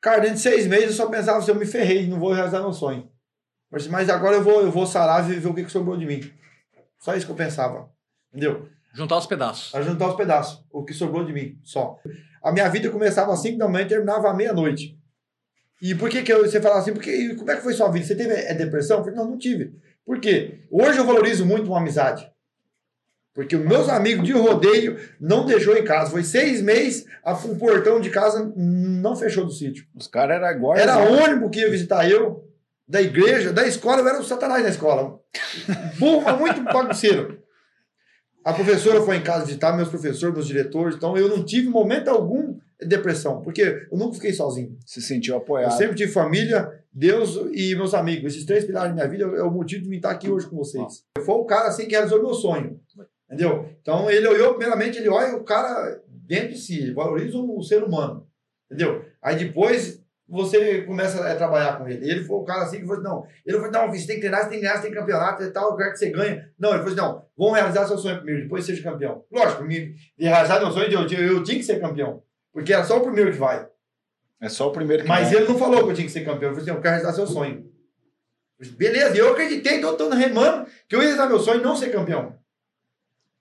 Cara, dentro de seis meses eu só pensava assim, eu me ferrei, não vou realizar meu sonho. Mas, mas agora eu vou, eu vou sarar e ver o que, que sobrou de mim. Só isso que eu pensava. Entendeu? Juntar os pedaços. A juntar os pedaços, o que sobrou de mim, só. A minha vida começava às 5 da manhã e terminava à meia-noite. E por que, que eu, você fala assim? Porque, como é que foi sua vida? Você teve é, depressão? Eu falei, não, não tive. Por quê? Hoje eu valorizo muito uma amizade. Porque os meus amigos de rodeio não deixou em casa. Foi seis meses, a, o portão de casa não fechou do sítio. Os caras eram igual. Era ônibus que ia visitar eu, da igreja, da escola, eu era o satanás na escola. Burro, mas muito bagunceiro. A professora foi em casa visitar, meus professores, meus diretores, então eu não tive momento algum depressão, porque eu nunca fiquei sozinho. Se sentiu apoiado. Eu sempre tive família, Deus e meus amigos. Esses três pilares da minha vida é o motivo de me estar aqui hoje com vocês. Eu fui o cara assim que realizou meu sonho. Entendeu? Então ele olhou, primeiramente, ele olha o cara dentro de si, valoriza o ser humano. Entendeu? Aí depois você começa a trabalhar com ele. Ele foi o cara assim que falou não, ele falou, não, você tem que treinar, você tem que ganhar, você tem campeonato e tal, eu quero que você ganhe. Não, ele falou assim, não, vamos realizar seu sonho primeiro, depois seja campeão. Lógico, me, realizar meu sonho, eu, eu, eu tinha que ser campeão. Porque era só o primeiro que vai. É só o primeiro que Mas vai. ele não falou que eu tinha que ser campeão. Ele falou assim, eu quero realizar seu sonho. Beleza, eu acreditei, então eu tô remando que eu ia realizar meu sonho e não ser campeão.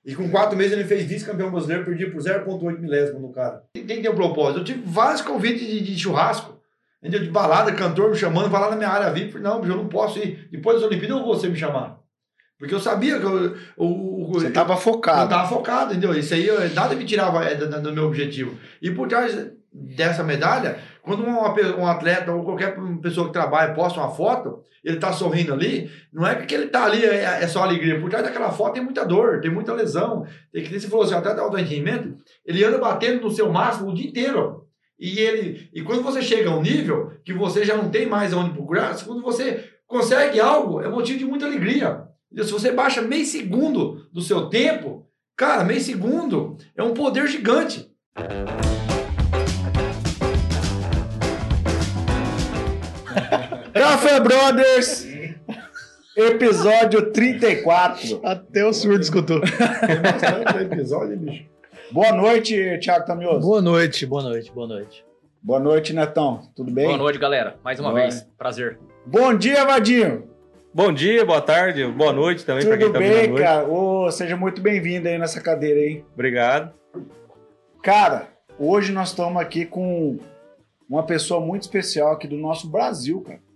E com quatro meses ele fez vice-campeão brasileiro, perdi por 0,8 milésimo no cara. Tem que ter um propósito. Eu tive vários convites de, de churrasco. Entendeu? De balada, cantor me chamando, vai lá na minha área VIP. Não, eu não posso ir. Depois das Olimpíadas eu vou você me chamar. Porque eu sabia que eu, o, o, Você estava eu focado. tava focado, entendeu? Isso aí, eu- nada me tirava é, do, do meu objetivo. E por trás dessa medalha, quando um atleta ou qualquer pessoa que trabalha posta uma foto, ele tá sorrindo ali, não é que ele tá ali é, é só alegria. Por trás daquela foto tem muita dor, tem muita lesão. Tem que você falou assim, até de alto rendimento, ele anda batendo no seu máximo o dia inteiro. E ele e quando você chega a um nível que você já não tem mais aonde procurar, quando você consegue algo, é motivo de muita alegria. Se você baixa meio segundo do seu tempo, cara, meio segundo é um poder gigante. Café Brothers, episódio 34. Até o surdo escutou. Tem bastante episódio, bicho. Boa noite, Thiago Tamioso. Boa noite, boa noite, boa noite. Boa noite, Netão. Tudo bem? Boa noite, galera. Mais uma Boa. vez. Prazer. Bom dia, Vadinho. Bom dia, boa tarde, boa noite também para quem Tudo tá ouvindo à bem, noite. cara? Ô, seja muito bem-vindo aí nessa cadeira aí. Obrigado. Cara, hoje nós estamos aqui com uma pessoa muito especial aqui do nosso Brasil, cara.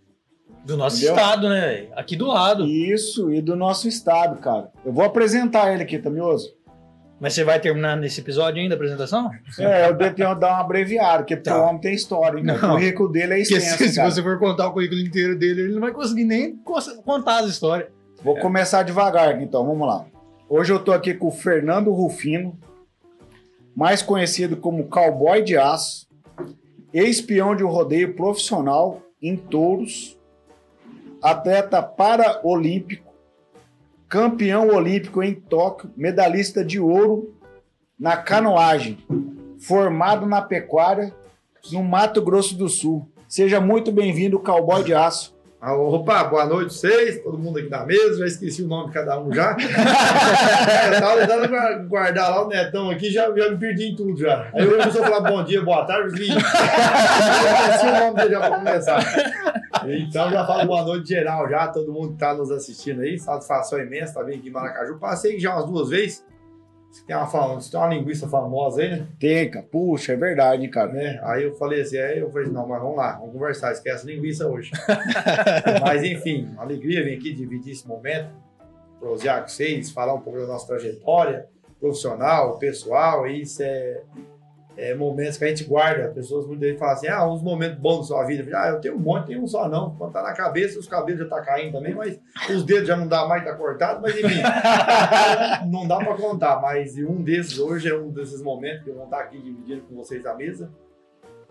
Do nosso Entendeu? estado, né? Aqui do lado. Isso, e do nosso estado, cara. Eu vou apresentar ele aqui, Tamioso. Mas você vai terminar nesse episódio ainda a apresentação? É, eu ter- dar uma abreviada, porque Tá. o homem tem história, hein? cara? Não. O currículo dele é Porque extenso, se, se cara. você for contar o currículo inteiro dele, ele não vai conseguir nem contar as histórias. Vou começar devagar, então, vamos lá. Hoje eu tô aqui com o Fernando Rufino, mais conhecido como Cowboy de Aço, ex-peão de um rodeio profissional em touros, atleta paraolímpico, campeão olímpico em Tóquio, medalhista de ouro na canoagem, formado na pecuária no Mato Grosso do Sul. Seja muito bem-vindo, Cowboy de Aço. Ah, Opa, boa noite vocês, todo mundo aqui na mesa, já esqueci o nome de cada um já. eu tava tentando gua- guardar lá o netão aqui, já, já me perdi em tudo já. Aí eu começou a falar bom dia, boa tarde, eu esqueci o nome dele já pra começar. Então já falo boa noite geral já, todo mundo que tá nos assistindo aí, satisfação imensa, tá vindo aqui em Maracaju. Passei já umas duas vezes, Você tem uma, tem uma linguiça famosa aí, né? Tem, cara. Puxa, é verdade, cara. né? Aí eu falei assim, aí eu falei, não, mas vamos lá, vamos conversar, esquece a linguiça hoje. mas enfim, uma alegria vir aqui dividir esse momento, prosear com vocês, falar um pouco da nossa trajetória profissional, pessoal, e isso é, é momentos que a gente guarda. Pessoas muitas vezes falam assim, ah, uns momentos bons da sua vida. Ah, eu tenho um monte, tem um só não. Quando tá na cabeça, os cabelos já tá caindo também, mas os dedos já não dá mais, tá cortado, mas enfim, não dá para contar. Mas um desses hoje é um desses momentos que eu vou estar aqui dividindo com vocês a mesa.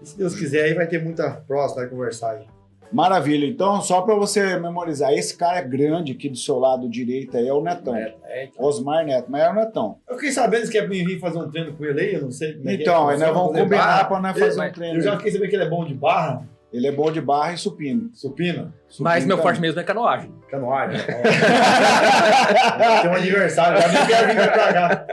E se Deus quiser, aí vai ter muita próxima para conversar aí. Maravilha. Então, só para você memorizar, esse cara grande aqui do seu lado direito aí é o Netão. É, então. Osmar Neto, mas é o Netão. Eu fiquei sabendo que é pra mim vir fazer um treino com ele aí, eu não sei. é é, Então, aí nós vamos fazer combinar para nós Ele- fazer um treino. Eu já fiquei sabendo que ele é bom de barra. Ele é bom de barra e supino. Supina, Mas meu também. forte mesmo é canoagem. canoagem. Tem um aniversário, já nem quero vir pra cá.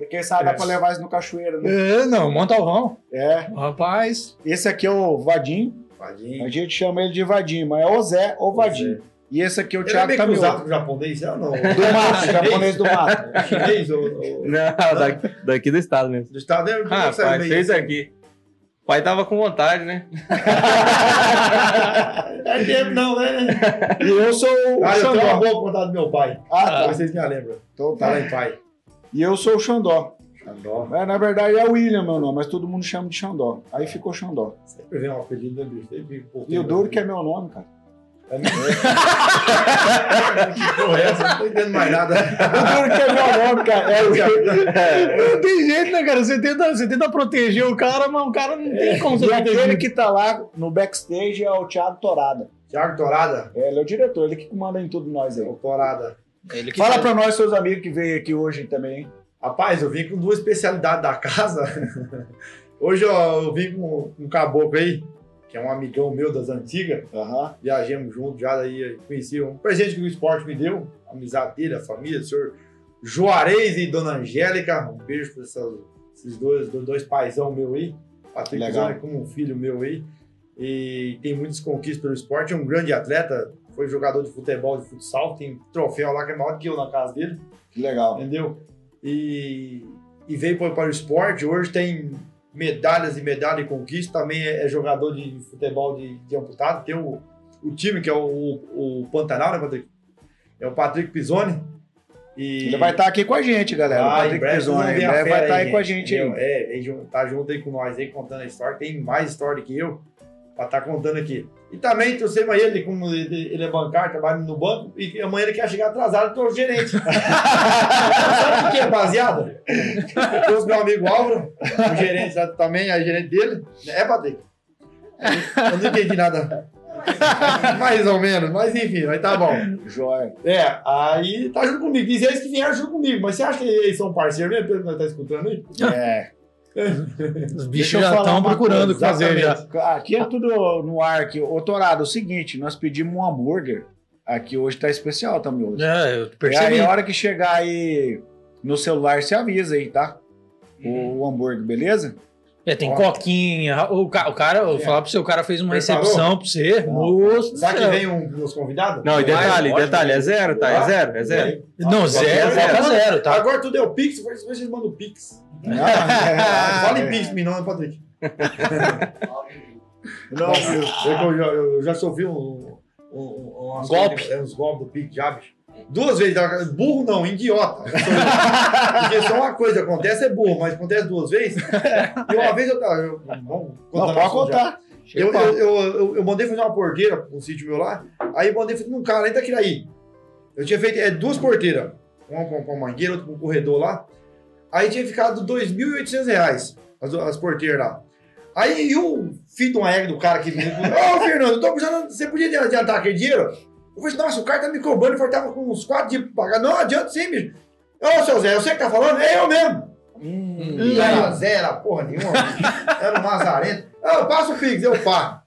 É, quem sabe dá pra levar isso no cachoeira, né? É, não, Montalvão. É. Rapaz. Esse aqui é o Vadinho. Vadinho. A gente chama ele de Vadinho, mas é o Zé ou Vadinho. E esse aqui é o Ele é Thiago com o japonês, é ou não? Do mato, japonês do mato. Chinês ou... Não, daqui, daqui do estado mesmo. Do estado é Ah, pai, meio fez assim? aqui. O pai tava com vontade, né? É tempo não, né? E eu sou o Ah, eu tenho uma Xandó. boa contar do meu pai. Ah, tá. vocês me lembram. Então Fala tá. aí, pai. E eu sou o Xandó. Xandó. É, na verdade é William meu nome, mas todo mundo chama de Xandó. Aí ficou Xandó. Sempre vem um apelido, né, bicho? Sempre E o duro que é meu nome, cara. É que porra é essa? Não tô entendendo mais nada. O duro que é meu nome, cara. É o Não tem jeito, né, cara? Você tenta, você tenta proteger o cara, mas o cara não tem como você E proteger. aquele que tá lá no backstage é o Thiago Torada. Thiago Torada. É, ele é o diretor, ele que comanda em tudo nós aí. Ô, Torada. Ele que Fala faz- pra nós, seus amigos que veio aqui hoje também. Rapaz, eu vim com duas especialidades da casa. Hoje ó, eu vim com um caboclo aí, que é um amigão meu das antigas. Aham. Viajamos juntos já, daí conheci um presente que o esporte me deu, a amizade dele, a família, o senhor Juarez e Dona Angélica. Um beijo para esses dois, dois, dois paizão meu aí. Patrick Legal. Zone como um filho meu aí. E tem muitas conquistas pelo esporte, é um grande atleta, foi jogador de futebol, de futsal, tem um troféu lá que é maior que eu na casa dele Que legal. entendeu? E, e veio para, o esporte, hoje tem medalhas e medalhas e conquistas, também é, é jogador de futebol de, de amputado, tem o, o time que é o, o, o Pantanal, né, Patrick? É o Patrick Pisoni. E... Ele vai estar aqui com a gente, galera. o Ah, em Patrick breve Pisoni. breve vai estar aí com a gente entendeu? aí. É, ele tá junto aí com nós aí, contando a história. Tem mais história que eu pra estar contando aqui. E também trouxemos ele, como ele, ele é bancário, trabalha no banco, e amanhã ele quer chegar atrasado, tô gerente. Sabe o que é baseado? Eu trouxe meu amigo Álvaro, o gerente também, a gerente dele. É, Patrick? Eu não entendi nada. Mais ou menos, mas enfim, mas tá bom. Joia. É, aí tá junto comigo. Diz eles que vieram junto comigo, mas você acha que eles são parceiros mesmo, pelo que nós tá escutando aí? É. Os bichos já estão procurando o que coisa, fazer já. Aqui é tudo no ar aqui. Ô, Torado, é o seguinte, nós pedimos um hambúrguer. Aqui hoje tá especial também hoje. É, eu E percebi. aí, a hora que chegar aí no celular, você avisa aí, tá? O, o hambúrguer, beleza? É, tem Ó. coquinha. O, ca- o cara, eu vou É. falar pra você, o cara fez uma Preparou? recepção pra você. Moço. do Será que vem um dos convidados? Não, e detalhe, Mas, detalhe, é zero, tá? É zero, é zero. Não, zero, zero. zero, zero, tá? Agora tudo é o Pix, depois vocês mandam o Pix. Não, Fala é, em Pix, me não, Patrick. não? Eu, eu, eu já sofri um, um, um, umas Golpe. é, uns golpes do Pix já, bicho. Duas vezes, burro não, idiota. Porque só uma coisa acontece, é burro, mas acontece duas vezes. E uma vez eu tava. Eu, vamos Não, pode contar. Eu, eu, eu, eu, mandei fazer uma porteira no sítio meu lá, aí eu mandei fazer num cara lá em Itaquiraí. Eu tinha feito é, duas porteiras, uma com com a mangueira, outra com o corredor lá. Aí tinha ficado 2.800 reais as, as porteiras lá. Aí e o filho de uma égua do cara que me Ô, Fernando, eu tô precisando, você podia adiantar aquele dinheiro? Eu falei, nossa, o cara tá me cobrando, eu tava com uns quatro dias pra pagar. Não, adianta sim, bicho. Ô, seu Zé, eu sei que tá falando, é eu mesmo. Hum, era Zé, era porra nenhuma. Era um lazarento. Ah, passa o Pix, eu pago.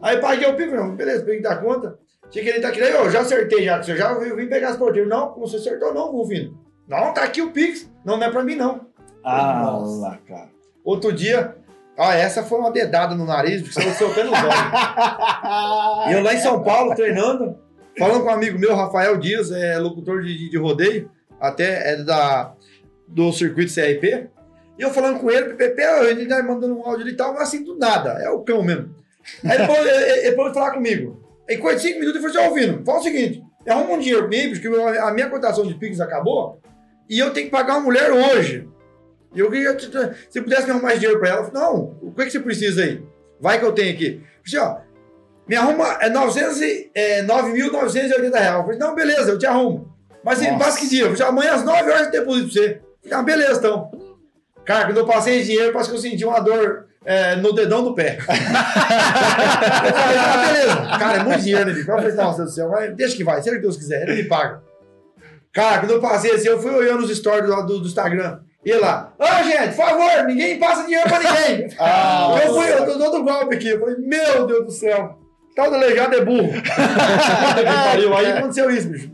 Aí paguei o Pix, não, beleza, peguei da conta. Tinha que ele tá aqui, aí, eu já acertei já, você já eu vim pegar as porteiras. Não, não você acertou não, Rufino. Não, tá aqui o Pix. Não, não é pra mim não. Ah, Nossa. lá, cara. Outro dia, ah, essa foi uma dedada no nariz, porque você soltando os olhos. E eu lá em São Paulo, treinando, falando com um amigo meu, Rafael Dias, é locutor de, de- de rodeio, até é da, do circuito CRP. E eu falando com ele, Pepe, ele tá mandando um áudio e tal, mas assim, do nada, é o cão mesmo. Aí ele falou, ele, ele falar comigo. Aí, coisa de cinco minutos, falou assim, ouvindo, fala o seguinte, arruma um dinheiro pra mim, porque a minha cotação de Pix acabou, e eu tenho que pagar uma mulher hoje. E eu queria, se pudesse arrumar mais dinheiro pra ela, eu falei, não, o que, que você precisa aí? Vai que eu tenho aqui. Eu falei, ó, me arruma é 900 e- é, 9.980 reais. Eu falei, não, beleza, eu te arrumo. Mas me Nossa. passa que dia? Eu falei, amanhã às 9 horas eu deposito pra você. Eu falei, ah, beleza, então. Cara, quando eu passei esse dinheiro, parece que eu senti uma dor é, no dedão do pé. eu falei, ah, beleza. Cara, é muito dinheiro, né, bicho? Eu falei, nossa do céu, vai, deixa que vai, seja o que Deus quiser, ele me paga. Cara, quando eu passei assim, eu fui olhando os stories do, do, do Instagram. Ia lá, ô gente, por favor, ninguém passa dinheiro pra ninguém. Ah, eu fui, eu tô dando golpe aqui. Eu falei, meu Deus do céu, tal delegado é burro. Pariu. Aí aconteceu isso, bicho.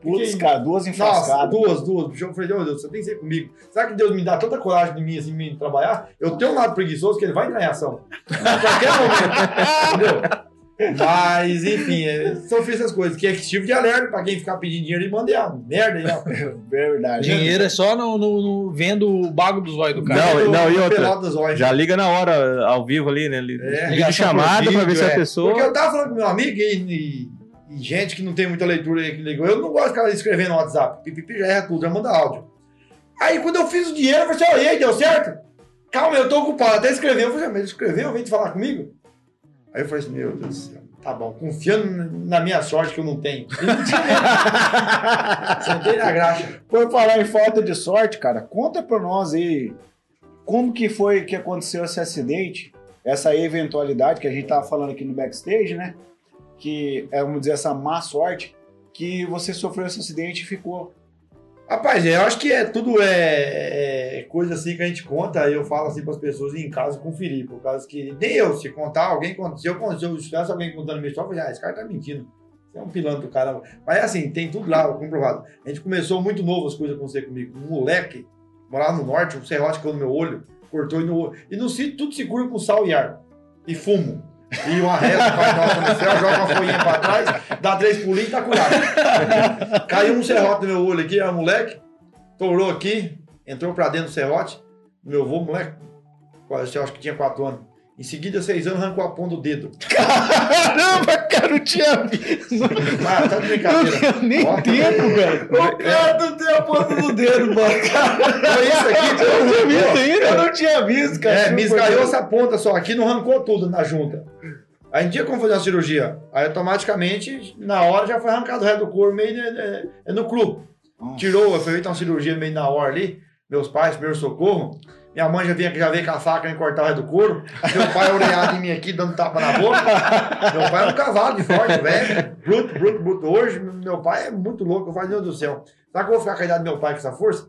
Putz, cara, duas Nossa, enfrascadas. duas, duas. Bicho, eu falei, meu Deus, você tem que ser comigo. Será que Deus me dá tanta coragem de mim, assim, me trabalhar? Eu tenho um lado preguiçoso que ele vai entrar em ação. A qualquer momento. Entendeu? Mas, enfim, é, sofri essas coisas. Que é tipo de alerta pra quem ficar pedindo dinheiro e mandar a merda aí, ó. Verdade. Dinheiro é só no, no- no- vendo o bago dos olhos do cara. Não, não, e outra? Já liga na hora, ao vivo ali, né? Li- É. Liga de chamada pra ver se É, a pessoa. Porque eu tava falando com meu amigo e, e- e gente que não tem muita leitura aí que ligou. Eu não gosto de ficar escrevendo no WhatsApp. Pipipi já erra tudo, já manda áudio. Aí quando eu fiz o dinheiro, eu falei assim, ó, e aí, deu certo? Calma, eu tô ocupado. Até escrever. Eu falei, ah, mas escreveu, vem te falar comigo. Aí eu falei assim, meu Deus do céu. Tá bom, confiando na minha sorte que eu não tenho. Sentei na graxa. Por falar em falta de sorte, cara, conta pra nós aí como que foi que aconteceu esse acidente, essa eventualidade que a gente tava falando aqui no backstage, né? Que é, vamos dizer, essa má sorte que você sofreu esse acidente e ficou. Rapaz, eu acho que é tudo é, é coisa assim que a gente conta, eu falo assim para as pessoas em casa conferir, por causa que nem eu, se contar, alguém se eu contar, se eu alguém contando minha história, eu falei, ah, esse cara tá mentindo. Você é um pilantra do caramba. Mas assim, tem tudo lá, comprovado. A gente começou muito novo as coisas acontecer comigo. Um moleque, morava no norte, um serrote caiu no meu olho, cortou e no olho. E no sítio tudo se cura com sal e ar. E fumo. E uma reza, Pai Nosso no céu, joga uma folhinha pra trás, dá três pulinhos e tá curado. Caiu um serrote no meu olho aqui, era moleque, torou aqui, entrou pra dentro do serrote. Meu avô, moleque, eu acho que tinha quatro anos. Em seguida, seis anos, arrancou a ponta do dedo. Caramba, cara, não tinha visto. Ah, tá de brincadeira. Eu nem Ó, entendo, velho. O cara não tem a ponta do dedo, mano. Olha isso aqui, Eu não tinha visto ainda. Eu não tinha visto, cara. É, me esgalhou essa ponta só aqui, não arrancou tudo na junta. Aí não tinha como fazer uma cirurgia. Aí automaticamente, na hora, já foi arrancado o resto do couro meio né, né, é no cru. Tirou, foi feita uma cirurgia meio na hora ali. Meus pais, primeiro socorro. Minha mãe já vinha, já veio com a faca e cortar do couro. Meu pai oreado em mim aqui, dando tapa na boca. Meu pai é um cavalo de forte, velho. Bruto, bruto, bruto. Hoje, meu pai é muito louco. Eu falo, meu Deus do céu. Será que eu vou ficar com a idade do meu pai com essa força?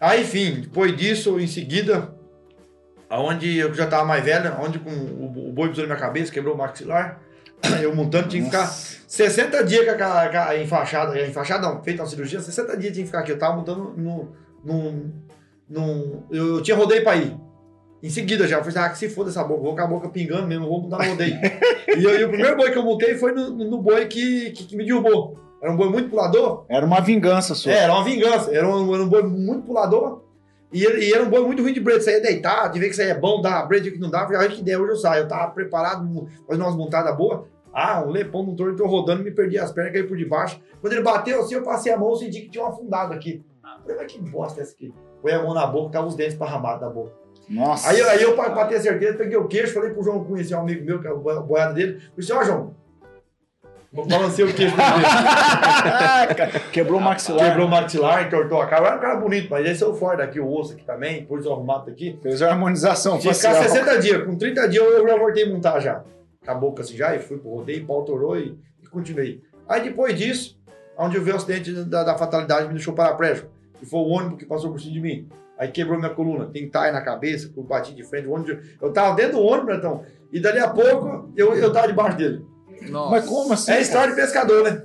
Aí, enfim, depois disso, em seguida, aonde eu já tava mais velho, onde com o, o boi pisou na minha cabeça, quebrou o maxilar. Eu montando, tinha que ficar 60 dias com a, com a enfaixada, enfaixada não, feita uma cirurgia, 60 dias tinha que ficar aqui. Eu tava montando no. no, no eu, eu tinha rodeio pra ir. Em seguida já, eu falei, ah, que se foda essa boca, vou com a boca pingando mesmo, vou mudar no rodeio. e, eu- e o primeiro boi que eu montei foi no, no boi que, que, que me derrubou. Era um boi muito pulador, Era uma vingança sua. é, era uma vingança. Era um, era um boi muito pulador. E, e era um boi muito ruim de brede. Você ia deitar, de ver que isso aí é bom, dá brede que não dá. Eu falei, ah, que ideia, hoje eu saio. Eu tava preparado, fazendo umas montadas boas. Ah, um lepão no torno, entrou rodando, me perdi as pernas, caí por debaixo. Quando ele bateu assim, eu passei a mão, eu senti que tinha um afundado aqui. Eu falei, mas que bosta é essa aqui? Põe a mão na boca, tava os dentes parramados da boca. Nossa. Aí, eu- aí eu, pra, pra ter certeza, peguei o queixo, falei pro João Cunha, esse é um amigo meu, que é o boi- boiado dele. Falei assim, ó, João, balancei o queixo dele. Quebrou o maxilar. Quebrou o maxilar, entortou a cara. Era um cara bonito, mas esse é o forte aqui, o osso aqui também, pôs o arrumado aqui. Fez uma harmonização Tinha que ficar facial. 60 dias. Com 30 dias eu já voltei a montar já. Acabou com assim já, e fui pro rodeio, pau torou e, e continuei. Aí depois disso, onde eu vi o acidente da, da fatalidade, me deixou paraplégico. E foi o ônibus que passou por cima de mim. Aí quebrou minha coluna, tem taia na cabeça, eu bati de frente. O ônibus, eu tava dentro do ônibus, Bretão, e dali a pouco eu, eu tava debaixo dele. Nossa. Mas como assim? É história de pescador, né?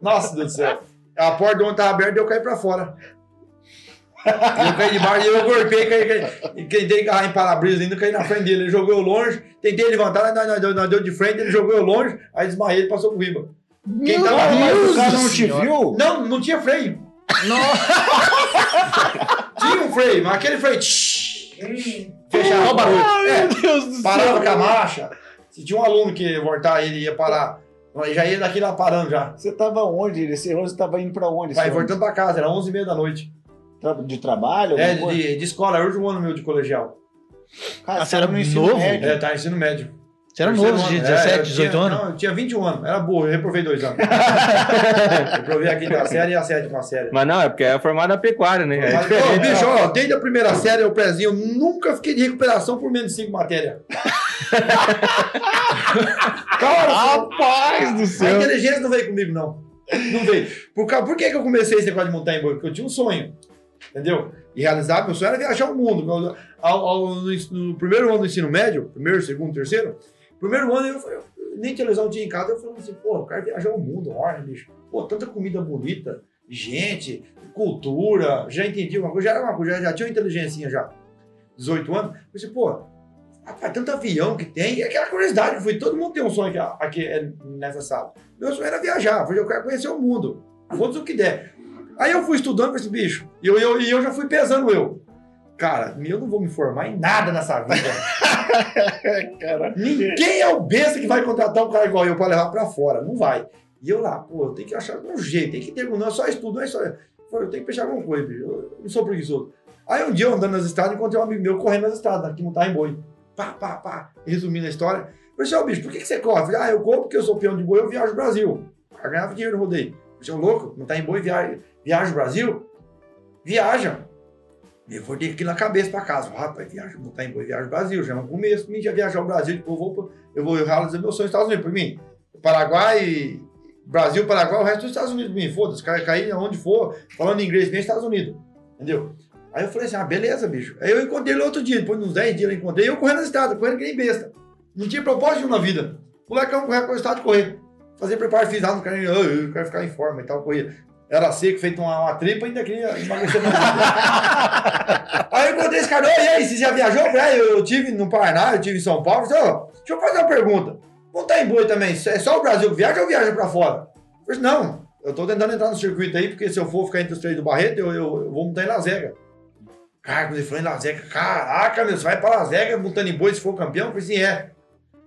Nossa, Deus do céu. A porta do ônibus tava aberta e eu caí pra fora. E eu caí debaixo, e eu golpei, caí, caí. E tentei agarrar em para-brisa ainda, caí na frente dele. Ele jogou eu longe, tentei levantar, nós, nós, deu- nós deu de frente, ele jogou eu longe, aí desmaiei, ele passou por riba. Quem tava Mas mais o cara não te viu? Não, não tinha freio. Tinha um freio, mas aquele freio. Fechava. O barulho. É, Meu Deus do parava céu. com a marcha. Se tinha um aluno que ia voltar, ele ia parar. Mas Já ia daqui lá parando já. Você tava onde? Esse você tava indo pra onde? Vai voltando pra casa, era 11h30 da noite. De trabalho? É, de, de escola, é o último ano meu de colegial. Cara, Ah, você era tava no ensino novo? médio. É, tá, ensino médio. Você era novo, de ano. 17, É, eu 18 tinha- anos? Não, eu tinha 21 anos. Era burro, eu reprovei dois anos. reprovei a quinta série e a sétima série. Mas não, é porque é formado a pecuária, né? É Mas, diferente. ô, bicho, ó, desde a primeira série, eu prezinho, eu nunca fiquei de recuperação por menos de 5 matérias. Cara, Rapaz do a céu. inteligência não veio comigo, não. Não veio. Por, ca- por que, que eu comecei esse negócio de montar em boi? Porque eu tinha um sonho. Entendeu? E realizar meu sonho era viajar o mundo. Ao- ao- no, no primeiro ano do ensino médio, primeiro, segundo, terceiro, primeiro ano eu, eu nem tinha em casa, eu falei assim, pô, eu quero viajar o mundo, olha, bicho. Pô, tanta comida bonita, gente, cultura, já entendi uma coisa, já era uma coisa, já, já tinha uma inteligência já. 18 anos, eu pensei, pô, rapaz, tanto avião que tem, e aquela curiosidade, falei, todo mundo tem um sonho aqui, aqui é, nessa sala. Meu sonho era viajar, eu falei, eu quero conhecer o mundo, foda-se o que der. Aí eu fui estudando com esse bicho, e eu, eu, e eu já fui pesando eu. Cara, eu não vou me formar em nada nessa vida. Cara, Ninguém é o besta que vai contratar um cara igual eu pra levar pra fora. Não vai. E eu lá, pô, eu tenho que achar um jeito, tem que ter, não é só estudo, não é só. Eu tenho que fechar alguma coisa, bicho. Eu não sou preguiçoso. Aí um dia eu andando nas estradas, encontrei um amigo meu correndo nas estradas, aqui montar em boi. Pá, pá, pá. Resumindo a história. Eu falei, assim, bicho, por que, que você corre? Eu falei, ah, eu corro porque eu sou peão de boi, eu viajo o Brasil. Eu ganhava dinheiro no rodeio. É um louco? Montar em boi, viaja, viaja o Brasil? Viaja. Eu vou ter aquilo na cabeça pra casa. Rapaz, viaja, montar em boi, viaja o Brasil. Já é um começo pra mim já viajar o Brasil. Depois eu vou, eu vou realizar meu sonho nos Estados Unidos. Por mim, Paraguai, Brasil, Paraguai, o resto dos Estados Unidos. Por mim, foda-se, cara cair onde for, falando inglês bem, Estados Unidos. Entendeu? Aí eu falei assim, ah, beleza, bicho. Aí eu encontrei ele outro dia, depois de uns 10 dias eu encontrei, eu correndo na estrada, correndo que nem besta. Não tinha propósito na vida. O molecão correndo com o estado correr. Fazer preparo físico, não quero, eu quero ficar em forma e tal, corria. Era seco, feito uma, uma tripa, ainda queria emagrecer mais. aí eu encontrei esse cara, "Ô, e aí, você já viajou? Eu "Ah, eu tive no Paraná, eu tive em São Paulo. Eu falei, "Ô, deixa eu fazer uma pergunta. Montar em boi também, é só o Brasil que viaja ou viaja pra fora? Eu falei, não, eu tô tentando entrar no circuito aí, porque se eu for ficar entre os três do Barreto, eu, eu, eu vou montar em Las Vegas. Cara, quando ele falou em Las Vegas, caraca, meu, você vai pra Las Vegas montando em boi se for campeão? Eu falei assim, é.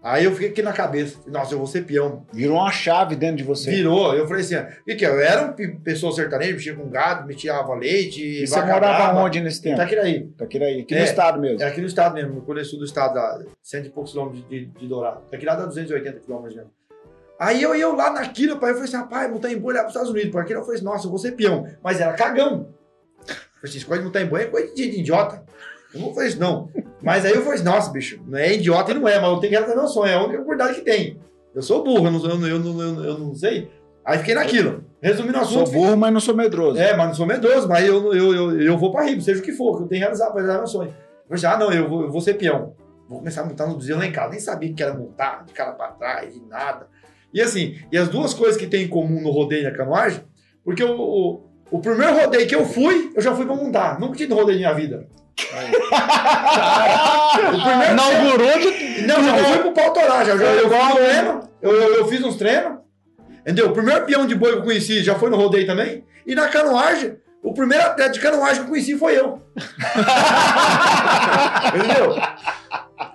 Aí eu fiquei aqui na cabeça, nossa, eu vou ser peão. virou uma chave dentro de você. Virou, eu falei assim, o que que é? Eu era uma pe- pessoa sertaneja, mexia com gado, mexia leite, E você morava onde nesse tempo? Itaquiraí. Taquiraí, aqui É. no estado mesmo. É aqui no estado mesmo, no Sul do estado, dá cento e poucos quilômetros de, de, de Dourado. Daqui lá dá 280 quilômetros mesmo. Aí eu ia lá naquilo, pai, eu falei assim, rapaz, montar em boi lá para os Estados Unidos. Por aquilo eu falei assim, nossa, eu vou ser peão. Mas era cagão. Eu falei assim, coisa de montar em boi é coisa de idiota. Eu não vou fazer isso, não. Mas aí eu falei nossa, bicho, não é idiota e não é, mas eu tenho que realizar meu sonho, é a única oportunidade que tem. Eu sou burro, eu não, eu eu eu eu não sei. Aí fiquei naquilo. Resumindo o Sou assunto, burro, mas não sou medroso. é, mas não sou medroso, mas eu, eu, eu, eu vou pra Rio, seja o que for, que eu tenho que realizar, pra realizar meu sonho. Eu falei, ah, não, eu vou, eu vou ser peão. Vou começar a montar no Brasil lá em casa. Nem sabia que era montar, de cara pra trás, de nada. E assim, e as duas coisas que tem em comum no rodeio e na canoagem, porque o, o, o primeiro rodeio que eu fui, eu já fui pra montar. Nunca tinha ido rodeio na minha vida. O primeiro Inaugurou de não, já fui pro pau torar, já. eu, fiz um treino, eu, eu, eu fiz uns treinos. Entendeu? O primeiro peão de boi que eu conheci já foi no rodeio também. E na canoagem, o primeiro atleta de canoagem que eu conheci foi eu. Entendeu?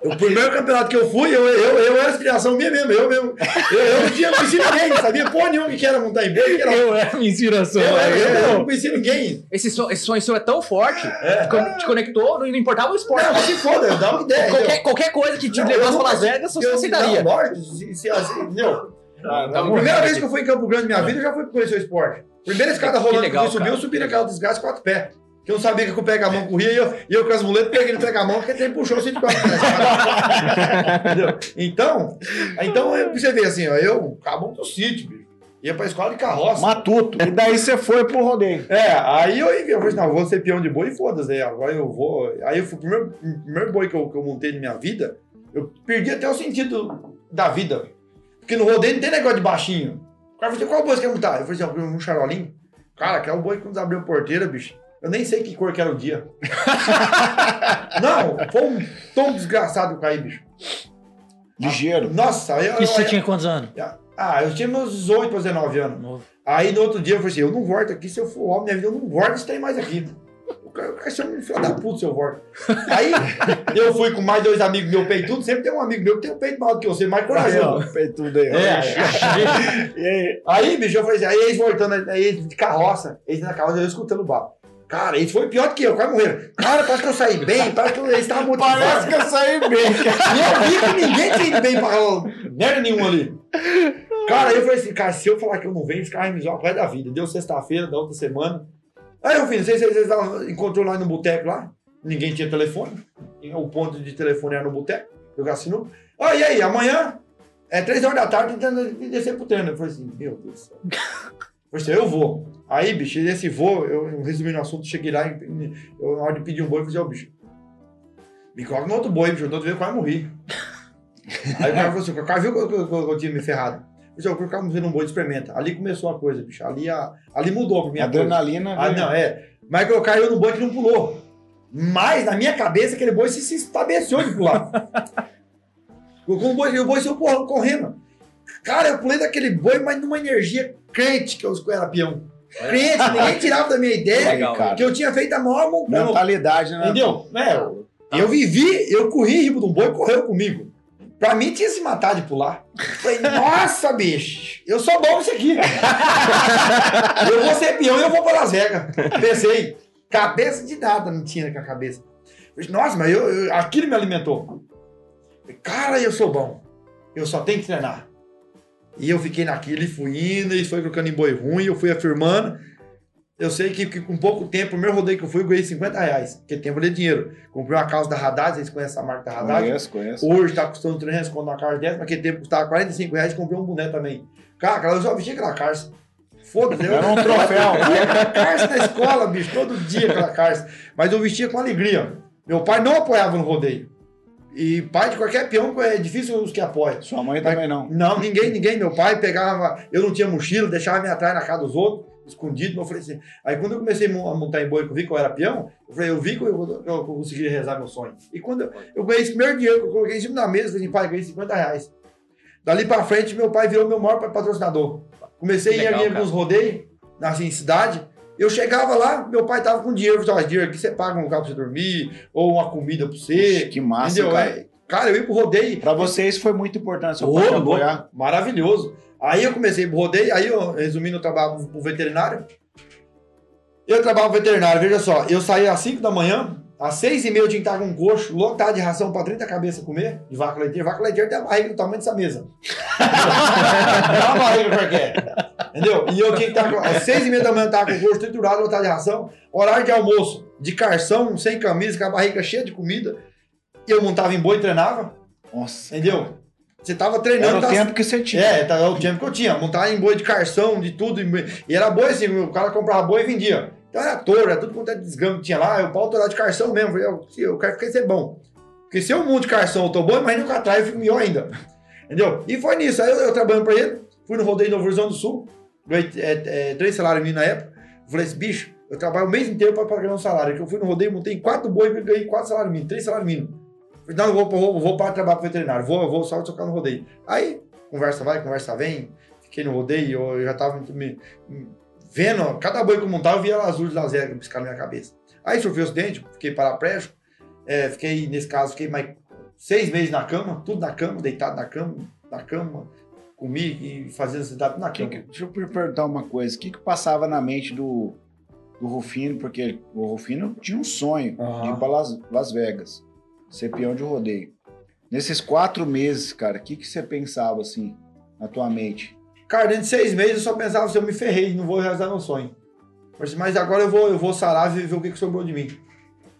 O primeiro campeonato que eu fui, eu, eu, eu era inspiração minha mesmo. Eu mesmo. Eu, eu não tinha conhecido ninguém, não sabia porra nenhuma que era montar em que era- Eu era minha inspiração. Eu, era- eu, eu, não conhecia ninguém. Esse, so- esse sonho seu é tão forte que quando te conectou, não importava o esporte. Não, se foda, eu dava uma ideia. qualquer, qualquer coisa que te Não, levasse pra Las não- Vegas, você aceitaria. Não, se, se, assim? Tá A morrendo primeira vez que eu fui em Campo Grande na minha vida, eu já fui conhecer o esporte. Primeira escada rolando que, legal, subir, cara. eu subi naquela desgraça quatro pés. Que eu não sabia que com o pega-mão corria e eu, e eu com as muletas peguei no pega-mão, porque ele puxou o cinto pés. Entendeu? Então, então eu- pra você ver assim, ó, eu, acabou do sítio, bicho. Ia pra escola de carroça. Matuto. E daí você foi pro rodeio. É, aí eu, eu falei, assim, não, eu vou ser peão de boi e foda-se, aí agora eu vou. Aí eu fui, o primeiro, primeiro boi que eu, que eu montei na minha vida, eu perdi até o sentido da vida. Porque no rodeio não tem negócio de baixinho. O cara falou assim, qual boi você quer montar? Eu falei assim, um charolinho. Cara, que é o boi que quando abriu a porteira, bicho. Eu nem sei que cor que era o dia. não, foi um tom desgraçado que eu caí, bicho. Ligeiro. Nossa, aí eu, E você eu- tinha quantos anos? Ah, eu tinha meus 18 para 19 anos. Novo. Aí no outro dia eu falei assim, eu não volto aqui, se eu for homem, minha vida, eu não volto isso tem mais aqui. O cara ser um filho da puta se eu volto. Aí eu fui com mais dois amigos meus peitudos, sempre tem um amigo meu que tem um peito maior do que eu, você mais corajoso. peitudo aí. É, aí? aí, bicho, eu falei assim, aí eles voltando, aí eles de carroça, eles na carroça, eu escutando o bar. Cara, eles foi pior do que eu, quase morreram. Cara, parece que eu saí bem, parece que eles estavam motivados. Parece que eu saí bem, cara. E eu vi que ninguém tinha ido bem pra merda nenhuma ali. Cara, aí eu falei assim, cara, se eu falar que eu não venho, esse cara vai me o resto da vida. Deu sexta-feira da outra semana. Aí eu fiz, não sei se vocês estavam- encontrou lá no boteco lá. Ninguém tinha telefone. O ponto de telefone era no boteco. Jogar sinuca. Ah, e aí, amanhã é três horas da tarde tentando descer pro treino. Eu falei assim, meu Deus do céu. Eu falei assim, eu vou. Aí, bicho, nesse voo, eu resumindo o assunto, cheguei lá, eu, na hora de pedir um boi, eu falei, ó, bicho, me coloca no outro boi, bicho, eu tô vez eu quase morri. Aí o cara falou assim, o cara viu que eu, que eu- que eu tinha me ferrado. Eu falei, eu colocar no boi, experimenta. Ali começou a coisa, bicho, ali, a, ali mudou pra minha coisa. Adrenalina. Ah, veio. não, é. Mas eu caiu no boi que não pulou. Mas, na minha cabeça, aquele boi se, se estabeleceu de pular. Com o boi, o boi saiu correndo. Cara, eu pulei daquele boi, mas numa energia crente que eu era peão. Crente, ninguém tirava da minha ideia Legal. cara. que eu tinha feito a maior montanha. Mentalidade, né? Entendeu? É, eu vivi, eu corri em riba de um boi, correu comigo. Pra mim tinha se matar de pular. Falei, nossa, bicho, eu sou bom nisso aqui. eu vou ser peão e eu vou pra Las Vegas. Pensei, cabeça de nada não tinha na cabeça. Falei, nossa, mas eu, eu- aquilo me alimentou. Falei, Cara, eu sou bom. Eu só tenho que treinar. E eu fiquei naquilo e fui indo, e foi colocando em boi ruim, eu fui afirmando. Eu sei que, que com pouco tempo, o primeiro rodeio que eu fui, eu ganhei 50 reais. Porque tempo de dinheiro. Comprei uma calça da Haddad, vocês conhecem a marca da Haddad? Conheço, conheço. Hoje tá custando 300 conto uma calça dessa, naquele tempo custava 45 reais comprei um boné também. Cara, eu só vestia aquela calça. Foda-se. eu- Era um troféu. Eu ia com a calça na escola, bicho, todo dia aquela calça. Mas eu vestia com alegria. Meu pai não apoiava no rodeio. E pai de qualquer peão é difícil os que apoiam. Sua mãe também não. Não, ninguém, ninguém. Meu pai pegava. Eu não tinha mochila, deixava me atrás na casa dos outros, escondido. Eu falei assim. Aí quando eu comecei a mon- a montar em boi, que eu vi que eu era peão, eu falei, eu vi que eu, que eu conseguia realizar meu sonho. E quando eu, eu ganhei esse primeiro dinheiro, eu coloquei em cima da mesa, eu falei assim, pai, ganhei 50 reais. Dali pra frente, meu pai virou meu maior patrocinador. Comecei a ir Legal, em alguns rodeios, na assim, cidade. Eu chegava lá, meu pai tava com dinheiro. Ó, dinheiro aqui você paga um lugar pra você dormir, ou uma comida pra você. Puxa, que massa, entendeu? cara. É, Cara, eu ia pro rodeio. Pra vocês foi muito importante seu pai apoiar. Maravilhoso. Aí eu comecei pro rodeio, aí eu, resumindo, eu trabalhava pro veterinário. Eu trabalhava pro veterinário, veja só, eu saía às 5 da manhã, às 6 e meia eu tinha que estar com um coxo lotado de ração pra 30 cabeças comer, de vaca leiteira. Vaca leiteira tem a barriga do tamanho dessa mesa. Não é uma barriga qualquer. Entendeu? E eu tinha que estar com, às 6 e meia da manhã eu tava com o coxo triturado, lotado de ração, horário de almoço, de carção, sem camisa, com a barriga cheia de comida. Eu montava em boi e treinava, Nossa. entendeu? Você tava treinando, Era o tava- tempo que você tinha. é, é o tempo que eu tinha. Montar em boi de carção, de tudo. E era boi assim, o cara comprava boi e vendia. Então era touro, era tudo quanto é desgame que tinha lá. Eu pau tourado de carção mesmo. Falei, Eu, eu quero ficar ser bom. Porque se eu monto de carção, eu tô bom, imagina que atrás eu fico melhor ainda. Entendeu? E foi nisso. Aí eu, eu trabalhando pra ele, fui no rodeio de Novo Horizonte do Sul, ganhei é, é, três salários mínimos na época. Falei assim, bicho, eu trabalho o mês inteiro pra, ganhar um salário. Que eu fui no rodeio, montei quatro boi e ganhei quatro salários mínimos, três salários mínimos. Falei, não, vou, vou, vou para trabalhar pro veterinário, vou, vou só tocar no rodeio. Aí, conversa vai, conversa vem, fiquei no rodeio, eu já tava me, me- vendo, cada boi que eu montava, eu via azul de lazer piscar na minha cabeça. Aí sofri acidente, fiquei paraplégico, é, fiquei, nesse caso, fiquei mais seis meses na cama, tudo na cama, deitado na cama, na cama, comi e fazia necessidade na cama. que- deixa eu per- perguntar uma coisa. O que, que passava na mente do, do Rufino? Porque o Rufino tinha um sonho de Aham. ir para Las, Las Vegas, ser peão de rodeio. Nesses quatro meses, cara, o que, que você pensava assim na tua mente? Cara, dentro de seis meses eu só pensava assim, eu me ferrei, não vou realizar meu sonho. Mas, agora eu vou, eu vou sarar e ver o que, que sobrou de mim.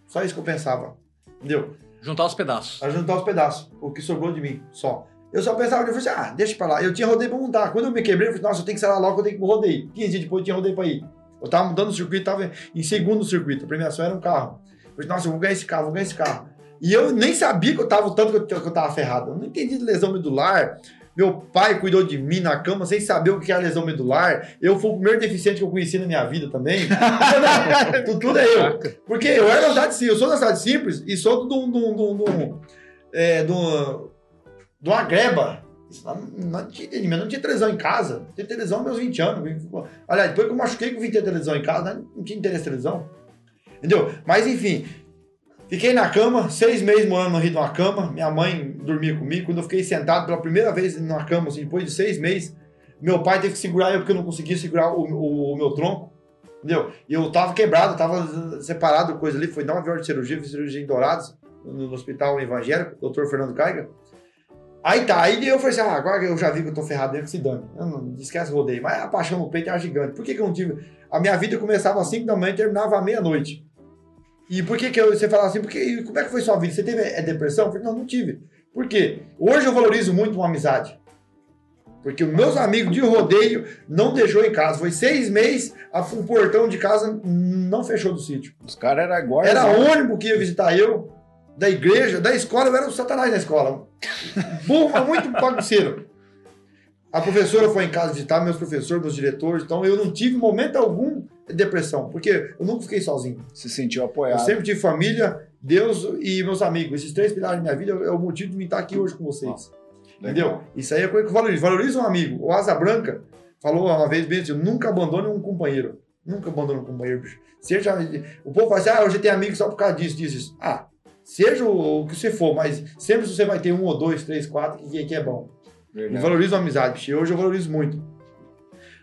Só isso que eu pensava. Entendeu? Juntar os pedaços. A juntar os pedaços, o que sobrou de mim, só. Eu só pensava, eu falei assim, ah, deixa pra lá. Eu tinha rodeio pra montar. Quando eu me quebrei, eu falei, nossa, eu tenho que sarar logo, eu tenho que rodeio. 15 dias depois eu tinha rodeio pra ir. Eu tava mudando o circuito, tava em segundo circuito. A premiação era um carro. Eu falei, nossa, eu vou ganhar esse carro, vou ganhar esse carro. E eu nem sabia que eu tava o tanto que eu, que eu tava ferrado. Eu não entendi de lesão medular. Meu pai cuidou de mim na cama sem saber o que era lesão medular. Eu fui o primeiro deficiente que eu conheci na minha vida também. Tudo, tudo é eu. Porque eu era da cidade eu sou da cidade simples e sou um, de um, de um, é, de de uma greba. Isso Não, não, tinha não tinha televisão em casa. Tinha televisão meus 20 anos. Aliás, depois que eu machuquei que eu vim ter televisão em casa, né, não tinha interesse em televisão. Entendeu? Mas enfim, fiquei na cama, seis meses morando no Rio de uma cama. Minha mãe dormia comigo. Quando eu fiquei sentado pela primeira vez numa cama, assim, depois de seis meses, meu pai teve que segurar eu porque eu não conseguia segurar o, o- o meu tronco. Entendeu? E eu tava quebrado, tava separado, coisa ali. Foi nove horas de cirurgia, fiz cirurgia em Dourados, no, hospital evangélico, doutor Fernando Caiga. Aí tá, aí eu falei assim, ah, agora eu já vi que eu tô ferrado dentro, se dane. Eu não, esquece o rodeio. Mas a paixão no peito era gigante. Por que que eu não tive... A minha vida começava às 5 da manhã e terminava à meia-noite. E por que que eu, você fala assim, porque, como é que foi sua vida? Você teve é, depressão? Eu falei, não, não tive. Por quê? Hoje eu valorizo muito uma amizade. Porque os meus amigos de rodeio não deixou em casa. Foi seis meses, a- o portão de casa não fechou do sítio. Os caras eram igual. Era ônibus que ia visitar eu, da igreja, da escola, eu era o satanás da escola. Burro, muito bagunceiro. A professora foi em casa visitar, meus professores, meus diretores, então eu não tive momento algum de depressão, porque eu nunca fiquei sozinho. Se sentiu Eu apoiado. sempre tive família, Deus e meus amigos. Esses três pilares da minha vida é o motivo de me estar aqui hoje com vocês. Entendeu? Isso aí é coisa que eu valorizo. Valoriza um amigo. O Asa Branca falou uma vez bem assim: nunca abandone um companheiro. Nunca abandone um companheiro, bicho. Seja. O povo fala assim: ah, hoje tem amigo só por causa disso, disso, disso. Ah, seja o, que você for, mas sempre você vai ter um ou dois, três, quatro que, que é bom. Eu Verdade. valorizo a amizade, bicho. Hoje eu valorizo muito.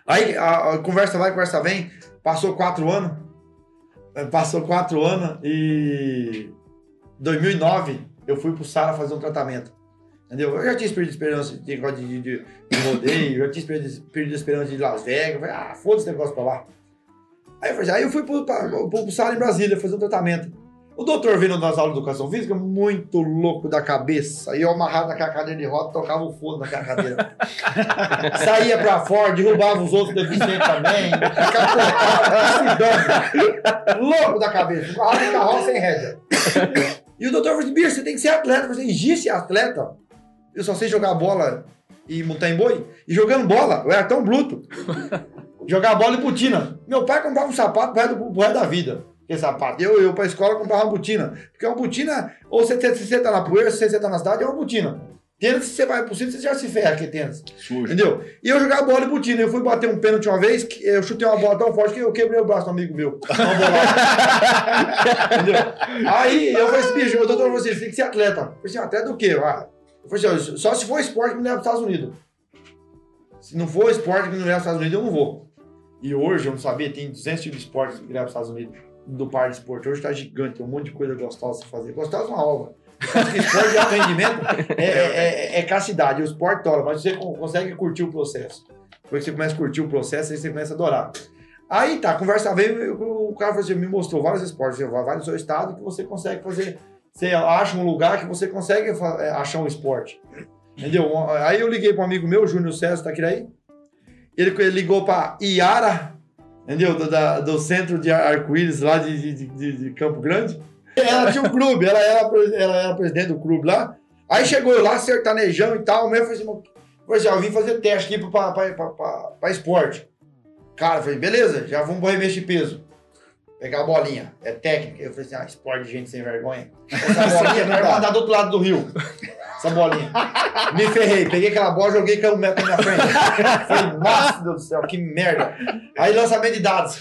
Aí a, a conversa vai, conversa vem. Passou quatro anos. Eh, Passou quatro anos e. 2009 eu fui pro Sara fazer um tratamento. Entendeu? Eu já tinha perdido esperança de de, de, de rodeio, eu já tinha perdido, perdido esperança de Las Vegas. Eu falei, ah, foda esse negócio pra lá. Aí eu, falei, aí eu fui pro, pra, pro, pro Sara em Brasília fazer um tratamento. O doutor vindo nas aulas de educação física, muito louco da cabeça. Aí eu amarrado naquela cadeira de roda, tocava o fogo naquela cadeira. Saía pra fora, derrubava os outros deficientes também. Capotava, louco da cabeça. Carro de carroça sem rédea. E o doutor falou assim, bicho, você tem que ser atleta. Eu falei, existe atleta? Eu só sei jogar bola e montar em boi. E jogando bola, eu era tão bruto. Jogar bola e botina. Meu pai comprava um sapato pro resto, do- pro resto da vida. Que sapato. Eu, eu pra escola comprava uma botina. Porque uma botina, ou você, você, você tá na poeira, se você tá na cidade, é uma botina. Tênis, se você vai pro sítio, você já se ferra que é tênis. Sujo. Entendeu? E eu jogava bola e botina. Eu fui bater um pênalti uma vez, que eu chutei uma bola tão forte que eu quebrei o braço do amigo meu. Entendeu? Aí eu falei assim, bicho, o doutor falou assim, você tem que ser atleta. Eu falei assim, atleta do quê? Ah, eu falei assim, só se for esporte que me leva para os Estados Unidos. Se não for esporte que me leva para os Estados Unidos, eu não vou. E hoje, eu não sabia, tem 200 tipos de esportes que me levam para os Estados Unidos. Do par de esporte. Hoje tá gigante, tem um monte de coisa gostosa de fazer. Gostosa é uma obra. Esporte de alto rendimento é, é, é, é castidade, o esporte tola, mas você con- consegue curtir o processo. Depois que você começa a curtir o processo, aí você começa a adorar. Aí tá, conversa veio, o cara assim, me mostrou vários esportes, vai no seu estado que você consegue fazer, você acha um lugar que você consegue é, achar um esporte. Entendeu? Aí eu liguei para um amigo meu, Júnior César, tá aqui aí. Ele, ele ligou para Iara, entendeu? Do, da- do centro de arco-íris lá de, de- de- de Campo Grande. Ela tinha um clube, ela era, ela era presidente do clube lá. Aí chegou lá, sertanejão e tal, mesmo, falei assim, "Mas, falei assim, ó, eu vim fazer teste aqui pra, pra, pra, pra, pra esporte. Cara, falei, beleza, já vamos pro peso. Pegar a bolinha, é técnica. Eu falei assim, ah, esporte de gente sem vergonha. Essa bolinha vai mandar do outro lado do rio. Essa bolinha. Me ferrei, peguei aquela bola, joguei caiu um metro na minha frente. Falei, nossa, Deus do céu, que merda. Aí lançamento de dados.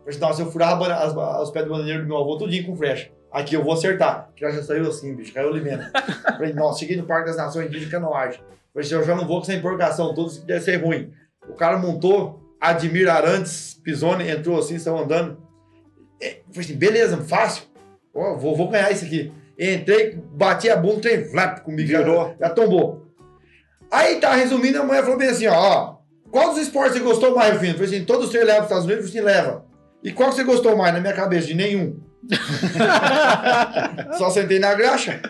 Falei, assim, nossa, eu furava as- os pés do bandeiro do meu avô tudinho com flecha. Aqui eu vou acertar. Que já saiu assim, bicho, caiu o limento. Falei, nossa, cheguei no Parque das Nações Indígenas Canoagem. Falei, assim, eu já não vou com essa empolgação toda, isso deve ser ruim. O cara montou, Admir Arantes, Pisoni, entrou assim, saiu andando. É, Falei assim, beleza, fácil. Ó, vou, vou ganhar isso aqui. Entrei, bati a bunda, trem flap comigo. Virou. Já, já tombou. Aí tá, resumindo, a mulher falou bem assim, ó, ó, qual dos esportes você gostou mais, Rufino? Falei assim, todos os três levam os Estados Unidos? Eu falei assim, leva. E qual que você gostou mais? Na minha cabeça, de nenhum. Só sentei na graxa.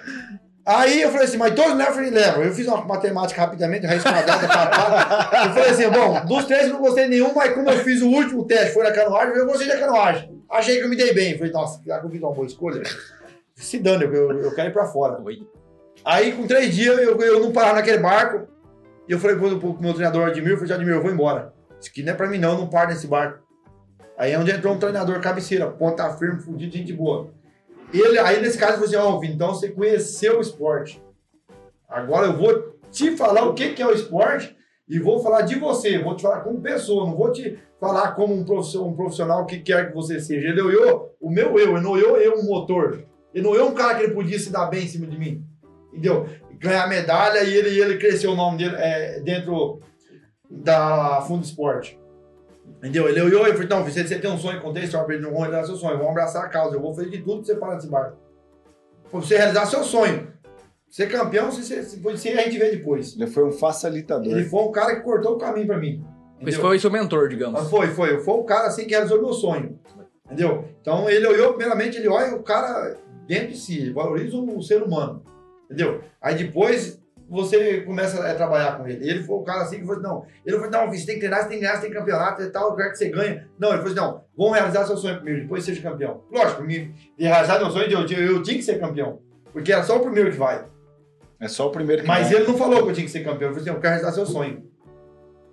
Aí eu falei assim, mas todos levam? Eu falei, levam. Eu fiz uma matemática rapidamente, raiz quadrada, papá. Eu falei assim, bom, dos três eu não gostei de nenhum, mas como eu fiz o último teste, foi na canoagem, eu gostei da canoagem. Achei que eu me dei bem. Falei, nossa, será que eu fiz uma boa escolha? Se dane, eu, eu, eu quero ir pra fora. Oi. Aí, com três dias, eu, eu não parava naquele barco. E eu falei pro, pro meu treinador Admir, eu falei, Admir, eu vou embora. Isso aqui não é pra mim não, não paro nesse barco. Aí é onde entrou um treinador cabeceira, ponta firme, fudido, gente boa. Ele, aí nesse caso, eu falei assim, ó, Vini, então você conheceu o esporte. Agora eu vou te falar o que, que é o esporte e vou falar de você, vou te falar como pessoa, não vou te falar como um profissional, um profissional que quer que você seja. Ele olhou o meu eu, ele olhou eu um motor. Ele olhou um cara que ele podia se dar bem em cima de mim. Entendeu? Ganhar medalha e ele, ele cresceu o nome dele é, dentro da Fundo Esporte. Entendeu? Ele olhou e falou: Não, você, você tem um sonho, contei história pra ele, não vou realizar seu sonho, vamos abraçar a causa, eu vou fazer de tudo pra você parar desse barco. Pra você realizar seu sonho. Ser campeão, se, se, se, se a gente vê depois. Ele foi um facilitador. Ele foi um cara que cortou o caminho pra mim. Esse entendeu? foi o seu mentor, Mas digamos. foi, foi. Foi o cara assim que realizou meu sonho. Entendeu? Então ele olhou, primeiramente, ele olha o cara dentro de si, ele valoriza o ser humano. Entendeu? Aí depois você começa a trabalhar com ele. Ele foi o cara assim que falou assim, não, ele falou, não, você tem que treinar, você tem que ganhar, você tem campeonato e tal, eu quero que você ganhe. Não, ele falou assim, não, vamos realizar seu sonho primeiro, depois seja campeão. Lógico, me, de realizar meu sonho, eu, eu, eu tinha que ser campeão. Porque era só o primeiro que vai. É só o primeiro que Mas vai. ele não falou que eu tinha que ser campeão. Ele falou assim, eu quero realizar seu sonho.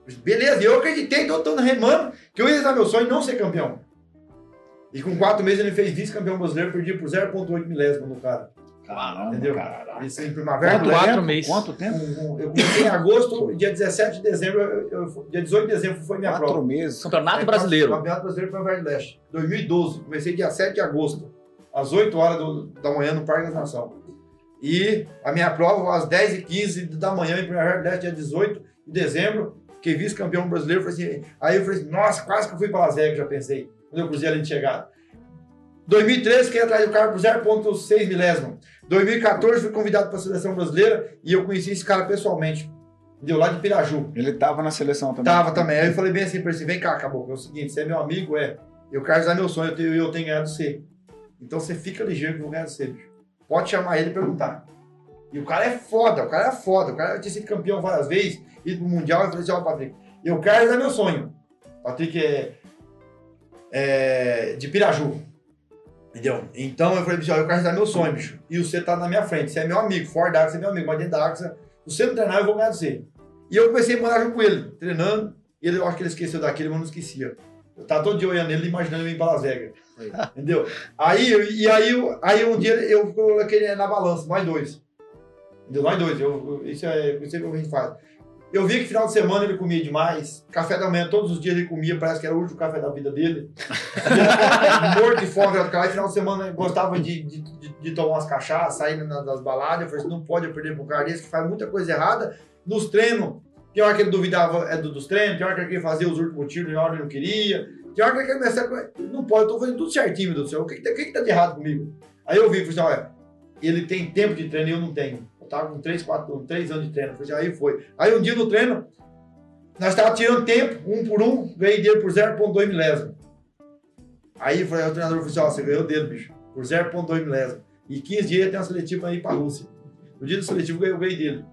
Eu Beleza, eu acreditei, tô, tô remando, que eu ia realizar meu sonho e não ser campeão. E com quatro meses ele fez vice-campeão brasileiro, perdi por 0,8 milésimo no cara. Caramba, Entendeu? caralho. Isso em primavera. Quatro, né? quatro meses. Quanto tempo? Um- um- Eu comecei em agosto, dia 17 de dezembro, eu, eu- dia 18 de dezembro foi minha Quatro prova. meses. Campeonato É, Brasileiro. Campeonato Brasileiro para Verde Leste. 2012. Comecei dia 7 de agosto, às 8 horas do- da manhã no Parque da Nação. E a minha prova às 10h15 da manhã em Primavera Leste, dia 18 de dezembro. Fiquei vice-campeão brasileiro. Falei assim, aí eu falei assim, nossa, quase que eu fui para Las Vegas, já pensei, quando eu cruzei a linha de chegada. 2013, fiquei atrás do cara por 0,6 milésimo. 2014, fui convidado para a seleção brasileira e eu conheci esse cara pessoalmente. Deu lá de Piraju. Ele tava na seleção também. Tava também. Aí eu falei bem assim pra ele, vem cá, acabou. É o seguinte, você é meu amigo, é. Eu quero realizar meu sonho, eu tenho, eu tenho ganhado você. Então você fica ligeiro que eu vou ganhar você, bicho. Pode chamar ele e perguntar. E o cara é foda, o cara é foda. O cara tinha sido campeão várias vezes, ido pro Mundial. Eu falei assim, ó, Patrick, eu quero realizar meu sonho. Patrick é, é de Piraju. Entendeu? Então eu falei, bicho, eu quero realizar meu sonho, bicho. E você tá na minha frente. Você é meu amigo. Fora da você é meu amigo. Mas dentro da você- não treinar, eu vou ganhar de você. E eu comecei a morar junto com ele, treinando. E ele, eu acho que ele esqueceu daquele, mas não esquecia. Eu tava todo dia olhando ele, imaginando ele ir para Las Vegas. Entendeu? Aí, e aí, aí um dia eu coloquei na balança, nós dois. Entendeu? Nós dois. Eu, isso é isso é o que a gente faz. Eu vi que final de semana ele comia demais. Café da manhã, todos os dias ele comia, parece que era o último café da vida dele. Morto de fome, cara. E final de semana ele gostava de, de, de- de tomar umas cachaças, sair na- das baladas. Eu falei assim, não pode perder pro cara que faz muita coisa errada. Nos treinos, tem hora que ele duvidava é do, dos treinos, tem hora que ele queria fazer os últimos tiros, tem hora que ele não queria. Tem hora que ele começar com... Não pode, eu tô fazendo tudo certinho, meu Deus do céu. O que, que, tá- que, que tá de errado comigo? Aí eu vi, falei assim, olha, ele tem tempo de treino e eu não tenho. Eu tava com 3, 4, 3 anos de treino. Falei assim, aí foi. Aí um dia no treino, nós estávamos tirando tempo, um por um, ganhei dele por 0,2 milésimo. Aí falei, o treinador falou assim, ó, você ganhou dele, bicho, por 0,2 milésimo. E 15 dias tem uma seletiva aí pra Rússia. No dia do seletivo eu ganhei dele.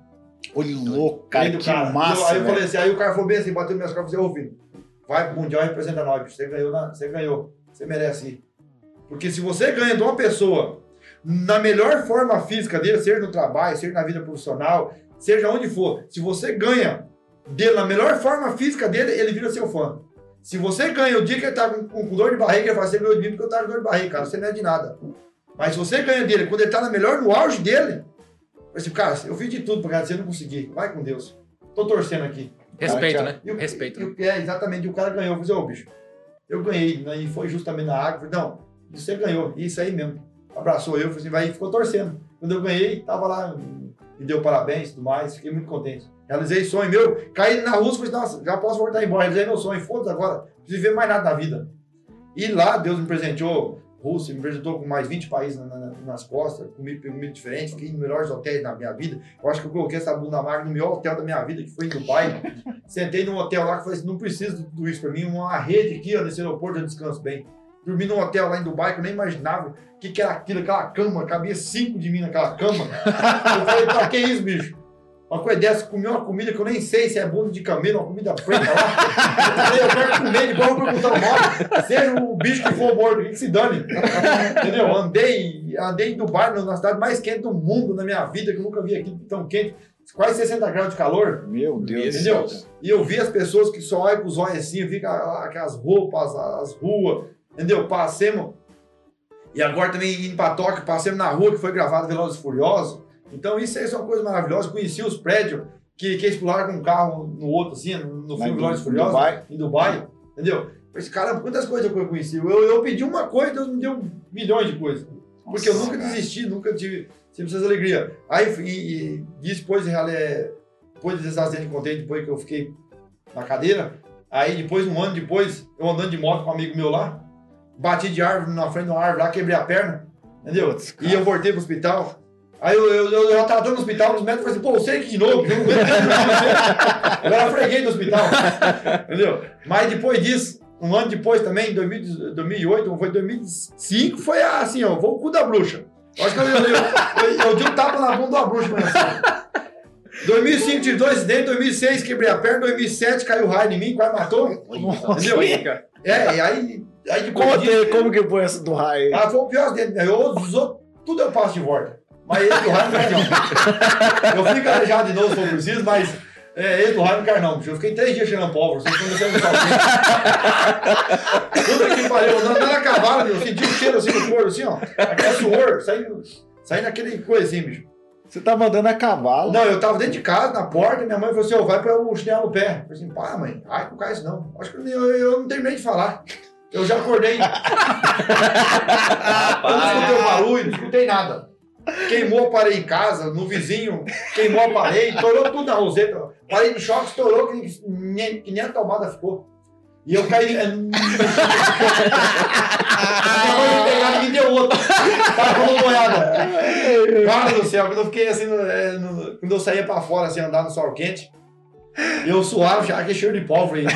Olha louco, cara, que massa. Então, aí eu falei assim, aí o cara falou bem assim, bateu minhas costas e ouvindo, vai pro Mundial e representa nós. Você ganhou, na- você ganhou. Você merece ir. Porque se você ganha de uma pessoa na melhor forma física dele, seja no trabalho, seja na vida profissional, seja onde for, se você ganha dele na melhor forma física dele, ele vira seu fã. Se você ganha o dia que ele tá com, com dor de barriga, ele fala, você ganhou de mim porque eu tava com dor de barriga, cara, você não é de nada. Mas se você ganha dele quando ele tá na melhor, no auge dele, eu assim, cara, eu fiz de tudo pra você não consegui. Vai com Deus. Tô torcendo aqui. Respeito, Cara, né? E o- Respeito. e o- é, exatamente. E o cara ganhou. Eu falei, ô bicho, eu ganhei. Né? E foi justamente na água. Falei, não, você ganhou. Isso aí mesmo. Abraçou eu, falei assim, vai, e ficou torcendo. Quando eu ganhei, tava lá, me deu parabéns e tudo mais. Fiquei muito contente. Realizei sonho meu. Caí na Rússia, falei, nossa, já posso voltar embora. Realizei meu sonho. Foda-se agora. Não preciso ver mais nada na vida. E lá, Deus me presenteou. Rússia me apresentou com mais 20 países na- na- nas costas, comigo comigo diferente, fiquei em melhores hotéis da minha vida. Eu acho que eu coloquei essa bunda magra no melhor hotel da minha vida, que foi em Dubai. Sentei num hotel lá que falei assim: não preciso de tudo isso pra mim, uma rede aqui, ó, nesse aeroporto eu descanso bem. Dormi num hotel lá em Dubai que eu nem imaginava o que, que era aquilo, aquela cama, cabia cinco de mim naquela cama. Eu falei, pra que isso, bicho? Uma coisa dessa, comi uma comida que eu nem sei se é bunda de camelo, uma comida preta lá. Eu falei, eu quero comer, de boa perguntar o nome. Seja o bicho que for morto, que se dane. Entendeu? Andei, andei em Dubai, na cidade mais quente do mundo na minha vida, que eu nunca vi aqui tão quente. Quase 60 graus de calor. Meu Deus Entendeu? E eu vi as pessoas que só olham com os olhos assim, fica aquelas roupas, as ruas, entendeu? Passemos. E agora também indo pra Tóquio, passemos na rua que foi gravado Velozes e Furiosos. Então isso aí é uma coisa maravilhosa. Conheci os prédios que, que eles pularam com um carro no outro, assim, no, filme Velozes Furiosos, Dubai. em Dubai. Entendeu? Esse cara, quantas coisas eu conheci. Eu, eu pedi uma coisa, Deus me deu milhões de coisas. Porque eu Nossa, nunca cara. desisti, nunca tive, tive essas alegrias. Aí, e, e depois, é, depois desses acidentes que contei, depois que eu fiquei na cadeira, aí depois, um ano depois, eu andando de moto com um amigo meu lá, bati de árvore na frente de uma árvore lá, quebrei a perna, entendeu? Putz, E eu voltei pro hospital. Aí eu, eu, eu, já tava no hospital, os médicos falaram assim, pô, você aqui de novo, eu. Eu era freguei do hospital, entendeu? Mas depois disso, um ano depois também, em 2000 2008, ou foi 2005, foi assim, ó, foi o cu da bruxa. Eu acho que eu, eu, eu, eu, eu dei um tapa na bunda da bruxa, mas assim. 2005 tive dois acidentes, 2006 quebrei a perna, 2007 caiu raio em mim, quase matou. Entendeu? É, e aí, aí depois Conta disso- como que foi essa do raio aí? Ah, foi o pior acidente. né? Eu, tudo eu passo de volta. Mas esse do raio não não. Eu fico calejado de novo se for preciso, mas é, esse do raio não não. Eu fiquei três dias cheirando pólvora, eu saí no saltinho. Tudo aqui pariu, andando andando a cavalo, meu, eu senti o cheiro assim no corpo, assim, ó. Aquele suor, saindo, saindo aquele coisinho, bicho. Você tava andando a cavalo. Não, eu tava dentro de casa, na porta, minha mãe falou assim, ó, vai para o chinelo no pé. Eu falei assim, pá, mãe, ai, não cai isso não. Acho que eu, eu não terminei de falar. Eu já acordei. Eu não escutei o barulho, não escutei nada. Queimou a parede em casa, no vizinho, queimou a parede, estourou tudo na roseta. Parede de choque estourou, que nem, que nem a tomada ficou. E eu caí. mãe me pegar, ninguém deu outro. Tava como boiada. Cara do céu, quando eu fiquei assim, no- é, no- quando eu saía pra fora, assim, andar no sol quente, eu suave, já que cheiro de pólvora aí.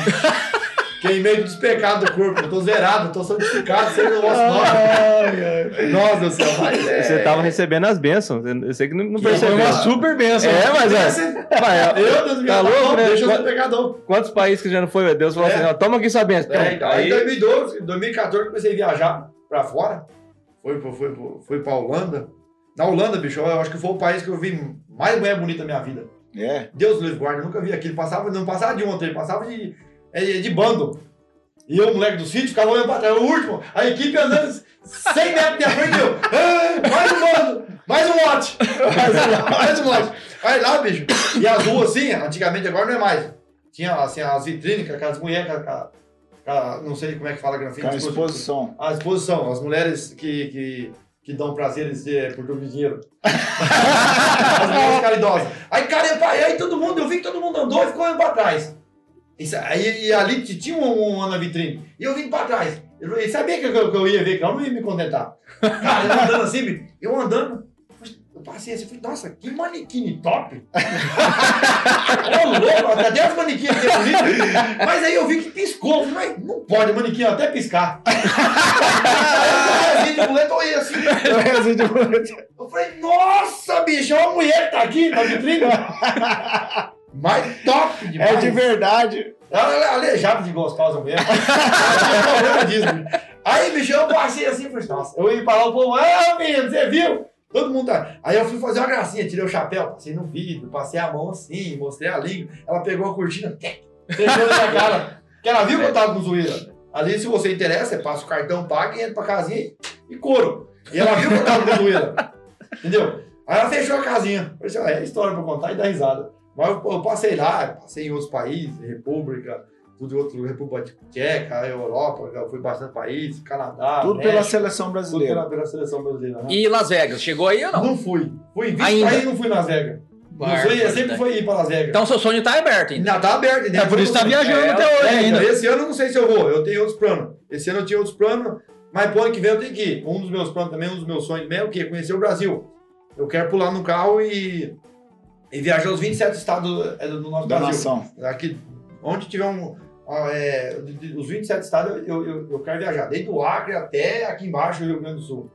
Queimei dos pecados do corpo, eu tô zerado, eu tô santificado, sem o nosso nome. Nossa do céu, mas é... Você tava recebendo as bênçãos. Eu sei que não, não Foi Foi percebeu. uma super benção. É, mas é. Vai, Meu Deus, Tá louco, né? Deixa eu ser pecador. Quantos países que já não foi? Deus falou É. assim: toma aqui sua bênção. É, então, aí em Aí, 2012, 2014, comecei a viajar pra fora. Fui, fui, fui, fui pra Holanda. Na Holanda, bicho, eu acho que foi o país que eu vi mais mulher bonita da minha vida. É. Deus livre guarda, eu nunca vi aquilo. Passava, não passava de ontem, passava de, é, de bando. E eu, moleque do sítio, ficava olhando pra trás. O último, a equipe andando 100 metros na frente, eu. "Ah, mais um bando, mais um lote. Mais um lote, mais um lote. Aí lá, bicho. E as ruas assim, antigamente agora não é mais. Tinha assim, as vitrines com aquelas mulheres, com não sei como é que fala grafite. Com a exposição. A exposição, as mulheres que, que, que dão prazeres é, por todo o dinheiro. as mulheres caridosas. Aí, cara, eu, aí todo mundo, eu vi que todo mundo andou e ficou olhando pra trás. Isso, aí, e ali tinha um, um na vitrine. E eu vim pra trás. Eu, eu sabia que eu, que eu ia ver, que eu não ia me contentar. Cara, eu andando assim, eu andando. Eu passei assim, falei, nossa, que manequim top! Ô, louco, cadê as manequins aqui? Mas aí eu vi que piscou. Eu falei, Mas não pode, manequim até piscar. eu assim de muleta, eu olhei assim. Eu falei, nossa, bicho, é uma mulher que tá aqui na vitrine. Mas top demais. É de verdade. Ela é aleijada de gostosa mesmo. Aí, bicho, eu passei assim, falei, nossa, eu ia lá, o povo, ah, menino, você viu? Todo mundo tá. Aí eu fui fazer uma gracinha, tirei o chapéu, passei no vidro, passei a mão assim, mostrei a língua. Ela pegou a cortina, fechou na cara. Que ela viu que eu tava com zoeira. Ali, se você interessa, você passa o cartão, paga e entra pra casinha e, couro. E ela viu que eu tava com zoeira. Entendeu? Aí ela fechou a casinha. Falei, assim, é história pra contar e dar risada. Mas eu, eu passei lá, passei em outros países, República, tudo outro, República Tcheca, Europa, eu fui bastante países, Canadá, Tudo pela México, seleção tudo brasileira. pela, pela seleção brasileira. Né? E Las Vegas, chegou aí ou não? Não fui. Fui em 20 Ainda. países, não fui nas Vegas. Não fui, eu sempre fui ir para Las Vegas. Então seu sonho tá aberto ainda. Ainda tá aberto. ainda É por isso que tá fui. viajando É, até hoje É, ainda. então, esse ano eu não sei se eu vou, eu tenho outros planos. Esse ano eu tinha outros planos, mas pro ano que vem eu tenho que ir. Um dos meus planos também, um dos meus sonhos também é o quê? Conhecer o Brasil. Eu quero pular no carro e, e viajar os 27 estados é, do nosso Da Brasil. nação. Aqui, onde tiver um. é, os 27 estados eu, eu, eu quero viajar, desde o Acre até aqui embaixo, Rio Grande do Sul.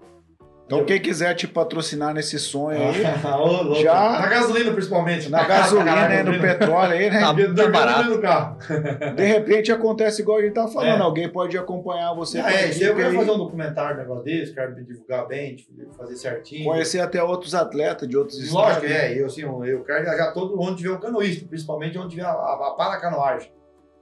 Então quem quiser te patrocinar nesse sonho aí, Ô. Já- Na gasolina, principalmente. na gasolina, Caralho, né, no petróleo aí, né? Tá- tá barato. no carro. De repente acontece igual a gente tá falando, É. alguém pode acompanhar você. Ah, é, eu aí, fazer um documentário, um negócio desse, quero me divulgar bem, tipo, fazer certinho. Conhecer até outros atletas de outros Lógico, estados. é, eu, assim, eu quero viajar todo onde tiver um canoísta, principalmente onde tiver a, a, a paracanoagem.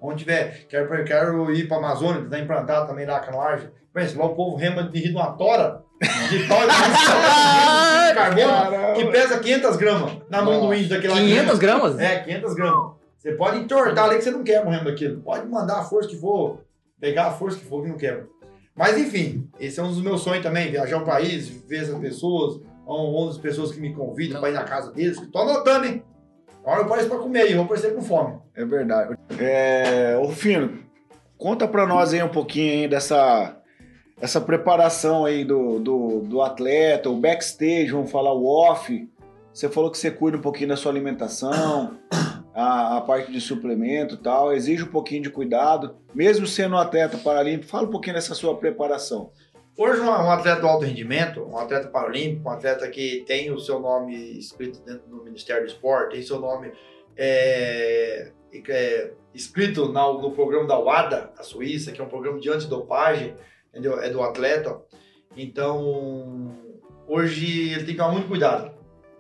Onde tiver, quero, quero ir para a Amazônia, tentar implantar também lá a canoagem. Pensa, lá o povo rema de rir numa tora, de pau de carbono, que pesa 500 gramas na mão do índio daquele lá. 500 gramas? É, 500 gramas. Você pode entortar ali que você não quebra o remo daquilo. Pode mandar a força que for, pegar a força que for que não quebra. Mas enfim, esse é um dos meus sonhos também, viajar o país, ver essas pessoas, um, das pessoas que me convidam para ir na casa deles. Tô anotando, hein? Agora eu apareço pra comer aí, vou aparecer com fome. É verdade. É, ô Rufino, conta pra nós aí um pouquinho aí dessa essa preparação aí do, do, do atleta, o backstage, vamos falar o off. Você falou que você cuida um pouquinho da sua alimentação, a, a parte de suplemento e tal, exige um pouquinho de cuidado. Mesmo sendo um atleta paralímpico, fala um pouquinho dessa sua preparação. Hoje, um, um atleta do alto rendimento, um atleta paralímpico, um atleta que tem o seu nome escrito dentro do Ministério do Esporte, tem seu nome é, é, escrito na- no programa da WADA, da Suíça, que é um programa de antidopagem, entendeu? É do atleta. Então, hoje ele tem que tomar muito cuidado.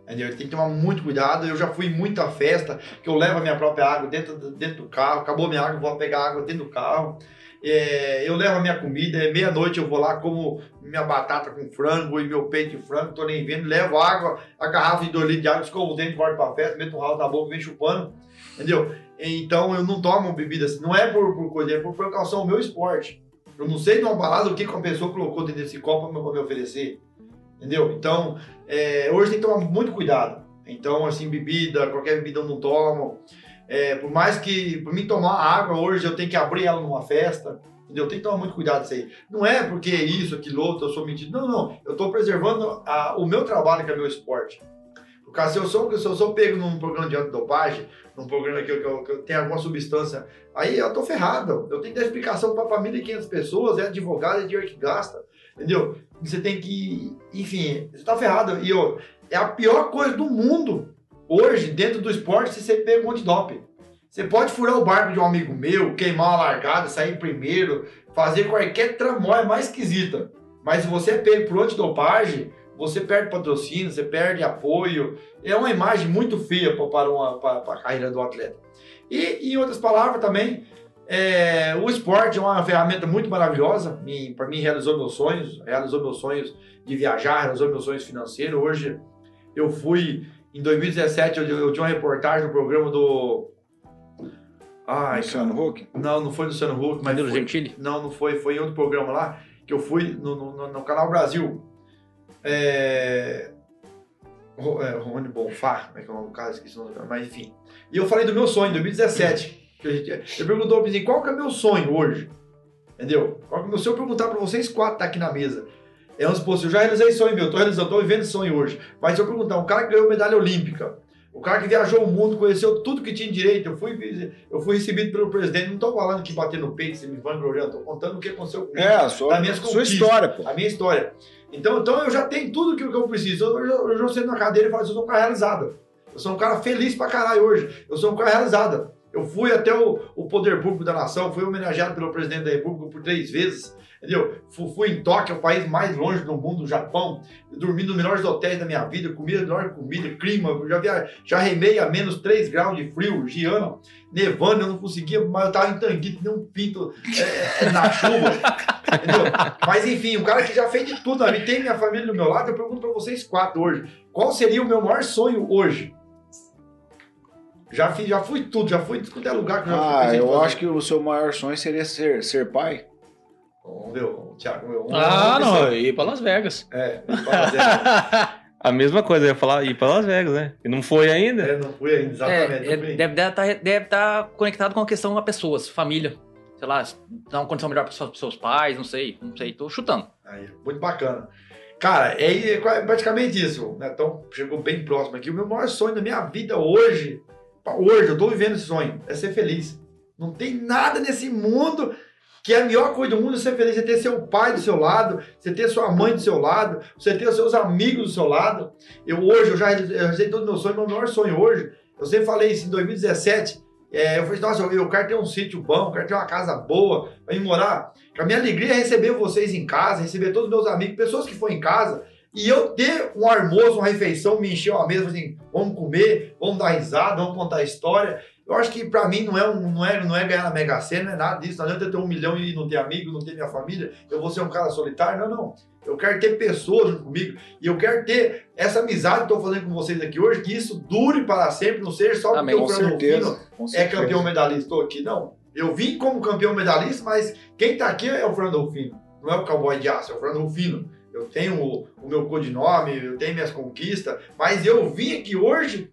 Entendeu? Ele tem que tomar muito cuidado. Eu já fui muita festa que eu levo a minha própria água dentro, dentro do carro. Acabou minha água, vou pegar água dentro do carro. É, eu levo a minha comida, é meia-noite eu vou lá, como minha batata com frango e meu peito de frango, tô nem vendo, levo água, a garrafa de 2 litros de água, escovo o dente, volto pra festa, meto o ralo na boca, vem chupando, entendeu? Então eu não tomo bebida assim, não é por, por coisa, é por precaução ao meu esporte. Eu não sei numa balada o que, uma pessoa colocou dentro desse copo pra me- oferecer, entendeu? Então, é, hoje tem que tomar muito cuidado. Então, assim, bebida, qualquer bebida eu não tomo. É, por mais que, por mim tomar água hoje, eu tenho que abrir ela numa festa, entendeu? Tem que tomar muito cuidado disso aí. Não é porque isso, aquilo, outro, eu sou mentido. Não, não. Eu estou preservando a- o meu trabalho, que é meu esporte. Porque se eu sou, se eu sou pego num programa de antidopagem, num programa que eu, que que tenho alguma substância, aí eu tô ferrado. Eu tenho que dar explicação para 1.500 pessoas, é advogado, é dinheiro que gasta, entendeu? Você tem que, enfim, você tá ferrado. E eu, é a pior coisa do mundo hoje, dentro do esporte, se você pega um antidoping. Você pode furar o barco de um amigo meu, queimar uma largada, sair primeiro, fazer qualquer tramóia mais esquisita. Mas se você é pego por antidopagem, você perde patrocínio, você perde apoio. É uma imagem muito feia pa- para, uma, para, para a carreira do atleta. E, em outras palavras, também, é, o esporte é uma ferramenta muito maravilhosa. Para mim, realizou meus sonhos, realizou meus sonhos de viajar, realizou meus sonhos financeiros. Hoje, eu fui, em 2017, eu, eu tinha uma reportagem no programa do. Ai, Luciano Huck? não, não foi do Luciano Huck, mas Danilo foi, Gentili? não, não foi. Foi em outro programa lá, que eu fui no- no- no Canal Brasil. É... É, Rony Bonfá, como é que é o nome do cara? Esqueci o nome, mas enfim. E eu falei do meu sonho, em 2017. Que a gente, ele perguntou mim, qual que é o meu sonho hoje? Entendeu? É? Se eu perguntar pra vocês quatro tá aqui na mesa. É um eu já realizei sonho meu, tô realizando, tô vivendo sonho hoje. Mas se eu perguntar, um cara que ganhou medalha olímpica, o cara que viajou o mundo, conheceu tudo que tinha direito, eu fui, eu fui recebido pelo presidente, não tô falando que bater no peito, se me vangloriando, tô contando o que aconteceu comigo, É, a sua, conquistas. história, pô. a minha história. Então, então eu já tenho tudo que eu- que eu preciso. Eu, eu, eu já sento na cadeira e falo, eu sou um cara realizado. Eu sou um cara feliz pra caralho hoje. Eu sou um cara realizado. Eu fui até o, o poder público da nação, fui homenageado pelo presidente da república por três vezes. Entendeu? Fu- Fui em Tóquio, o país mais longe do mundo, o Japão. Dormi nos melhores hotéis da minha vida, comi a melhor comida, clima. Já, via, já remei a menos 3 graus de frio, Giano, nevando, eu não conseguia, mas eu tava em tanguito, nem um pinto é, é, na chuva. Entendeu? Mas enfim, um cara que já fez de tudo na vida, tem minha família do meu lado, eu pergunto pra vocês quatro hoje: qual seria o meu maior sonho hoje? Já, fiz, já fui tudo, já fui em qualquer lugar que eu já Ah, pensei em eu fazer. acho que o seu maior sonho seria ser, ser pai. Vamos ver, o Thiago, Ah, não, se- ir pra Las Vegas. É, vamos fazer. A mesma coisa, eu ia falar ir pra Las Vegas, né? E não foi ainda. É, não fui ainda, exatamente. É, é, deve estar deve tá conectado com a questão das pessoas, família. Sei lá, dar uma condição melhor para seus, seus pais, não sei, não sei, tô chutando. Aí, muito bacana. Cara, é, é praticamente isso. Né? Então, chegou bem próximo aqui. O meu maior sonho da minha vida hoje, hoje, eu tô vivendo esse sonho, é ser feliz. Não tem nada nesse mundo que é a melhor coisa do mundo ser feliz. Você ter seu pai do seu lado, você ter sua mãe do seu lado, você ter os seus amigos do seu lado. Eu hoje, eu já realizei, todo o meu sonho, meu maior sonho hoje. Eu sempre falei isso em 2017. É, eu falei, nossa, eu, quero ter um sítio bom, eu quero ter uma casa boa pra ir morar. A minha alegria é receber vocês em casa, receber todos os meus amigos, pessoas que foram em casa, e eu ter um almoço, uma refeição, me encher uma mesa, assim, vamos comer, vamos dar risada, vamos contar história. Eu acho que pra mim não é, um, não, é, não é ganhar na Mega Sena, não é nada disso. Não adianta eu ter um milhão e não ter amigo, não ter minha família, eu vou ser um cara solitário. Não, não. Eu quero ter pessoas junto comigo e eu quero ter essa amizade que tô fazendo com vocês aqui hoje, que isso dure para sempre, não seja só porque Amém. o Com Fernando é campeão medalhista, estou aqui. Não. Eu vim como campeão medalhista, mas quem tá aqui é o Fernando Rufino. Não é o cowboy de aço, é o Fernando Rufino. Eu tenho o, o meu codinome, eu tenho minhas conquistas, mas eu vim aqui hoje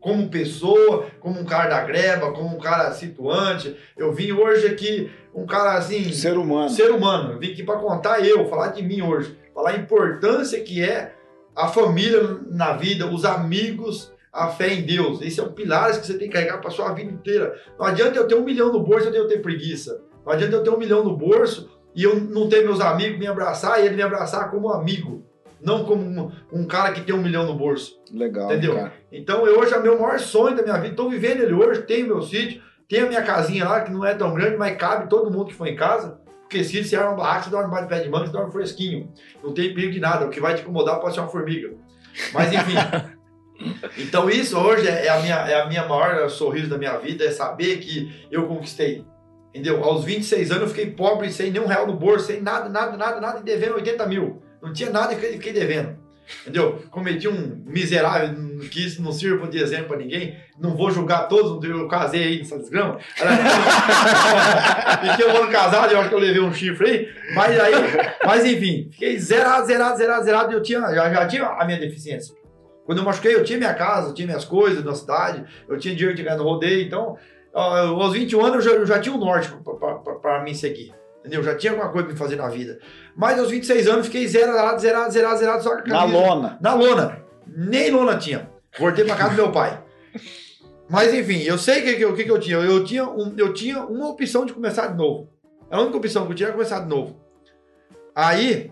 como pessoa, como um cara da greba, como um cara situante. Eu vim hoje aqui um cara assim, Ser humano. ser humano. Eu vim aqui para contar eu, falar de mim hoje, falar a importância que é a família na vida, os amigos, a fé em Deus. Esses são pilares que você tem que carregar para sua vida inteira. Não adianta eu ter um milhão no bolso e eu ter preguiça. Não adianta eu ter um milhão no bolso e eu não ter meus amigos me abraçar e ele me abraçar como amigo, não como um, um cara que tem um milhão no bolso. Legal, Entendeu? cara. Então eu hoje é o meu maior sonho da minha vida. Estou vivendo ele hoje, tenho meu sítio, tenho a minha casinha lá, que não é tão grande, mas cabe todo mundo que for em casa. Porque se arma uma barraca, você dorme debaixo de pé de manga, você dorme fresquinho. Não tem perigo de nada. O que vai te incomodar pode ser uma formiga. Mas enfim. então isso hoje é a minha, é a minha maior sorriso da minha vida, é saber que eu conquistei. Entendeu? Aos 26 anos eu fiquei pobre, sem nenhum real no bolso, sem nada, nada, nada, nada, e devendo 80 mil. Não tinha nada e fiquei- fiquei devendo. Entendeu? Cometi um miserável, que isso não sirva de exemplo pra ninguém. Não vou julgar todos, eu casei aí nessa desgrama. Fiquei um ano casado, eu acho que eu levei um chifre aí. Mas aí, mas enfim, fiquei zerado, zerado, zerado, zerado. Eu tinha, já, já tinha a minha deficiência. Quando eu machuquei, eu tinha minha casa, eu tinha minhas coisas na cidade, eu tinha dinheiro de ganhar no rodeio. Então, eu- aos 21 anos, eu já, eu já tinha um norte para mim seguir. Entendeu? Já tinha alguma coisa pra me fazer na vida. Mas aos 26 anos, fiquei zerado, zerado, zerado, zerado, só com a Na lona. na lona. Nem lona tinha. Voltei pra casa do meu pai. Mas enfim, eu sei o que, que, que, que eu tinha. Eu tinha, um- eu tinha uma opção de começar de novo. A única opção que eu tinha era começar de novo. Aí,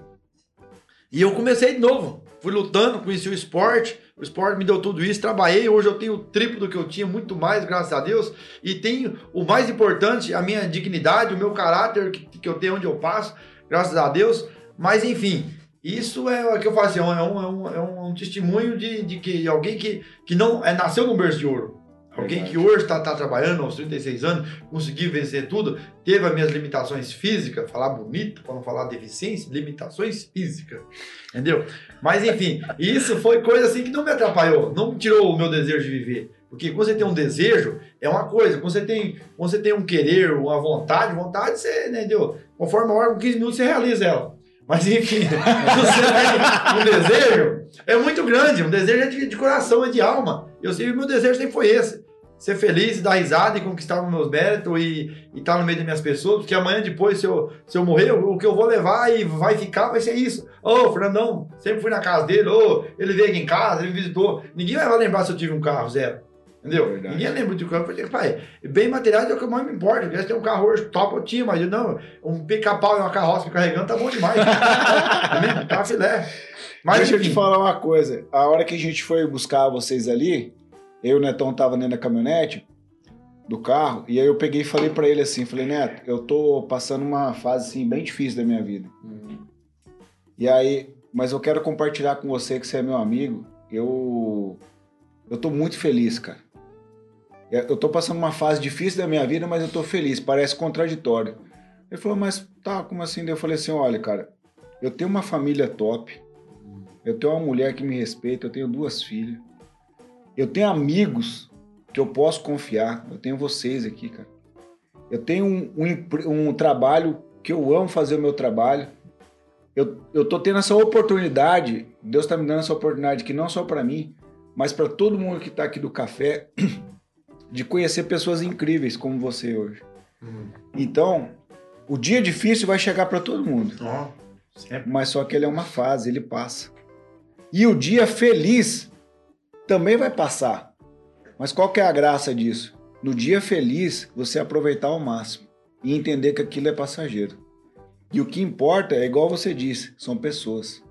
e eu comecei de novo. Fui lutando, conheci o esporte. O esporte me deu tudo isso. Trabalhei. Hoje eu tenho o triplo do que eu tinha, muito mais, graças a Deus. E tenho o mais importante, a minha dignidade, o meu caráter que, que eu tenho onde eu passo, graças a Deus. Mas enfim, isso é o que eu faço. É um, é um, é um, é um testemunho de, de que alguém que, que não é, nasceu num berço de ouro. Alguém que hoje está trabalhando aos 36 anos, conseguiu vencer tudo, teve as minhas limitações físicas, falar bonito, para não falar deficiência, limitações físicas, entendeu? Mas enfim, isso foi coisa assim que não me atrapalhou, não me tirou o meu desejo de viver. Porque quando você tem um desejo, é uma coisa, quando você tem, quando você tem um querer, uma vontade, vontade, você, né, entendeu? Conforme a hora, com 15 minutos, você realiza ela. Mas enfim, se você tem um desejo, é muito grande, um desejo é de, de coração, é de alma. Eu sei, meu desejo sempre foi esse ser feliz, dar risada e conquistar os meus méritos e estar no meio das minhas pessoas, porque amanhã depois, se eu, se eu morrer, o que eu vou levar e vai ficar vai ser isso. Ô, Fernandão, sempre fui na casa dele, ô, ele veio aqui em casa, ele me visitou. Ninguém vai lembrar se eu tive um carro, zero. Entendeu? Verdade. Ninguém lembra de carro. Porque, pai, bem material é o que mais me importa. Se tem um carro hoje top, eu tinha, mas eu, não, um pica-pau e uma carroça carregando tá bom demais. Tá, tá filé. Mas, Deixa eu te falar uma coisa. A hora que a gente foi buscar vocês ali, eu e o Netão tava dentro da caminhonete do carro, e aí eu peguei e falei pra ele assim, falei, Neto, eu tô passando uma fase assim bem difícil da minha vida. E aí, mas eu quero compartilhar com você que você é meu amigo. Eu eu tô muito feliz, cara. Eu tô passando uma fase difícil da minha vida, mas eu tô feliz, parece contraditório. Ele falou, mas tá, como assim? Eu falei assim, olha, cara, eu tenho uma família top, eu tenho uma mulher que me respeita, eu tenho duas filhas. Eu tenho amigos que eu posso confiar. Eu tenho vocês aqui, cara. Eu tenho um, um um trabalho que eu amo fazer o meu trabalho. Eu, eu tô tendo essa oportunidade, Deus tá me dando essa oportunidade que não só para mim, mas para todo mundo que tá aqui do café, de conhecer pessoas incríveis como você hoje. Então, o dia difícil vai chegar para todo mundo sempre. mas só que ele é uma fase, ele passa. E o dia feliz também vai passar. Mas qual que é a graça disso? No dia feliz, você aproveitar ao máximo e entender que aquilo é passageiro. E o que importa é igual você disse, são pessoas.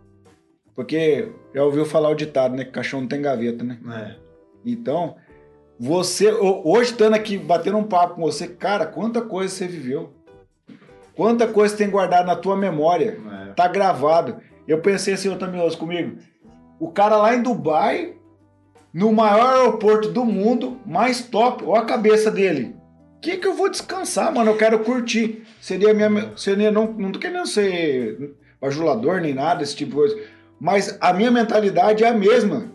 Porque já ouviu falar o ditado, né? Que cachorro não tem gaveta, né? É. Então, você, ho- hoje estando aqui batendo um papo com você, cara, quanta coisa você viveu. Quanta coisa você tem guardado na tua memória É. tá gravado. Eu pensei assim, eu também ouço comigo. O cara lá em Dubai, no maior aeroporto do mundo, mais top, olha a cabeça dele. Que que eu vou descansar, mano? Eu quero curtir. Seria minha. Seria, não, não tô querendo ser bajulador nem nada, esse tipo de coisa. Mas a minha mentalidade é a mesma.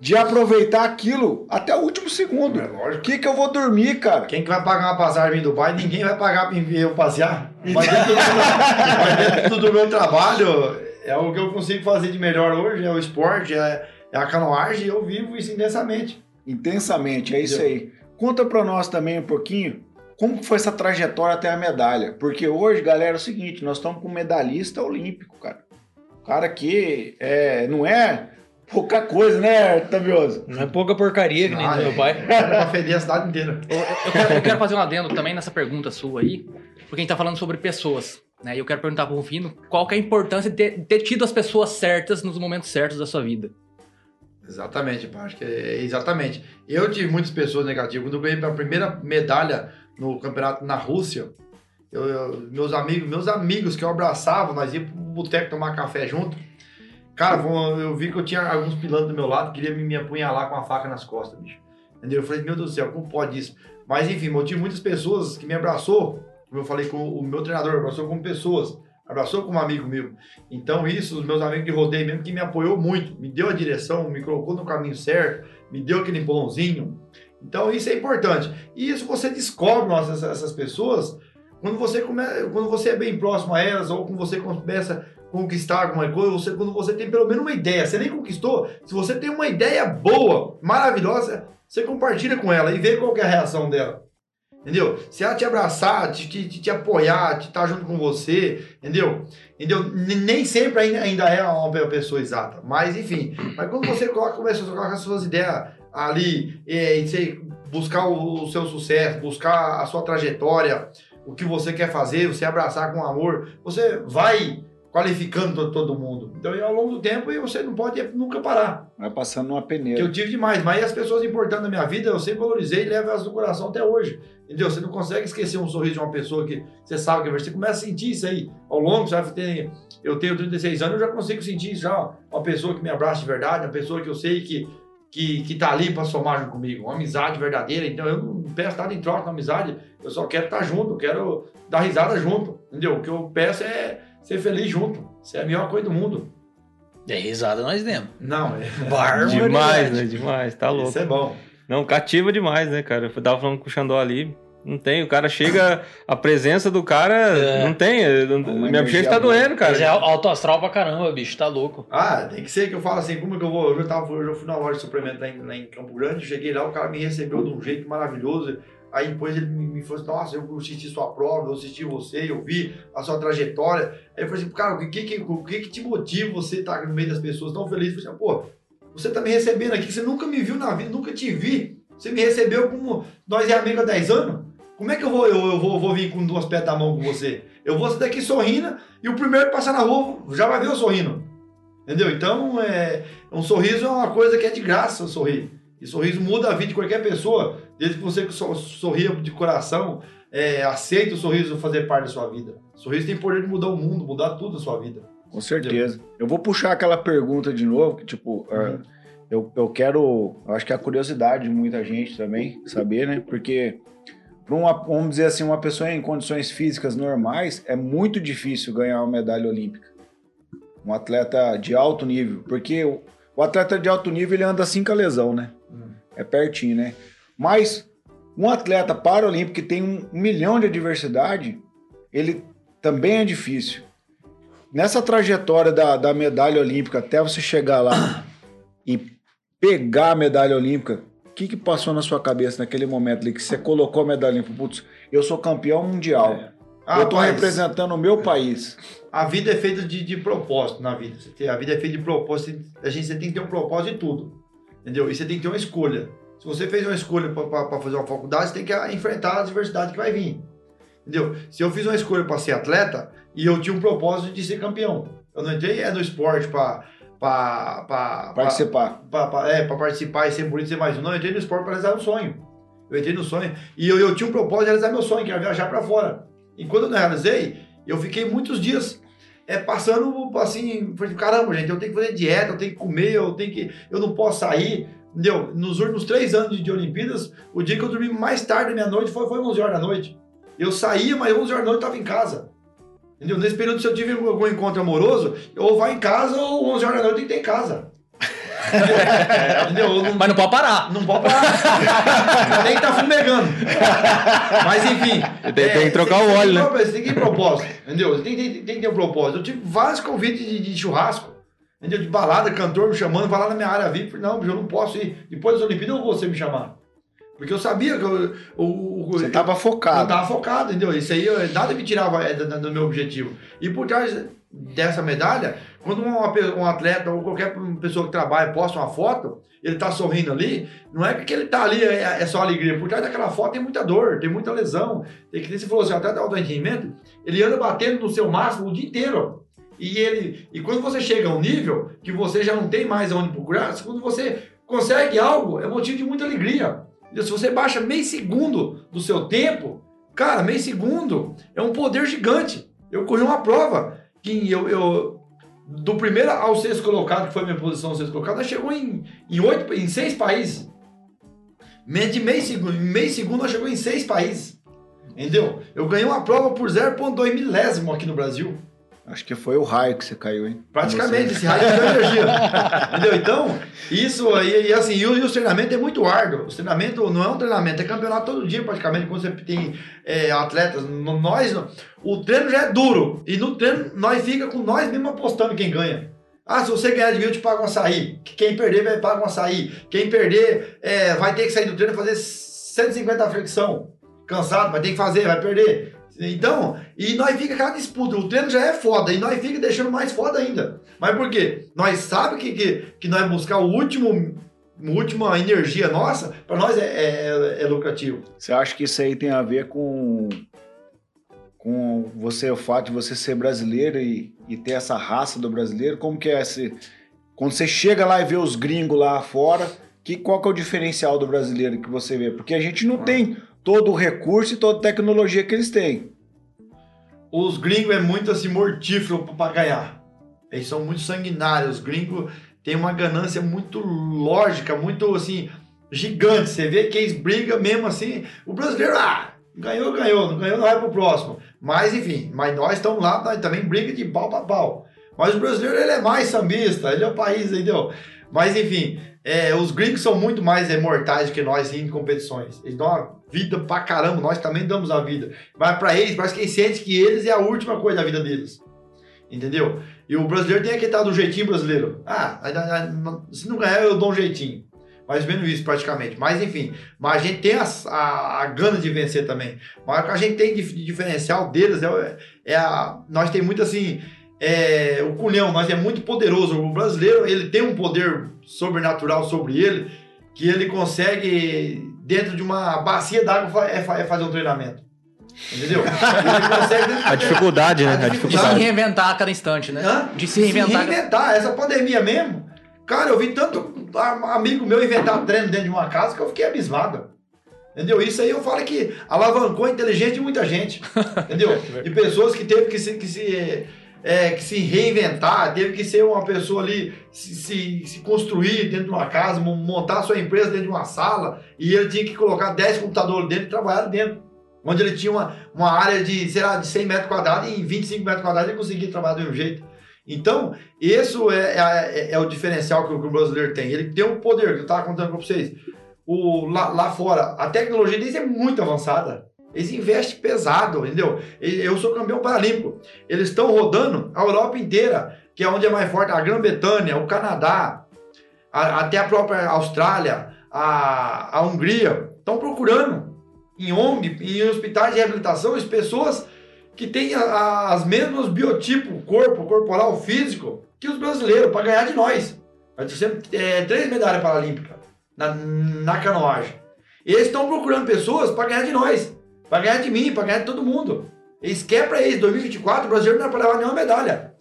De aproveitar aquilo até o último segundo. É lógico. O que que eu vou dormir, cara? Quem que vai pagar uma passagem em Dubai? Ninguém vai pagar pra eu passear. Mas dentro, do, mas dentro do meu trabalho, é o que eu consigo fazer de melhor hoje, é o esporte, é, é a canoagem, e eu vivo isso intensamente. Intensamente, é isso aí. Conta pra nós também um pouquinho como foi essa trajetória até a medalha. Porque hoje, galera, é o seguinte, nós estamos com um medalhista olímpico, cara. O cara que é, não é pouca coisa, né, Tavioso? Não é pouca porcaria que nem Ah, do é. meu pai. Era pra feder a cidade inteira. Eu, eu quero, eu quero fazer um adendo também nessa pergunta sua aí, porque a gente tá falando sobre pessoas. Né? E eu quero perguntar pro Rufino qual que é a importância de ter, tido as pessoas certas nos momentos certos da sua vida. Exatamente, pá, acho que é exatamente. Eu tive muitas pessoas negativas. Quando eu ganhei a primeira medalha no campeonato na Rússia, eu- eu- meus amigos, meus amigos que eu abraçava, nós íamos pro boteco tomar café junto. Cara, eu vi que eu tinha alguns pilantras do meu lado que queriam me, me apunhalar com a faca nas costas, bicho. Entendeu? Eu falei, meu Deus do céu, como pode isso? Mas enfim, eu tive muitas pessoas que me abraçou, como eu falei com o meu treinador, abraçou como pessoas, abraçou como amigo meu. Então isso, os meus amigos de rodeio mesmo, que me apoiou muito, me deu a direção, me colocou no caminho certo, me deu aquele empurrãozinho. Então isso é importante. E isso você descobre nossa, essas, pessoas quando você, come, quando você é bem próximo a elas, ou quando você começa a conquistar alguma coisa, você, quando você tem pelo menos uma ideia, você nem conquistou, se você tem uma ideia boa, maravilhosa, você compartilha com ela e vê qual é a reação dela. Entendeu? Se ela te abraçar, te, te, te apoiar, te estar junto com você, entendeu? Entendeu? Nem sempre ainda, é uma pessoa exata. Mas, enfim. Mas quando você coloca, começa a colocar as suas ideias ali, e você buscar o, o seu sucesso, buscar a sua trajetória, o que você quer fazer, você abraçar com amor, você vai qualificando todo, mundo. Então, ao longo do tempo, você não pode nunca parar. Vai passando Que peneira. eu tive demais, mas as pessoas importantes da minha vida eu sempre valorizei e levo elas no coração até hoje. Entendeu? Você não consegue esquecer um sorriso de uma pessoa que você sabe que é. Você começa a sentir isso aí ao longo, vai ter. Eu tenho 36 anos, eu já consigo sentir isso já. Uma pessoa que me abraça de verdade, uma pessoa que eu sei que, que, que tá ali para somar junto comigo. Uma amizade verdadeira. Então eu não peço nada em troca da amizade, eu só quero estar junto, eu quero dar risada junto. Entendeu? O que eu peço é ser feliz junto. Isso é a melhor coisa do mundo. De risada nós demos. Não, é, Barbaridade. Demais, né? Demais, tá louco. isso é bom. Não, cativa demais, né, cara? Eu tava falando com o Xandó ali. Não tem, o cara chega, a presença do cara É. não tem. eu não- minha bochecha tá boa. doendo, cara. Mas é alto astral pra caramba, bicho, tá louco. Ah, tem que ser que eu falo assim, como que eu vou? Eu já, tava, eu já fui na loja de suplemento lá em, lá em Campo Grande, cheguei lá, o cara me recebeu de um jeito maravilhoso. Aí depois ele me, me falou assim, nossa, eu assisti sua prova, eu assisti você, eu vi a sua trajetória. Aí eu falei assim, cara, o que que, o que, que te motiva você estar no meio das pessoas tão feliz? Eu falei assim, pô, você tá me recebendo aqui, você nunca me viu na vida, nunca te vi. Você me recebeu como nós é amigo há 10 anos. Como é que eu vou, eu, eu vou, vou vir com duas pés da mão com você? Eu vou sair daqui sorrindo e o primeiro que passar na rua já vai ver eu sorrindo. Entendeu? Então, é, um sorriso é uma coisa que é de graça sorrir. E sorriso muda a vida de qualquer pessoa, desde que você sor- sorria de coração, é, aceita o sorriso fazer parte da sua vida. Sorriso tem poder de mudar o mundo, mudar tudo na sua vida. Com certeza. Eu vou puxar aquela pergunta de novo, que tipo, ah, eu, eu quero. Eu acho que é a curiosidade de muita gente também saber, né? Porque, para uma, vamos dizer assim, uma pessoa em condições físicas normais, é muito difícil ganhar uma medalha olímpica. Um atleta de alto nível. Porque o, o atleta de alto nível ele anda assim com a lesão, né? É pertinho, né? Mas um atleta paralímpico que tem um milhão de adversidade, ele também é difícil. Nessa trajetória da, da medalha olímpica até você chegar lá e pegar a medalha olímpica, o que, que passou na sua cabeça naquele momento ali que você colocou a medalha olímpica? Putz, eu sou campeão mundial. Ah, eu tô rapaz, representando o meu país. A vida é feita de, de propósito na vida. A vida é feita de propósito. A gente você tem que ter um propósito em tudo. Entendeu? E você tem que ter uma escolha. Se você fez uma escolha para fazer uma faculdade, você tem que enfrentar a adversidade que vai vir. Entendeu? Se eu fiz uma escolha para ser atleta e eu tinha um propósito de ser campeão. Eu não entrei é, no esporte para Participar. pra, pra- é, pra participar e ser bonito e ser mais um. Não, eu entrei no esporte para realizar um sonho. Eu entrei no sonho e eu, eu tinha um propósito de realizar meu sonho, que era viajar para fora. E quando eu não realizei, eu fiquei muitos dias é, passando assim, caramba, gente, eu tenho que fazer dieta, eu tenho que comer, eu tenho que. Eu não posso sair. Entendeu? Nos últimos três anos de, Olimpíadas, o dia que eu dormi mais tarde da minha noite foi, foi 11 horas da noite. Eu saía, mas 11 horas da noite eu estava em casa. Entendeu? Nesse período, se eu tive algum encontro amoroso, ou vai em casa ou 11 horas da noite tenho que ter em casa. Entendeu? Eu não, Mas não pode parar. não pode parar. Nem tá fumegando. Mas enfim. Tem- tem que trocar o tem óleo, né? que- Você tem que ter propósito. Entendeu? Tem, tem- tem que ter um propósito. Eu tive vários convites de, de churrasco. Entendeu? De balada, cantor me chamando, vai lá na minha área VIP. Não, eu não posso ir. Depois das Olimpíadas, eu vou você me chamar. Porque eu sabia que eu, o, o, Você tava eu focado. tava focado, entendeu? Isso aí, eu- nada me tirava é, do meu objetivo. E por trás, dessa medalha, quando um atleta ou qualquer pessoa que trabalha posta uma foto, ele tá sorrindo ali, não é porque ele tá ali, é, é só alegria. Por trás daquela foto tem muita dor, tem muita lesão. Tem que você falou assim, até de alto rendimento, ele anda batendo no seu máximo o dia inteiro. E ele e quando você chega a um nível que você já não tem mais onde procurar, quando você consegue algo, é motivo de muita alegria. Se você baixa meio segundo do seu tempo, cara, meio segundo é um poder gigante. Eu corri uma prova que eu, eu do primeiro ao sexto colocado, que foi a minha posição sexto colocado, nós chegou em, em, oito, em seis países. Menos de meio segundo, em meio segundo nós chegou em seis países. Entendeu? Eu ganhei uma prova por 0,2 milésimo aqui no Brasil. Acho que foi o raio que você caiu, hein? Praticamente, esse raio de energia. Entendeu? Então, isso aí, e assim, e o, e o treinamento é muito árduo. O treinamento não é um treinamento, é campeonato todo dia, praticamente, quando você tem é, atletas. Nós, o treino já é duro. E no treino, nós fica com nós mesmo apostando quem ganha. Ah, se você ganhar de mim, eu te pago um açaí. Quem perder vai pagar um açaí. Quem perder é, vai ter que sair do treino e fazer 150 flexão. Cansado, vai ter que fazer, vai perder. Então, e nós fica aquela disputa. O treino já é foda e nós fica deixando mais foda ainda. Mas por quê? Nós sabemos que, que, que nós buscar o último, última energia nossa, para nós é, é, é lucrativo. Você acha que isso aí tem a ver com, com você, o fato de você ser brasileiro e, e ter essa raça do brasileiro? Como que é esse... Quando você chega lá e vê os gringos lá fora, que, qual que é o diferencial do brasileiro que você vê? Porque a gente não tem todo o recurso e toda a tecnologia que eles têm. Os gringos é muito assim mortífero para ganhar. Eles são muito sanguinários. Os gringos têm uma ganância muito lógica, muito assim, gigante. Você vê que eles brigam mesmo assim. O brasileiro, ah, ganhou, ganhou, não ganhou, não vai pro próximo. Mas enfim, mas nós estamos lá, nós também briga de pau para pau. Mas o brasileiro ele é mais sambista, ele é o país, entendeu? Mas enfim, é, os gringos são muito mais é, mortais que nós em competições. Eles dão uma vida pra caramba, nós também damos a vida. Mas pra eles, parece que eles sentem que eles é a última coisa da vida deles. Entendeu? E o brasileiro tem aquele tal do jeitinho brasileiro. Ah, se não ganhar, eu dou um jeitinho. Mais ou menos isso, praticamente. Mas enfim, mas a gente tem a, a, a gana de vencer também. Mas o que a gente tem de, de diferencial deles é, é a. Nós tem muito assim. É, o culhão, nós é muito poderoso. O brasileiro, ele tem um poder sobrenatural sobre ele que ele consegue, dentro de uma bacia d'água, é, é fazer um treinamento. Entendeu? Ele consegue. A dificuldade, né? A De se dificuldade. reinventar a cada instante, né? Hã? De se reinventar. Se reinventar. Essa pandemia mesmo, cara, eu vi tanto amigo meu inventar treino dentro de uma casa que eu fiquei abismado. Entendeu? Isso aí eu falo que alavancou a inteligência de muita gente. Entendeu? De pessoas que teve que se, que se, é, que se reinventar, teve que ser uma pessoa ali, se, se, se construir dentro de uma casa, mo- montar sua empresa dentro de uma sala, e ele tinha que colocar 10 computadores dentro e trabalhar dentro. Onde ele tinha uma, uma área de, sei lá, de 100 metros quadrados e em 25 metros quadrados ele conseguia trabalhar do mesmo jeito. Então, isso é, é, é o diferencial que o, brasileiro tem. Ele tem um poder, que eu estava contando para vocês. O, lá, lá fora, a tecnologia deles é muito avançada. Eles investem pesado, entendeu? Eu sou campeão paralímpico. Eles estão rodando a Europa inteira, que é onde é mais forte, a Grã-Bretanha, o Canadá, a- até a própria Austrália, a, a Hungria. Estão procurando em ONG, em hospitais de reabilitação, as pessoas que têm a- a- as mesmas biotipos, corpo, corporal, físico, que os brasileiros, para ganhar de nós. Nós trouxemos é, três medalhas paralímpicas na, na canoagem. Eles estão procurando pessoas para ganhar de nós, para ganhar de mim, para ganhar de todo mundo. Eles querem para eles, 2024, o brasileiro não é para levar nenhuma medalha.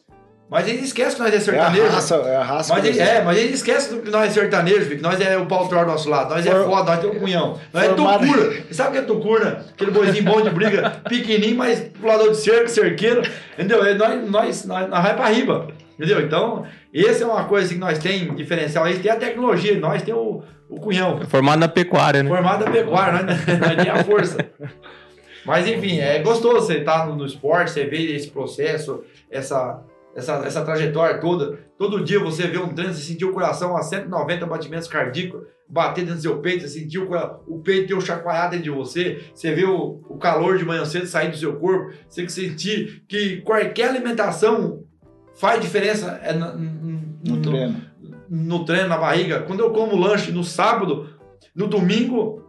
Mas eles esquecem que nós é É a sertanejo. raça, é a raça Mas ele, brasileira. é, mas ele esquece que nós é sertanejo, que nós é o pau do nosso lado, nós é For- foda, nós temos cunhão. Nós Formado- é tucura. Você sabe o que é tucura? Aquele boizinho bom de briga, pequenininho, mas pulador de cerco, cerqueiro. Entendeu? É, Nós, nós, nós, nós vai pra riba. Entendeu? Então, essa é uma coisa assim, que nós tem diferencial. Eles têm a tecnologia, nós temos o, o cunhão. Formado na pecuária, né? Formado da pecuária, nós, nós tem a força. Mas enfim, é gostoso você estar no, no esporte, você ver esse processo, essa, essa, essa trajetória toda. Todo dia você vê um treino, você sentir o coração a 190 batimentos cardíacos bater dentro do seu peito, você sentir o, o peito ter um chacoalhado dentro de você, você vê o, o calor de manhã cedo sair do seu corpo, você sentir que qualquer alimentação faz diferença é, na- no, No treino. no treino, na barriga. Quando eu como lanche no sábado, no domingo,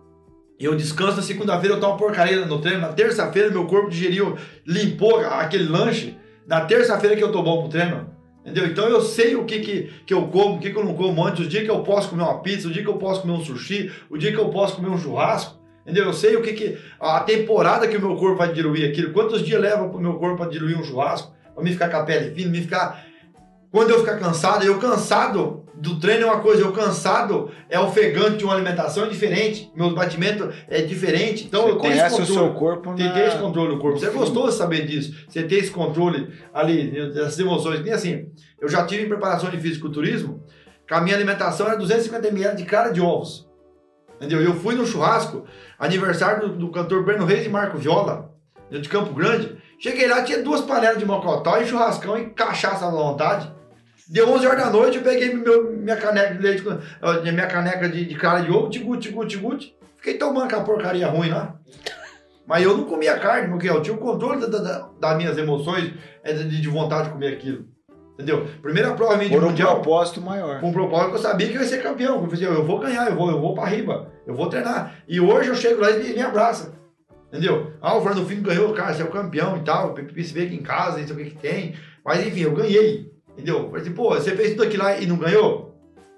eu descanso na segunda-feira, eu tomo porcaria no treino. Na terça-feira, meu corpo digeriu, limpou aquele lanche. Na terça-feira que eu tô bom pro treino. Entendeu? Então eu sei o que, que, que eu como, o que, que eu não como antes, o dia que eu posso comer uma pizza, o dia que eu posso comer um sushi, o dia que eu posso comer um churrasco. Entendeu? Eu sei o que, que. A temporada que o meu corpo vai diluir aquilo, quantos dias leva pro meu corpo a diluir um churrasco, pra me ficar com a pele fina, me ficar. Quando eu ficar cansado, eu cansado do treino é uma coisa, eu cansado é ofegante uma alimentação diferente, meu batimento é diferente. Então Você eu tenho esse conhece o controle. seu corpo Tem na... ter esse controle no corpo. Você é gostoso de saber disso. Você ter esse controle ali, dessas emoções. E assim, eu já tive em preparação de fisiculturismo, que a minha alimentação era 250 ml de clara de ovos. Entendeu? Eu fui no churrasco, aniversário do, do cantor Breno Reis e Marco Viola, de Campo Grande. Cheguei lá, tinha duas panelas de mocotó e churrascão e cachaça à vontade. Deu 11 horas da noite, eu peguei meu, minha caneca de leite, minha caneca de, de clara de ovo, tigut, tigut, tigut. Fiquei tomando aquela porcaria ruim lá. Mas eu não comia carne, porque eu tinha o controle da, da- das minhas emoções, é, de, de vontade de comer aquilo. Entendeu? Primeira prova minha de Por um mundial, propósito maior. com um propósito que eu sabia que eu ia ser campeão. Eu falei, eu vou ganhar, eu vou, eu vou pra riba, eu vou treinar. E hoje eu chego lá e ele me abraça. Entendeu? Ah, o Fernando Filho ganhou, cara, você é o campeão e tal. Vê aqui em casa, não sei o que que tem. Mas enfim, eu ganhei. Entendeu? Eu falei assim, pô, você fez tudo aquilo lá e não ganhou?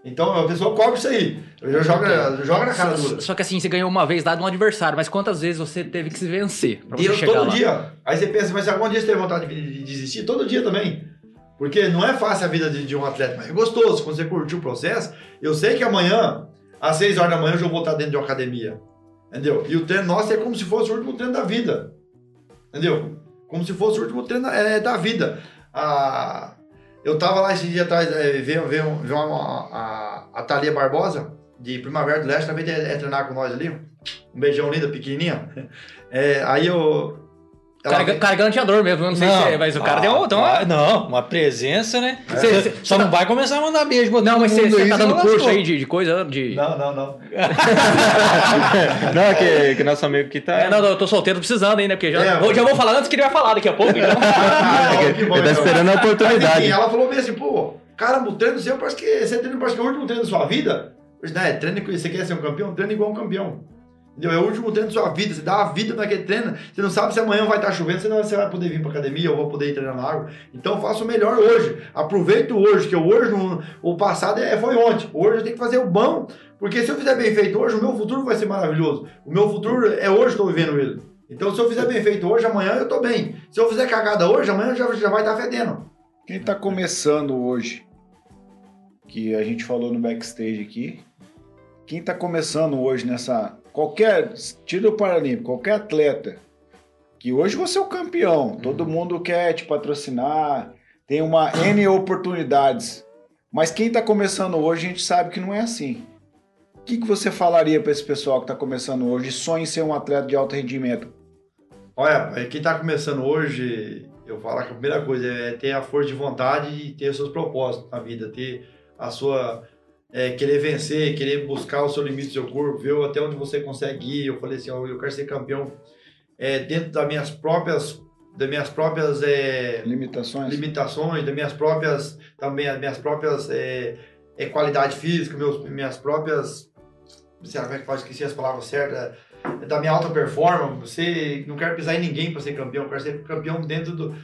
Então a pessoa cobra isso aí. Joga, joga na cara Só, dura. só que assim, você ganhou uma vez dado um adversário, mas quantas vezes você teve que se vencer pra você E eu chegar todo lá? dia. Aí você pensa, mas algum dia você teve vontade de, de desistir? Todo dia também. Porque não é fácil a vida de, de um atleta, mas é gostoso. Quando você curtiu o processo, eu sei que amanhã, às 6 horas da manhã, eu já vou estar dentro de uma academia. Entendeu? E o treino nosso é como se fosse o último treino da vida. Entendeu? Como se fosse o último treino é, da vida. Ah, eu tava lá esse dia atrás, é, veio, veio, veio uma, a, a Thalia Barbosa, de Primavera do Leste, também é, é treinar com nós ali. Um beijão linda, pequenininha. É, aí eu. Ela- Carga, carganteador mesmo, eu não sei Não. se é, mas o cara Ah, deu então, ah, não, uma presença, né? Cê- Cê- cê- só não vai começar a mandar beijo Não, mas você tá dando curso aí de, de coisa, de... Não, não, não. Não, é que, que nosso amigo aqui tá. É, não, não, eu tô solteiro precisando ainda, porque já, É, vou, já vou falar antes que ele vai falar daqui a pouco. Então. Ah, É que que bom, ele tá então. esperando a Mas, oportunidade. enfim, ela falou mesmo assim, pô, caramba, o treino seu parece que você treina parece que é o último treino da sua vida. Eu disse, né, treino que você quer ser um campeão, treina igual um campeão. Entendeu? É o último treino da sua vida, você dá a vida naquele treino, você não sabe se amanhã vai estar chovendo, senão você vai poder vir pra academia ou vai poder ir treinar na água. Então faça o melhor hoje, aproveita o hoje, que hoje, não- o passado é, foi ontem, hoje eu tenho que fazer o bom, porque se eu fizer bem feito hoje, o meu futuro vai ser maravilhoso. O meu futuro é hoje, estou vivendo ele. Então se eu fizer bem feito hoje, amanhã eu tô bem. Se eu fizer cagada hoje, amanhã já, já vai estar fedendo. Quem tá começando hoje, que a gente falou no backstage aqui, quem tá começando hoje nessa. Qualquer. Tira o Paralímpico, qualquer atleta, que hoje você é o campeão, todo mundo quer te patrocinar, tem uma N oportunidades. Mas quem tá começando hoje, a gente sabe que não é assim. O que, que você falaria para esse pessoal que tá começando hoje e sonha em ser um atleta de alto rendimento? Olha, pai, quem tá começando hoje, eu falo que a primeira coisa é ter a força de vontade e ter os seus propósitos na vida, ter a sua. É, querer vencer, querer buscar o seu limite do seu corpo, ver até onde você consegue ir. Eu falei assim, ó, eu quero ser campeão é, dentro das minhas próprias. Das minhas próprias é, Limitações? limitações, das minhas próprias também as minhas próprias é, é, qualidade física, meus, minhas próprias sei lá como é que faz, esqueci as palavras certas, é, da minha alta performance, você não quero pisar em ninguém para ser campeão, eu quero ser campeão dentro do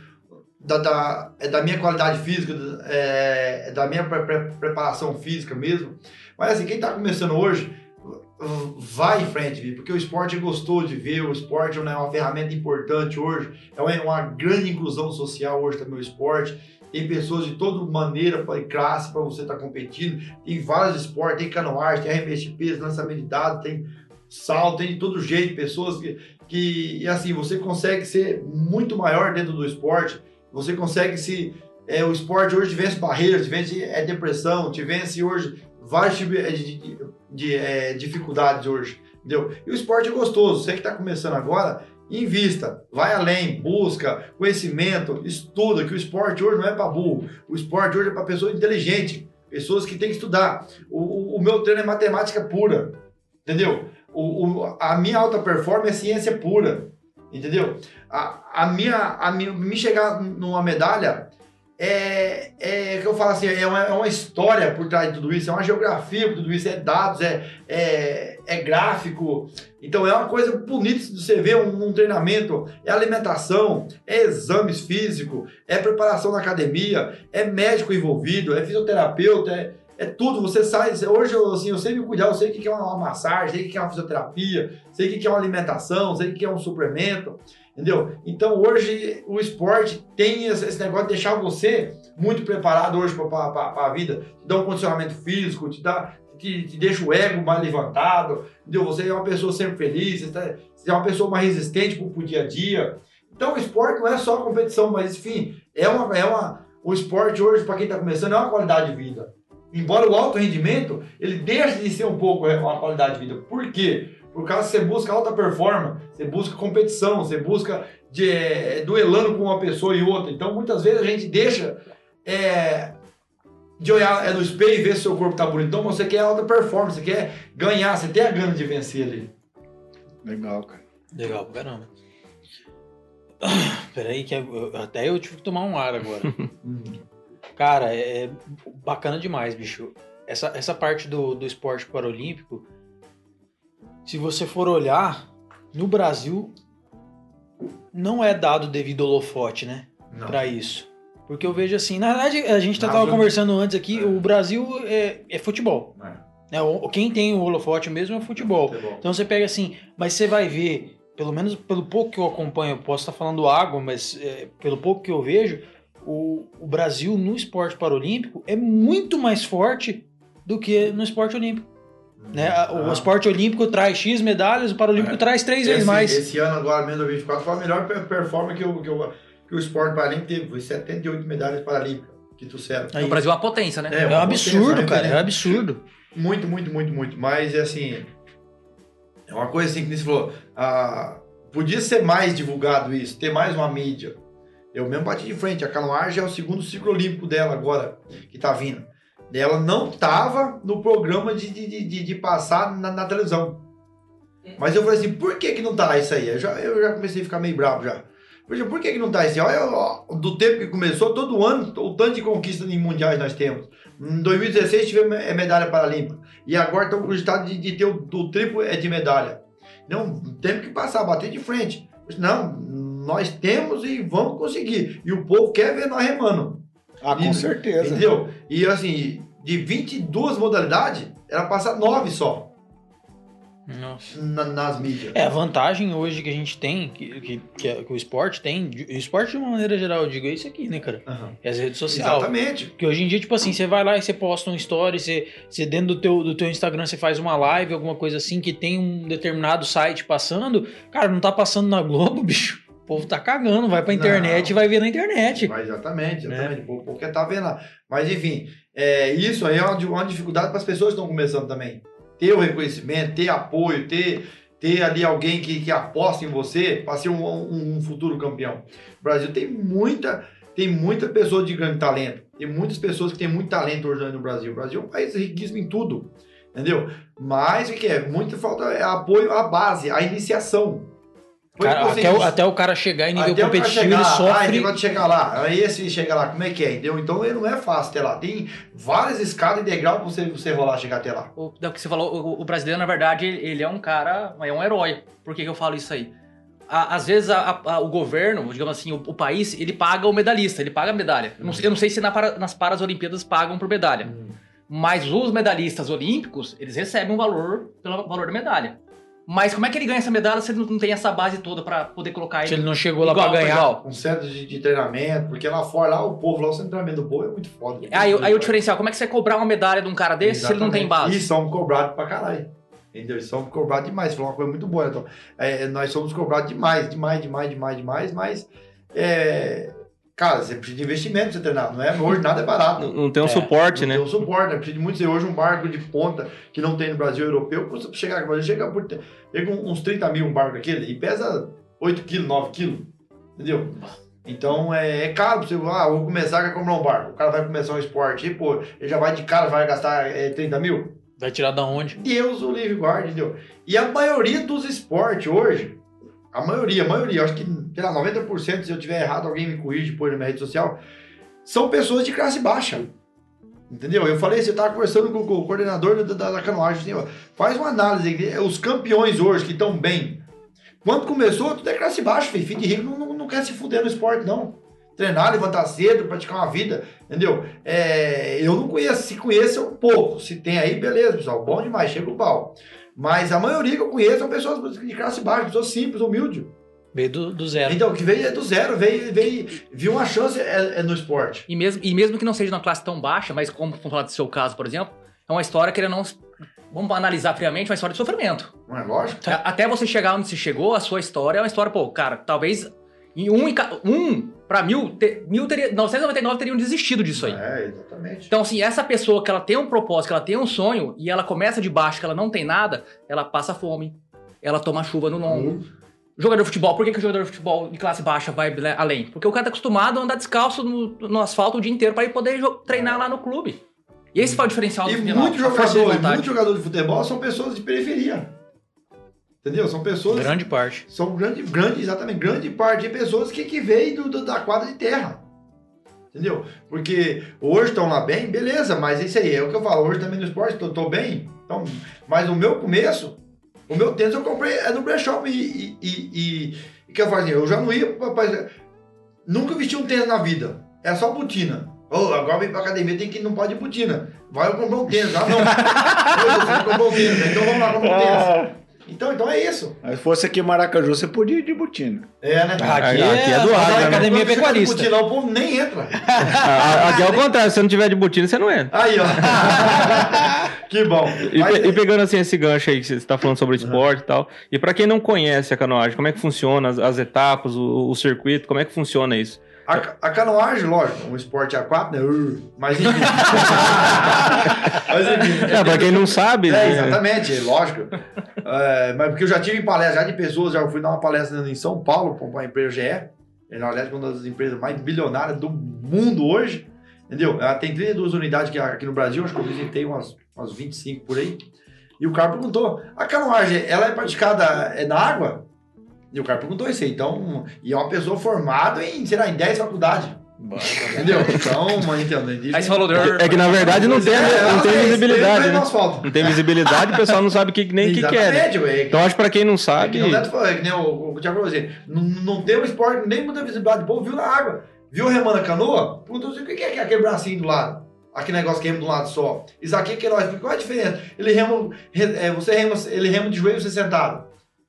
da, da, é da minha qualidade física, é, é da minha pre- pre- preparação física mesmo. Mas assim, quem está começando hoje, vai em frente, porque o esporte é gostoso de ver, o esporte é uma ferramenta importante hoje, é uma, grande inclusão social hoje também o esporte. Tem pessoas de toda maneira, pra- classe, para você estar competindo. Tem vários esportes, tem canoagem, tem arremesso de peso, lançamento de dados, tem salto, tem de todo jeito, pessoas que, que e assim, você consegue ser muito maior dentro do esporte, você consegue se... É, o esporte hoje vence barreiras, vence é, depressão, te vence hoje vários tipos de, de- de, é, dificuldades hoje, entendeu? E o esporte é gostoso, você que está começando agora, invista, vai além, busca conhecimento, estuda, que o esporte hoje não é para burro, o esporte hoje é para pessoas inteligentes, pessoas que têm que estudar. O, o- o meu treino é matemática pura, entendeu? O- a minha alta performance é ciência pura, entendeu? A, a minha, a minha, me chegar numa medalha é, é que eu falo assim, é uma, é uma história por trás de tudo isso, é uma geografia por tudo isso, é dados, é, é, é gráfico. Então é uma coisa bonita de você ver um, um treinamento. É alimentação, é exames físicos, é preparação na academia, é médico envolvido, é fisioterapeuta, é, é tudo. Você sai. Hoje eu, assim, eu sei me cuidar, eu sei o que é uma, massagem, sei o que é uma fisioterapia, sei o que é uma alimentação, sei o que é um suplemento. Entendeu? Então hoje o esporte tem esse negócio de deixar você muito preparado hoje para a vida, te dá um condicionamento físico, te dá, te, te deixa o ego mais levantado, entendeu? Você é uma pessoa sempre feliz, você, tá- é uma pessoa mais resistente pro, pro dia a dia. Então o esporte não é só competição, mas enfim, é uma, é uma, o esporte hoje, para quem está começando, é uma qualidade de vida. Embora o alto rendimento, ele deixe de ser um pouco é, uma qualidade de vida. Por quê? Por causa que você busca alta performance, você busca competição, você busca de, é, duelando com uma pessoa e outra. Então, muitas vezes a gente deixa é, de olhar é, no espelho e ver se seu corpo tá bonito. Então, você quer alta performance, você quer ganhar, você tem a gana de vencer ali. Legal, cara. Legal pra caramba. Peraí, que eu- até eu tive que tomar um ar agora. Cara, é é bacana demais, bicho. Essa, essa parte do, do esporte paralímpico, se você for olhar, no Brasil não é dado devido holofote, né? Não. Pra isso. Porque eu vejo assim, na verdade, a gente Nada. tava conversando antes aqui, É. o Brasil é, é futebol. É. O- Quem tem o holofote mesmo é o futebol. Futebol. Então você pega assim, mas você vai ver, pelo menos pelo pouco que eu acompanho, eu posso estar falando água, mas é, pelo pouco que eu vejo, o, o Brasil no esporte paralímpico é muito mais forte do que no esporte olímpico. Né? A- O Ah. esporte olímpico traz X medalhas, o paralímpico É. traz três vezes mais. Esse ano agora, mesmo 2024, foi a melhor per- performance que o, que o, que o esporte paralímpico teve. Foi 78 medalhas paralímpicas que trouxeram. Aí. O Brasil é uma potência, né? É uma um absurdo, potência, cara, né? é um absurdo. Muito, muito, muito, muito. Mas, assim, é uma coisa assim que você falou. ah, podia ser mais divulgado isso, ter mais uma mídia. Eu mesmo bati de frente. A Canoagem é o segundo ciclo olímpico dela agora, que tá vindo. Ela não tava no programa de, de, de- de, passar na, na televisão. Mas eu falei assim, por que que não tá isso aí? Eu já, eu já comecei a ficar meio bravo já. Falei, por que que não tá isso aí? Olha, ó, do tempo que começou, todo ano, o tanto de conquistas em mundiais nós temos. Em 2016 tivemos eh, medalha paralímpica. E agora estamos cogitados de, de ter o, o triplo eh, de medalha. Não, temos que passar, bater de frente. Não, nós temos e vamos conseguir. E o povo quer ver nós remando. Ah, com E- certeza. Entendeu? E assim, de 22 modalidades, era passar 9 só Nossa. na- nas mídias. É, a vantagem hoje que a gente tem, que, que, que o esporte tem, o esporte de uma maneira geral, eu digo, é isso aqui, né, cara? Aham. É as redes sociais. Exatamente. Porque hoje em dia, tipo assim, você vai lá e você posta um story, você, você dentro do teu, do teu Instagram você faz uma live, alguma coisa assim, que tem um determinado site passando. Cara, não tá passando na Globo, bicho. O povo tá cagando, vai pra Não. internet e vai ver na internet. Mas exatamente, Né? exatamente. O povo quer tá vendo lá. Mas enfim, é, isso aí é uma, uma dificuldade para as pessoas que estão começando também. Ter o reconhecimento, ter apoio, ter, ter ali alguém que, que aposta em você para ser um, um- um futuro campeão. O Brasil tem muita, tem muita pessoa de grande talento. Tem muitas pessoas que têm muito talento hoje no Brasil. O Brasil é um país riquíssimo em tudo. Entendeu? Mas o que é? Muita falta é apoio à base, à iniciação. Cara, até, o, até o cara chegar em nível Até competitivo, chegar, ele Ah, sofre. negócio de chegar lá. Aí esse chegar lá, como é que é? Entendeu? Então ele não é fácil até lá. Tem várias escadas e degrau pra você, você rolar chegar até lá. O, é o que você falou, o, o brasileiro, na verdade, ele, é um cara, é um herói. Por que, que eu falo isso aí? Às vezes a- a- o governo, digamos assim, o, o país, ele paga o medalhista, ele paga a medalha. Eu não, sei- eu não sei se na para- nas Paralimpíadas pagam por medalha. Mas os medalhistas olímpicos, eles recebem um valor pelo valor da medalha. Mas como é que ele ganha essa medalha se ele não tem essa base toda pra poder colocar Se ele? ele não chegou lá pra ganhar. Um centro de, de treinamento, porque lá fora, lá o povo, lá o centro de treinamento do povo é muito foda. Aí, aí o diferencial, como é que você vai cobrar uma medalha de um cara desse se ele não tem Exatamente. base? E somos cobrados pra caralho. Entendeu? E somos cobrados demais. Foi uma coisa muito boa. Então, é, nós somos cobrados demais, demais, demais, demais, demais, mas. É, cara, você precisa de investimento pra você treinar. Não é, hoje nada é barato. Não, não tem um É, suporte, Não né? Tem um suporte, né? Precisa de muito ser hoje um barco de ponta que não tem no Brasil europeu. Pra chegar no Brasil, chega por. Chega uns 30 mil um barco aquele e pesa 8 quilos, 9 quilos. Entendeu? Então é, é caro pra você. Ah, vou começar a comprar um barco. O cara vai começar um esporte e, pô, ele já vai de cara, vai gastar é, 30 mil. Vai tirar da onde? Deus o livre guarde, entendeu? E a maioria dos esportes hoje, a maioria, a maioria, acho que, sei lá, 90%, se eu tiver errado, alguém me corrige depois na minha rede social, são pessoas de classe baixa. Entendeu? Eu falei, você tava conversando com, com o coordenador da, da, da canoagem, assim, ó, faz uma análise. Os campeões hoje que estão bem. Quando começou, tudo é classe baixa, filho. Filho de rico não, não, não quer se fuder no esporte, não. Treinar, levantar cedo, praticar uma vida, entendeu? É, eu não conheço, se conheço um pouco. Se tem aí, beleza, pessoal, bom demais, chega o pau. Mas a maioria que eu conheço são pessoas de classe baixa, pessoas simples, humildes. Veio do, do zero. Então, que veio do zero, veio, veio, viu uma chance é, é no esporte. E mesmo, e mesmo que não seja uma classe tão baixa, mas como vamos falar do seu caso, por exemplo, é uma história que ele não. Vamos analisar friamente, uma história de sofrimento. Não é lógico? Até você chegar onde você chegou, a sua história é uma história, pô, cara, talvez em um, um pra mil, te- mil teria, 999 teriam desistido disso aí. É, exatamente. Então, assim, essa pessoa que ela tem um propósito, que ela tem um sonho, e ela começa de baixo, que ela não tem nada, ela passa fome, ela toma chuva no lombo. Jogador de futebol, por que, que o jogador de futebol de classe baixa vai além? Porque o cara tá acostumado a andar descalço no, no asfalto o dia inteiro pra ele poder treinar lá no clube. E esse foi o diferencial E do vontade. muitos jogadores de futebol são pessoas de periferia. Entendeu? São pessoas. Grande parte. São grande, grande, exatamente, grande parte de pessoas que, que veio do- do- da quadra de terra. Entendeu? Porque hoje estão lá bem, beleza, mas isso aí é o que eu falo. Hoje também no esporte tô, tô bem. Então, mas o meu começo, o meu tênis eu comprei é no brechó e, e, e, que eu fazia? Eu já não ia, rapaz, nunca vesti um tênis na vida. É só botina. Ô, agora vem pra academia, tem que não pode ir botina. Vai eu comprar um tênis. Ah, não. Ô, você comprou um tênis. Então vamos lá comprar um tênis. Então, então é isso. Se fosse aqui em Maracaju, você podia ir de botina. É, né? Aqui, Aqui é, é do lado, né? academia Quando tá de pecuarista. botina, o povo nem entra. Ah, Aqui é o contrário, se você não tiver de botina, você não entra. Aí, ó. que bom. E, Mas- e pegando assim esse gancho aí que você está falando sobre o esporte e tal, e pra quem não conhece a canoagem, como é que funciona as, as etapas, o, o circuito, como é que funciona isso? A, a canoagem, lógico, um esporte aquático, né? Uh, Mas enfim. mas enfim. É, pra quem não sabe, É, né? exatamente, lógico. É, mas porque eu já tive palestra já de pessoas, já fui dar uma palestra em São Paulo para uma empresa GE, é, na verdade, uma das empresas mais bilionárias do mundo hoje, entendeu? Ela tem 32 unidades aqui, aqui no Brasil, acho que eu visitei umas, umas 25 por aí. E o cara perguntou: a canoagem, ela é praticada é na água? E o cara perguntou isso aí. Então, e é uma pessoa formada em, sei lá, em 10 faculdades. Entendeu? Então, mas entendeu? Aí você falou do... É que na verdade não tem, É, não tem é, visibilidade, é né? Não tem visibilidade, o pessoal não sabe o que, nem o que, que é. né? Ué. Então acho que pra quem não É que sabe. não falar, é que nem o, o Thiago falou assim, não, não tem um esporte, nem muita visibilidade. O povo viu na água. Viu remando a canoa? Perguntou assim, o que é aquele bracinho do lado? Aquele negócio que rema de um lado só. Isso aqui é Queiroz, qual é a diferença? Ele rema, re- é, você rema, ele rema de joelho você sentado.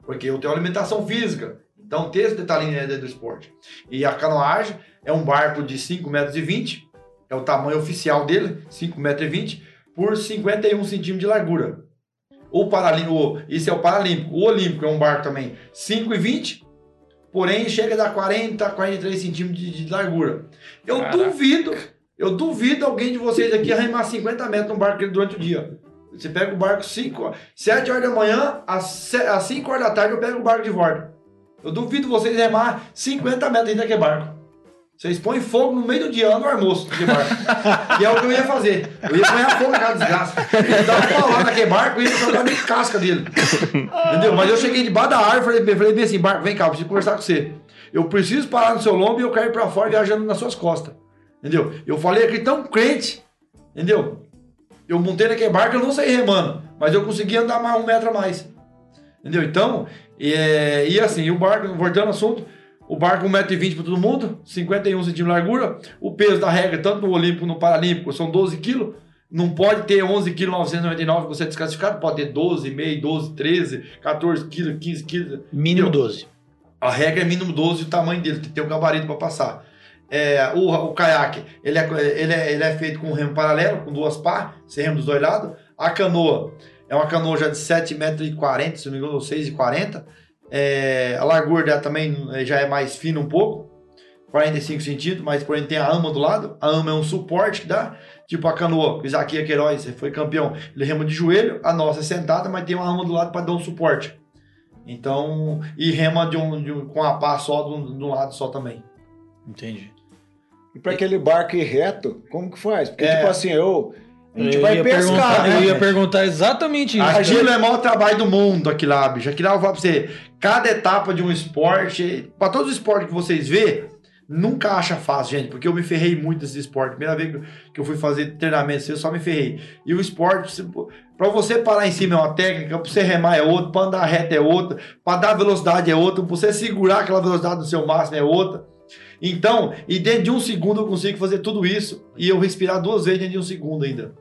Porque eu tenho alimentação física. Então tem esse aí dentro do esporte. E a canoagem é um barco de 5,20 metros, é o tamanho oficial dele, 5,20 metros, por 51 centímetros de largura. O paralímpico, isso é o paralímpico. O olímpico é um barco também, 5,20, porém chega a dar 40, 43 centímetros de, de largura. Eu Caraca. duvido, eu duvido alguém de vocês aqui remar 50 metros num barco durante o dia. Você pega o barco 5, 7 horas da manhã, às, se- às 5 horas da tarde eu pego o barco de volta. Eu duvido vocês remar 50 metros dentro daquele barco. Vocês põem fogo no meio do dia, lá no almoço daquele barco. que é o que eu ia fazer. Eu ia põer fogo naquela desgraça. Eu ia dar uma paulada naquele barco e ia jogar nem casca dele. Entendeu? Mas eu cheguei debaixo da árvore e falei, falei bem assim, barco, vem cá, eu preciso conversar com você. Eu preciso parar no seu lombo e eu quero ir pra fora viajando nas suas costas. Entendeu? Eu falei aqui tão crente, entendeu? Eu montei naquele barco, eu não saí remando, mas eu consegui andar mais um metro a mais. Entendeu? Então, é, e assim, o barco, voltando ao assunto, o barco 1,20m para todo mundo, 51 centímetros de largura, o peso da regra, tanto no Olímpico como no Paralímpico, são 12 quilos. Não pode ter 11 kg 999 que você é desclassificado, pode ter 12,5, 12, 13, 14 quilos, 15 quilos. Mínimo Entendeu? 12. A regra é mínimo 12 o tamanho dele, tem que ter um gabarito para passar. É, o, o caiaque, ele é, ele, é, ele é feito com remo paralelo, com duas pá, sem remo dos dois lados. A canoa é uma canoa já de 7,40 metros, se não me engano, ou 6,40. É, a largura também eh, já é mais fina um pouco, 45 centímetros, mas porém tem a ama do lado. A ama é um suporte que dá. Tipo a canoa, o Isaquias Queiroz foi campeão, ele rema de joelho, a nossa é sentada, mas tem uma ama do lado para dar um suporte. Então, e rema de um, de um- com a pá só de um, de um lado só também. Entendi. E para aquele barco ir reto, como que faz? Porque, É. tipo assim, eu. A gente eu vai pescar, né? Eu ia perguntar exatamente isso. Aquilo é o maior trabalho do mundo, aquilo lá, bicho. Aquilo lá eu vou falar pra você. Cada etapa de um esporte, para todos os esportes que vocês vê, Nunca acha fácil, gente, porque eu me ferrei muito nesse esporte. Primeira vez que- eu fui fazer treinamento, eu só me ferrei. E o esporte, pra você parar em cima é uma técnica, pra você remar é outra, pra andar reto é outra, pra dar velocidade é outra, pra você segurar aquela velocidade no seu máximo é outra. Então, e dentro de um segundo eu consigo fazer tudo isso e eu respirar duas vezes dentro de um segundo ainda.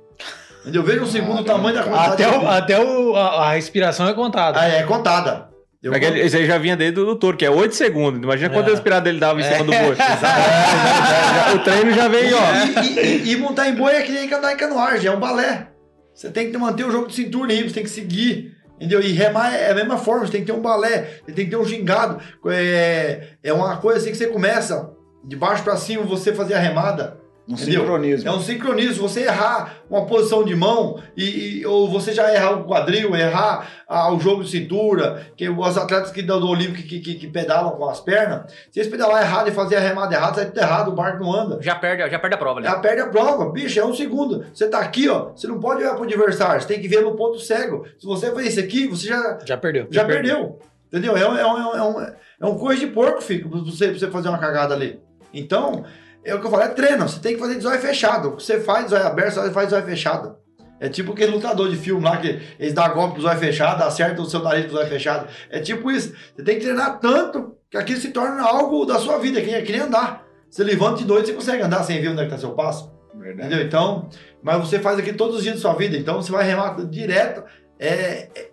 Entendeu? Veja um segundo o tamanho da quantidade Até, o, até o, a, a respiração é contada. Ah, é contada. Eu Esse aí já vinha desde o touro, que é 8 segundos. Imagina quanto É. respirado ele dava em cima do boi. É, o treino já veio, ó. E, e- e montar em boi é que nem andar em canoagem, é um balé. Você tem que manter o jogo de cintura limpo, você tem que seguir. Entendeu? E remar é a mesma forma, você tem que ter um balé, você tem que ter um gingado. É, é uma coisa assim que você começa de baixo pra cima, você fazer a remada. Um Entendeu? sincronismo. É um sincronismo. Você errar uma posição de mão, e, e- ou você já errar o quadril, errar ah, o jogo de cintura, que os atletas que dão do Olímpico que, que, que pedalam com as pernas, se eles pedalar errado e fazer a remada errada, sai tudo errado, o barco não anda. Já perde, já perde a prova ali. Ela perde a prova, bicho, é um segundo. Você tá aqui, ó, você não pode olhar pro adversário, você tem que ver no ponto cego. Se você fez isso aqui, você já, Já perdeu. já perdeu. Entendeu? É um, é, um, é, um, é um coisa de porco, fica, pra você, pra você fazer uma cagada ali. Então, é o que eu falo, é treino. Você tem que fazer de zóio fechado. O que você faz de zóio aberto, você faz de zóio fechado. É tipo aquele lutador de filme lá que eles dão golpe com o zóio fechado, acertam o seu nariz com o zóio fechado. É tipo isso. Você tem que treinar tanto que aquilo se torna algo da sua vida, que nem, que nem andar. Você levanta de noite, você consegue andar sem ver onde é que tá seu passo. Verdade. Entendeu? Então, mas você faz aqui todos os dias da sua vida. Então, você vai remar direto. É, é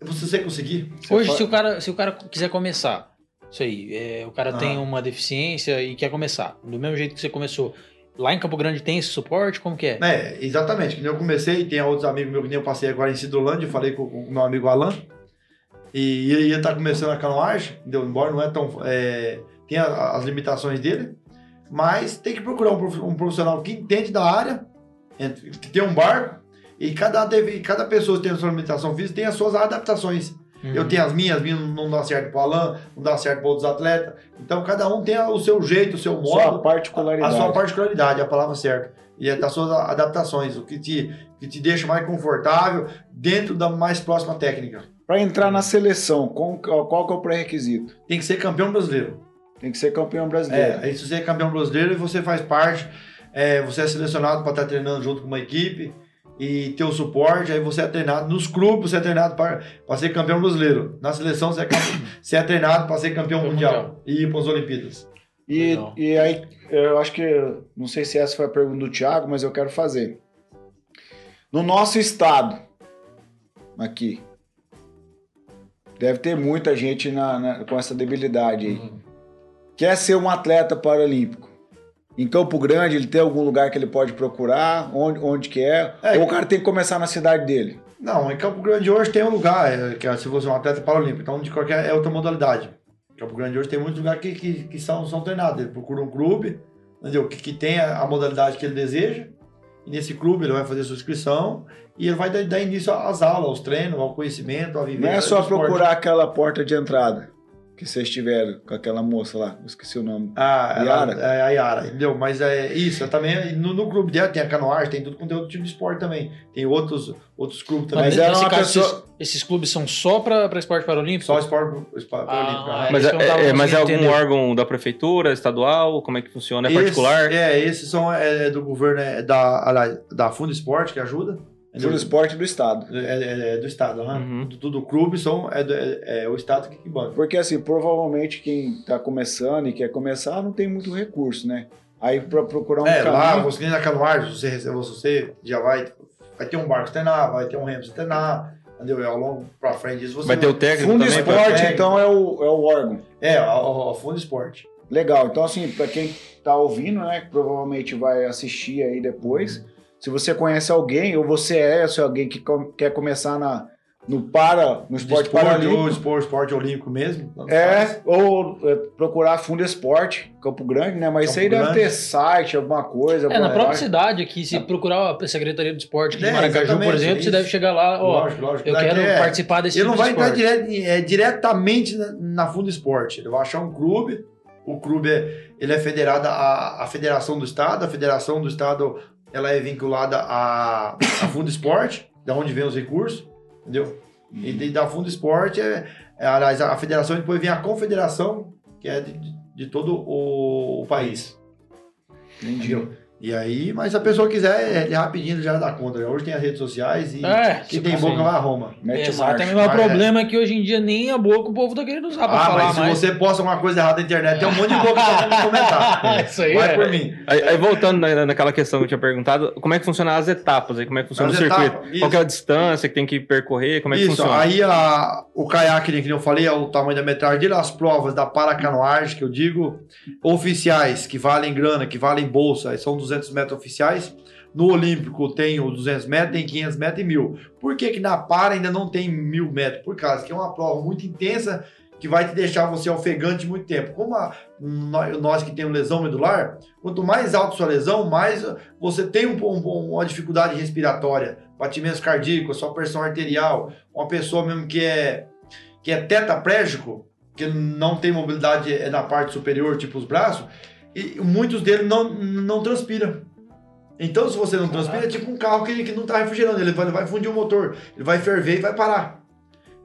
você você conseguir. Hoje, Você se o, cara, se o cara quiser começar, isso aí, é, o cara Ah. tem uma deficiência e quer começar, do mesmo jeito que você começou, lá em Campo Grande tem esse suporte? Como que é? É, exatamente. Que eu comecei, tem outros amigos meus que nem eu passei agora em Cidolândia, eu falei com, o meu amigo Alan. E ele está começando a canoagem, entendeu? embora não é tão. É, tem a- as limitações dele, mas tem que procurar um um profissional que entende da área, que tem um barco, e cada, cada pessoa que tem a sua limitação física tem as suas adaptações. Uhum. Eu tenho as minhas, as minhas não dá certo pro Alan, não dá certo para outros atletas. Então cada um tem a- o seu jeito, o seu modo. Sua A particularidade. sua particularidade, a palavra certa. E é das suas adaptações, o que te, que te deixa mais confortável dentro da mais próxima técnica. Para entrar na seleção, qual, qual que é o pré-requisito? Tem que ser campeão brasileiro. Tem que ser campeão brasileiro. É, se você é campeão brasileiro e você faz parte, é, você é selecionado para estar treinando junto com uma equipe e ter o suporte, aí você é treinado nos clubes, você é treinado para ser campeão brasileiro. Na seleção você é, você é treinado para ser campeão Campeão mundial, mundial. e ir para as Olimpíadas. E, Legal. e aí, eu acho que, não sei se essa foi a pergunta do Thiago, mas eu quero fazer. No nosso estado, aqui, deve ter muita gente na- na- com essa debilidade aí. Uhum. Quer ser um atleta paralímpico? Em Campo Grande, ele tem algum lugar que ele pode procurar? Onde, onde que é? É, Ou o cara tem que começar na cidade dele? Não, em Campo Grande hoje tem um lugar, é, que é, se você é um atleta paralímpico, então de qualquer é outra modalidade. Em Campo Grande hoje tem muitos lugares que, que, que são, são treinados. Ele procura um clube, entendeu? Que, que tem a, a modalidade que ele deseja, e nesse clube ele vai fazer sua inscrição e ele vai dar, dar início às aulas, aos treinos, ao conhecimento, à vivência. Não é só procurar aquela porta de entrada que vocês tiveram com aquela moça lá, eu esqueci o nome. Ah, ela- Yara? é a Yara, entendeu? Mas é isso, é também no, no clube dela tem a canoagem, tem tudo quanto é outro tipo de esporte também. Tem outros, outros clubes também. Mas Mas era nesse uma caso, pessoa- esses, esses clubes são só para esporte paralímpico? Só esporte, esporte Ah, olímpico. aham. é Mas é, é- mas é algum entender. órgão da prefeitura, estadual? Como é que funciona? É particular? Esse- é, esses são é, do governo, é da, da Fundo Esporte que ajuda. Foi o esporte do estado. É, é- é do Estado, aham. Uhum. Do, do, clube são, é, do- é- é o Estado que, que banca. Porque assim, provavelmente quem tá começando e quer começar não tem muito recurso, né? Aí pra procurar um é, lá, caminho... você nem na canoagem, você recebe, você já vai, vai ter um barco treinar, vai ter um remo você treinar, entendeu? É ao longo pra frente disso você Vai ter o técnico Fundo também? Esporte, então, é o, é o órgão. É, a, a Fundo Esporte. Legal. Então, assim, pra quem tá ouvindo, né, que provavelmente vai assistir aí depois, se você conhece alguém, ou você é se alguém que com- quer começar na, no para, no esporte Esporte paralímpico, ou esporte, esporte olímpico mesmo. É, faz. ou é, procurar Fundo Esporte, Campo Grande, né? Mas isso aí deve ter site, alguma coisa. É, na própria cidade aqui, se procurar a Secretaria do Esporte aqui É, de Maracaju, por exemplo, você deve chegar lá, ó, lógico, lógico. eu Daqui quero é- participar desse Ele tipo não de vai entrar direto, é, diretamente na, na Fundo Esporte. Ele vai achar um clube. O clube é, ele é federado à, à Federação do Estado. A Federação do Estado ela é vinculada à, à Fundo Esporte, da onde vem os recursos, entendeu? E de- da Fundo Esporte, é, é, aliás, a federação depois vem a confederação, que é de, de- de todo o, o país. Entendi. Entendeu? E aí, mas se a pessoa quiser, ele rapidinho já dá conta. né? Hoje tem as redes sociais e É, quem tem boca vai a Roma. Mete Exatamente, mas o problema é que hoje em dia nem a boca o povo tá querendo usar pra Ah, falar mas se mais. você posta alguma coisa errada na internet, tem um monte de boca pra comentar. Isso aí Vai é. por mim. Aí, aí voltando na- naquela questão que eu tinha perguntado, como é que funcionam as etapas aí? Como é que funciona As o circuito? etapas, isso. Qual que é a distância que tem que percorrer? Como é que Isso, funciona? aí a- o caiaque, que nem eu falei, é o tamanho da metragem dele, as provas da paracanoagem, que eu digo, oficiais, que valem grana, que valem bolsa, são 200 metros oficiais. No Olímpico tem os 200 metros, tem 500 metros e 1000. Por que que na para ainda não tem 1000 metros? Por causa que é uma prova muito intensa que vai te deixar você ofegante muito tempo. Como a- nós, que temos lesão medular, quanto mais alta sua lesão, mais você tem um- um- uma dificuldade respiratória, batimentos cardíacos, sua pressão arterial, uma pessoa mesmo que é que é tetraplégico, que não tem mobilidade é na parte superior, tipo os braços, e muitos deles não, não transpiram. Então, se você não transpira, é tipo um carro que, que não está refrigerando, ele vai, ele vai fundir o motor, ele vai ferver e vai parar.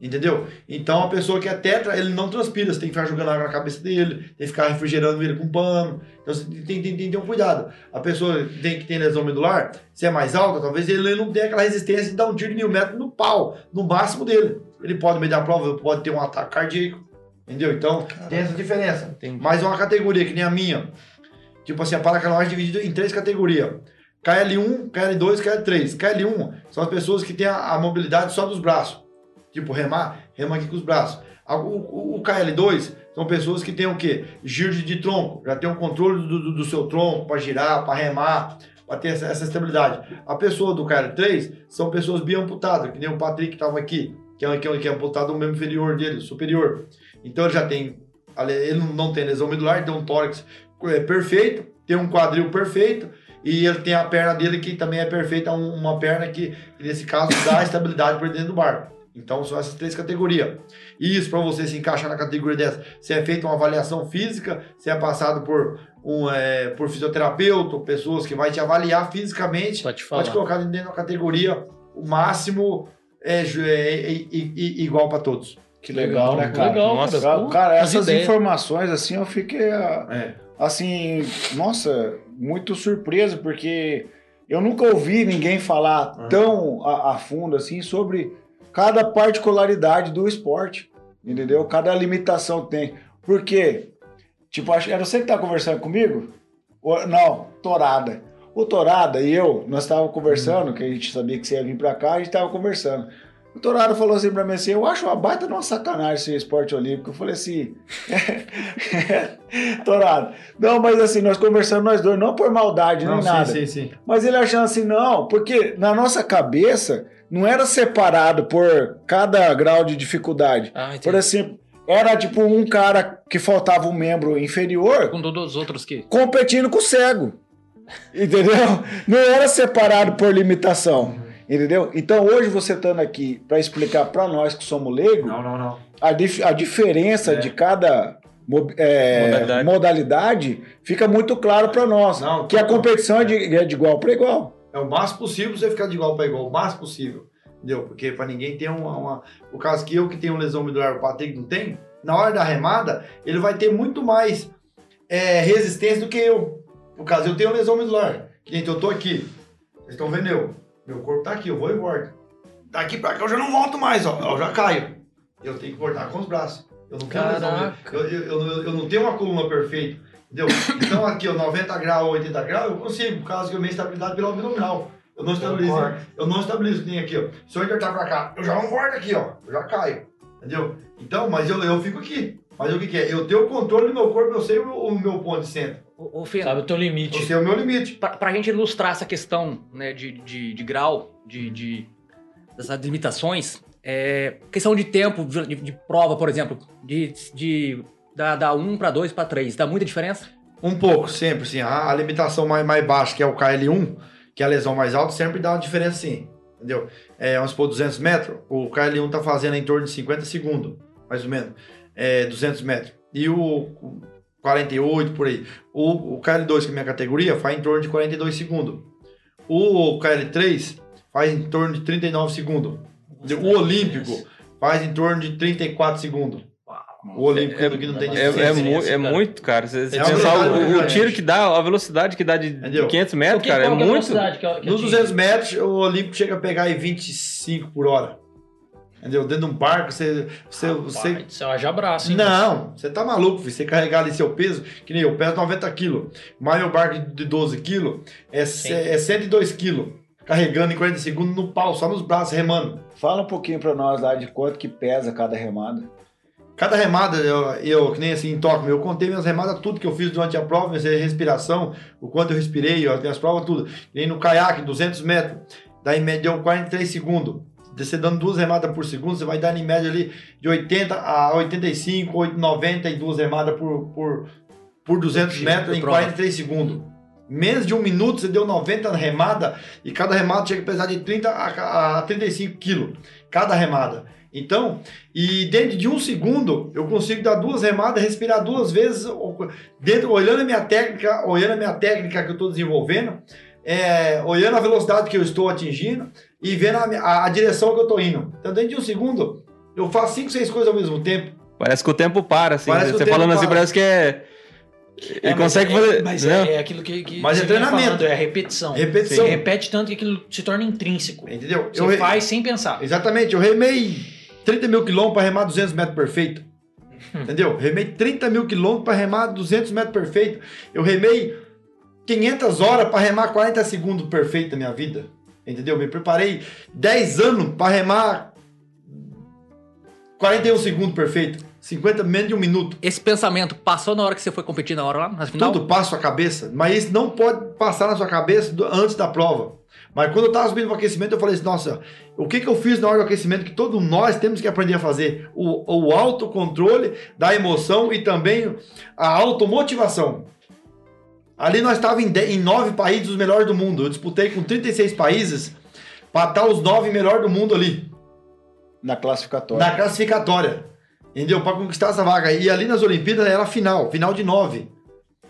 Entendeu? Então, a pessoa que é tetra, ele não transpira, você tem que ficar jogando água na cabeça dele, tem que ficar refrigerando ele com pano. Então, você tem, tem, tem, tem que ter um cuidado. A pessoa tem, que tem lesão medular, se é mais alta, talvez ele não tenha aquela resistência de dar um tiro de mil metros no pau, no máximo dele. Ele pode, no meio da prova, pode ter um ataque cardíaco. Entendeu? Então, tem essa diferença. Entendi. Mas uma categoria que nem a minha, tipo assim, a paracanoagem é dividida em três categorias. KL1, KL2, KL3. KL1 são as pessoas que têm a, a mobilidade só dos braços. Tipo, remar, rema aqui com os braços. O, o- o KL2 são pessoas que têm o quê? Giro de, de tronco. Já tem o controle do, do- do seu tronco para girar, para remar, para ter essa, essa estabilidade. A pessoa do KL3 são pessoas biamputadas, que nem o Patrick que estava aqui, que é, que é, que é amputado o membro inferior dele, superior. Então ele já tem, ele não- tem lesão medular, tem um tórax é, perfeito, tem um quadril perfeito e ele tem a perna dele que também é perfeita, um- uma perna que, nesse caso dá estabilidade para dentro do barco. Então são essas três categorias. E isso para você se encaixar na categoria dessa, se é feita uma avaliação física, se é passado por um é, por fisioterapeuta, pessoas que vai te avaliar fisicamente, Pode pode colocar dentro da categoria o máximo é, é, é, é, é, igual para todos. Que legal, né, cara? Legal, Nossa, cara. Cara, cara, As essas ideias. informações, assim, eu fiquei, ah, É. assim, nossa, muito surpreso, porque eu nunca ouvi ninguém falar Uhum. tão a, a fundo, assim, sobre cada particularidade do esporte, entendeu? Cada limitação tem. Por quê? Tipo, era você que tá conversando comigo? Ou- não, Torada. O Torada e eu, nós estávamos conversando, que a gente sabia que você ia vir pra cá, a gente tava conversando. O Torado falou assim pra mim assim, eu acho uma baita de uma sacanagem esse esporte olímpico. Eu falei assim, Torado, não, mas assim, nós conversando nós dois, não por maldade nem Não, nada. sim, sim, sim. Mas ele achando assim, não, porque na nossa cabeça não era separado por cada grau de dificuldade. Ah. Por exemplo, era tipo um cara que faltava um membro inferior Com todos os outros que. competindo com o cego. Entendeu? Não era separado por limitação. Entendeu? Então hoje você estando aqui para explicar para nós que somos leigos Não, não, não. a, dif- a diferença É. de cada é, Modalidade. modalidade. fica muito claro para nós. Não, que a não. competição é de, é de igual para igual. É o máximo possível você ficar de igual para igual, o máximo possível. Entendeu? Porque para ninguém ter uma, uma. O caso que eu que tenho lesão medular, o Patrick não tem, na hora da remada, ele vai ter muito mais é, resistência do que eu. No caso, eu tenho lesão medular. Que nem eu tô aqui. Vocês estão vendo eu? Meu corpo tá aqui, eu vou e volto. Daqui pra cá eu já não volto mais, ó. Eu já caio. Eu tenho que voltar com os braços. Eu não tenho lesão. Eu, eu, eu, eu não tenho uma coluna perfeita. Entendeu? Então aqui, ó, 90 graus, 80 graus, eu consigo, por causa que a minha estabilidade pela abdominal. Eu não estabilizo. Eu não estabilizo, nem aqui, ó. Se eu entortar pra cá, eu já não volto aqui, ó. Eu já caio. Entendeu? Então, mas eu, eu fico aqui. Mas o que, que é? Eu tenho o controle do meu corpo, eu sei o, o meu ponto de centro. Ô, Fê, Sabe o teu Eu limite. sei o meu limite. pra, pra gente ilustrar essa questão né, de, de, de grau, de, de, dessas limitações, é, questão de tempo de, de- prova, por exemplo, de, de da, da 1 para 2 para 3, dá muita diferença? Um pouco, sempre, sim. A, a limitação mais, mais baixa, que é o KL1, que é a lesão mais alta, sempre dá uma diferença, sim. Entendeu? É, vamos supor, 200 metros, o KL1 tá fazendo em torno de 50 segundos, mais ou menos. É, 200 metros. E o 48, por aí. O, o KL2, que é a minha categoria, faz em torno de 42 segundos. O KL3 faz em torno de 39 segundos. O Olímpico faz em torno de 34 segundos. O Olímpico que não tem É, é, mu- é muito, cara. Você, você É pensar o, o muito tiro que dá, a velocidade que dá de Entendeu? 500 metros, Que- cara, é qual que muito. velocidade que- que Nos atinge? 200 metros, o Olímpico chega a pegar aí 25 por hora. Entendeu? Dentro de um barco, você. você, você... Rapaz, Isso é uma jabraço, hein? Não, você tá maluco, filho. Você carregar ali seu peso, que nem eu peso 90 quilos. Mas meu barco de 12 quilos é, é 102 quilos. Carregando em 40 segundos no pau, só nos braços, remando. Fala um pouquinho pra nós lá de quanto que pesa cada remada. Cada remada, eu, eu, que nem assim em Tóquio, eu contei minhas remadas, tudo que eu fiz durante a prova, minha respiração, o quanto eu respirei, as minhas provas, tudo. Nem no caiaque, 200 metros, daí em média deu 43 segundos. Você dando duas remadas por segundo, você vai dar em média ali de 80 a 85, 8, 92 remadas por, por, por 200 Por metros em prova. 43 segundos. Menos de um minuto você deu 90 remadas e cada remada chega a pesar de 30 a, a 35 quilos. Cada remada. Então, e dentro de um segundo, eu consigo dar duas remadas, respirar duas vezes, dentro, olhando a minha técnica, olhando a minha técnica que eu estou desenvolvendo, é, olhando a velocidade que eu estou atingindo e vendo a, a- a direção que eu estou indo. Então, dentro de um segundo, eu faço cinco, seis coisas ao mesmo tempo. Parece que o tempo para, assim. Parece que o você falando assim, para. parece que é. Ele É, mas consegue é- fazer. Mas né? é, é aquilo que, que Mas é treinamento. falando, é a repetição. Repetição. Você repete tanto que aquilo se torna intrínseco. Entendeu? Você Eu re- faz sem pensar. Exatamente, eu remei 30 mil quilômetros para remar 200 metros perfeito. Entendeu? Remei 30 mil quilômetros para remar 200 metros perfeito. Eu remei 500 horas para remar 40 segundos perfeito na minha vida. Entendeu? Me preparei 10 anos para remar 41 segundos perfeito. 50 menos de um minuto. Esse pensamento passou na hora que você foi competir na hora lá, na final? Tudo passa a sua cabeça, mas isso não pode passar na sua cabeça antes da prova. Mas quando eu estava subindo para o aquecimento, eu falei assim: nossa, o que, que eu fiz na hora do aquecimento que todos nós temos que aprender a fazer? O, o autocontrole da emoção e também a automotivação. Ali nós estávamos em, nove países os melhores do mundo. Eu disputei com 36 países para estar os nove melhores do mundo ali Na classificatória. na classificatória. Entendeu? Para conquistar essa vaga. E ali nas Olimpíadas era a final, final de nove.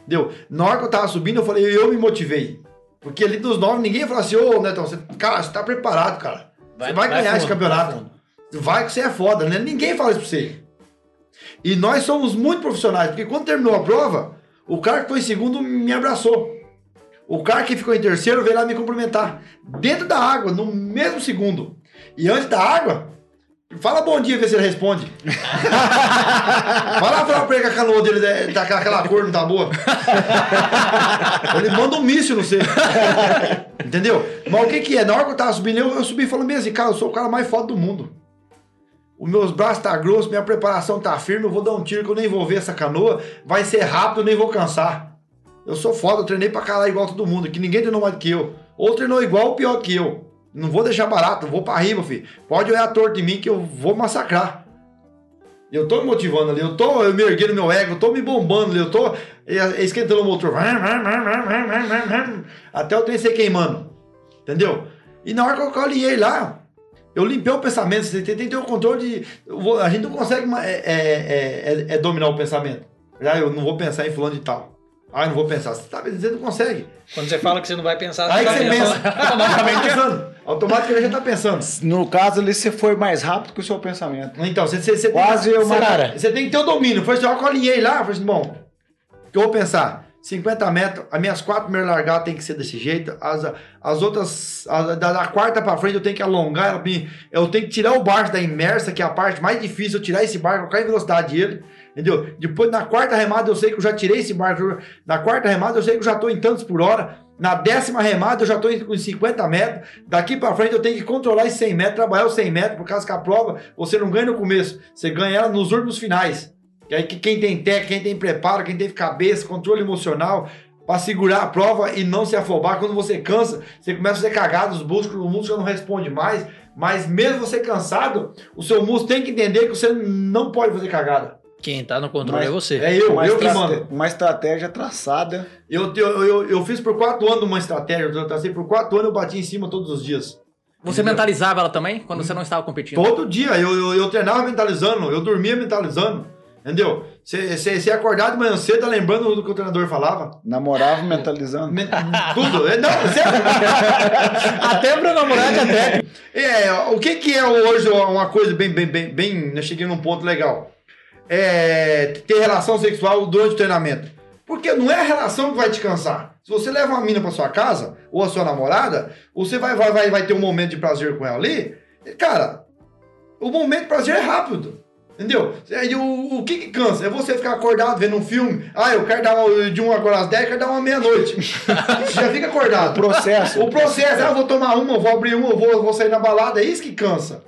Entendeu? Na hora que eu tava subindo, eu falei, eu me motivei. Porque ali dos nove, ninguém ia falar assim, ô Netão, você, cara, você tá preparado, cara. Você vai, ganhar esse fundo, campeonato. vai fundo. Vai que você é foda, né? Ninguém fala isso pra você. E nós somos muito profissionais, porque quando terminou a prova, o cara que foi em segundo me abraçou. O cara que ficou em terceiro veio lá me cumprimentar. Dentro da água, no mesmo segundo. E antes da água, fala bom dia, vê se ele responde. Vai lá falar pra ele que a canoa dele é- tá aquela cor não tá boa. ele manda um míssil no você. Entendeu? Mas o que que é? Na hora que eu tava subindo, eu, subi falando mesmo assim, cara, eu sou o cara mais foda do mundo. Os meus braços tá grossos, minha preparação tá firme, eu vou dar um tiro que eu nem vou ver essa canoa, vai ser rápido, eu nem vou cansar. Eu sou foda, eu treinei pra caralho igual todo mundo, que ninguém treinou mais do que eu. Ou treinou igual ou pior que eu. Não vou deixar barato, vou pra riba, filho. Pode olhar torto em mim que eu vou massacrar. Eu tô me motivando ali, eu tô eu me erguendo meu ego, eu tô me bombando ali, eu tô esquentando o motor. Até o trem ser queimando. Entendeu? E na hora que eu alinhei lá, eu limpei o pensamento. Você tem tem que ter o controle de. A gente não consegue ma- é, é- é- é dominar o pensamento. Ah, eu não vou pensar em fulano de tal. Ah, eu não vou pensar. Você, tá, você não consegue. Quando você fala que você não vai pensar, Aí que tá você pensando. pensa. Automaticamente pensando. Automaticamente já tá pensando. No caso ali, você foi mais rápido que o seu pensamento. Então, você, você, você Quase tem, eu, você, Marara. você tem que ter o domínio. Foi assim, eu alinhei lá, foi assim, bom, o que eu vou pensar? 50 metros, as minhas quatro primeiras largadas tem que ser desse jeito, as, as outras, as- da, da quarta pra frente eu tenho que alongar, eu tenho que tirar o barco da imersa, que é a parte mais difícil, eu tirar esse barco, colocar em velocidade ele, entendeu? Depois, na quarta remada, eu sei que eu já tirei esse barco, na quarta remada, eu sei que eu já tô em tantos por hora, na décima remada, eu já em, com 50 metros, daqui pra frente eu tenho que controlar esses 100 metros, trabalhar os 100 metros, por causa que a prova, você não ganha no começo, você ganha ela nos últimos finais. Que aí que quem tem técnica, quem tem preparo, quem tem cabeça, controle emocional, para segurar a prova e não se afobar. Quando você cansa, você começa a fazer cagada, os músculos, o músculo não responde mais. Mas mesmo você cansado, o seu músculo tem que entender que você não pode fazer cagada. Quem tá no controle Mas- é você. É eu, uma, eu que mando. uma estratégia traçada. Eu, eu, eu, eu fiz por quatro anos uma estratégia, eu tracei por quatro anos, eu bati em cima todos os dias. Você Entendeu? mentalizava ela também quando você não estava competindo? Todo dia, eu, eu, eu treinava mentalizando, eu dormia mentalizando. Entendeu? Você acordar de manhã cedo, tá lembrando do que o treinador falava. Namorava mentalizando. Men- Tudo. É, Não, sério. Até pra namorar já técnico. É, o que, que é hoje uma coisa bem, bem, bem, bem. Eu cheguei num ponto legal. é, ter relação sexual durante o treinamento? Porque não é a relação que vai te cansar. Se você leva uma mina pra sua casa, ou a sua namorada, você vai, vai, vai, vai ter um momento de prazer com ela ali, cara, o momento de prazer é rápido. Entendeu? E o, o que que cansa? É você ficar acordado vendo um filme. Ah, eu quero dar uma, de 1 agora às 10, quero dar uma meia-noite. Você já fica acordado. Processo. O processo, ah, eu vou tomar uma, eu vou abrir uma, eu vou, eu vou sair na balada, é isso que cansa.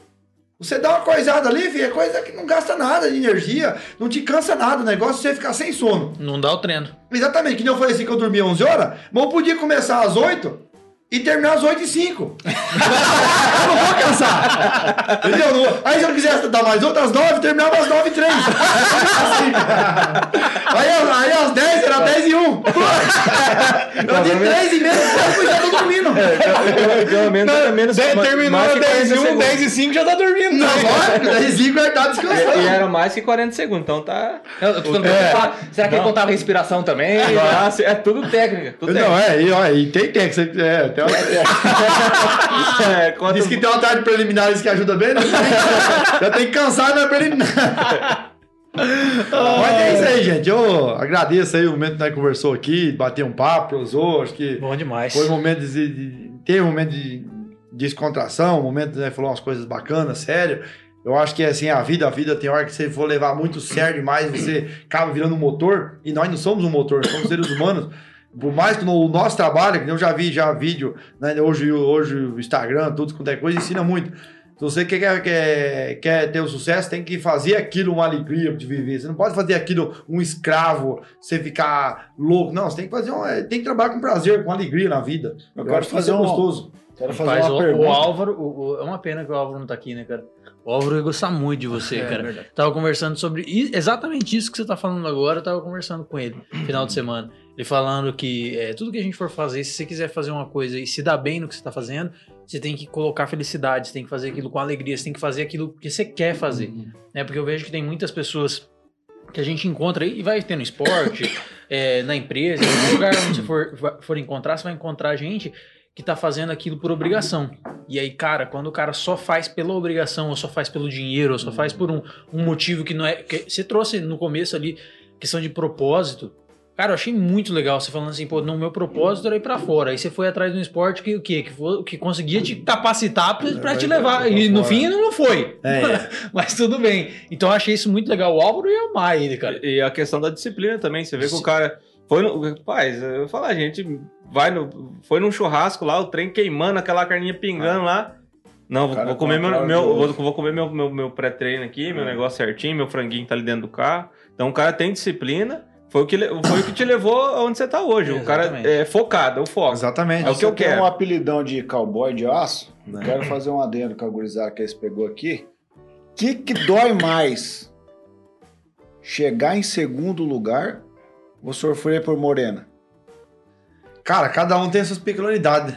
Você dá uma coisada ali, filho, é coisa que não gasta nada de energia, não te cansa nada, o negócio é você ficar sem sono. Não dá o treino. Exatamente, que nem eu falei assim que eu dormia 11 horas, mas eu podia começar às 8 e terminar às 8 e 5. eu não vou cansar. Entendeu? Não- Aí se eu quisesse dar mais outras 9, terminava às 9 e 3. aí, aí às 10 era 10 e 1. eu de 3 e meia eu já tô dormindo. Pelo- Pelo menos é menos. De- ma- terminou mais que 10 e 40 1, segundos. 10 e 5 já tá dormindo. Não, lógico, 10 e 5 é tá E, descansando. e era mais que 40 segundos, então tá. Eu, eu tô falando, será que ele contava respiração também? Nossa, é tudo técnica. Tudo Não, técnica. é, e, ó, e tem técnica. É, tem uma, É, conta- Diz que tem uma tarde preliminares que ajuda bem, né? Já tem que cansar na preliminar. Mas é isso aí, gente. Eu agradeço aí o momento que nós conversou aqui, bater um papo, prosou. Acho que Bom demais. foi um momento de, de- um momento de descontração, um momento falou umas coisas bacanas, sério. Eu acho que assim, a vida, a vida tem hora que você for levar muito sério demais, você acaba virando um motor, e nós não somos um motor, somos seres humanos. Por mais que no o nosso trabalho, que eu já vi já vídeo, né, hoje, hoje o Instagram, tudo quanto é coisa, ensina muito. Se você quer, quer, quer ter o sucesso, tem que fazer aquilo uma alegria de viver. Você não pode fazer aquilo um escravo, você ficar louco. Não, você tem que fazer um, é, tem que trabalhar com prazer, com alegria na vida. Eu Eu, quero acho fazer é um- gostoso. Quero fazer uma o, pergunta. o Álvaro, o- o- é uma pena que o Álvaro não tá aqui, né, cara? O Álvaro ia gostar muito de você, É, cara. verdade. Tava conversando sobre exatamente isso que você tá falando agora. Eu tava conversando com ele final de semana. Ele falando que é, tudo que a gente for fazer, se você quiser fazer uma coisa e se dar bem no que você tá fazendo, você tem que colocar felicidade, você tem que fazer aquilo com alegria, você tem que fazer aquilo que você quer fazer. Né? Porque eu vejo que tem muitas pessoas que a gente encontra e vai ter no esporte, é, na empresa, em qualquer lugar onde você for, for encontrar, você vai encontrar gente que tá fazendo aquilo por obrigação. E aí, cara, quando o cara só faz pela obrigação, ou só faz pelo dinheiro, ou só faz por um, um motivo que não é. Que você trouxe no começo ali questão de propósito. Cara, eu achei muito legal você falando assim, pô, no meu propósito era ir pra fora. Aí você foi atrás de um esporte que o quê? Que, foi, que conseguia te capacitar pra, pra te vai levar. pra E no fora. fim não foi. É. Mas tudo bem. Então eu achei isso muito legal. O Álvaro ia amar ele, cara. E a questão da disciplina também. Você vê que o cara. Foi no. Rapaz, eu vou falar, a gente vai no. Foi num churrasco lá, o trem queimando, aquela carninha pingando lá. Não, vou, vou comer com a meu, meu- vou, vou comer meu, meu, meu pré-treino aqui, meu É. negócio certinho, meu franguinho tá ali dentro do carro. Então o cara tem disciplina. Foi o que, foi o que te levou aonde você tá hoje. O cara é focado, é o foco. Exatamente. É o que eu Você tem quero. um apelidão de cowboy de aço. Né? Quero fazer um adendo com a gurizada que eles pegou aqui. O que, que dói mais? Chegar em segundo lugar ou sofrer por morena? Cara, cada um tem suas peculiaridades.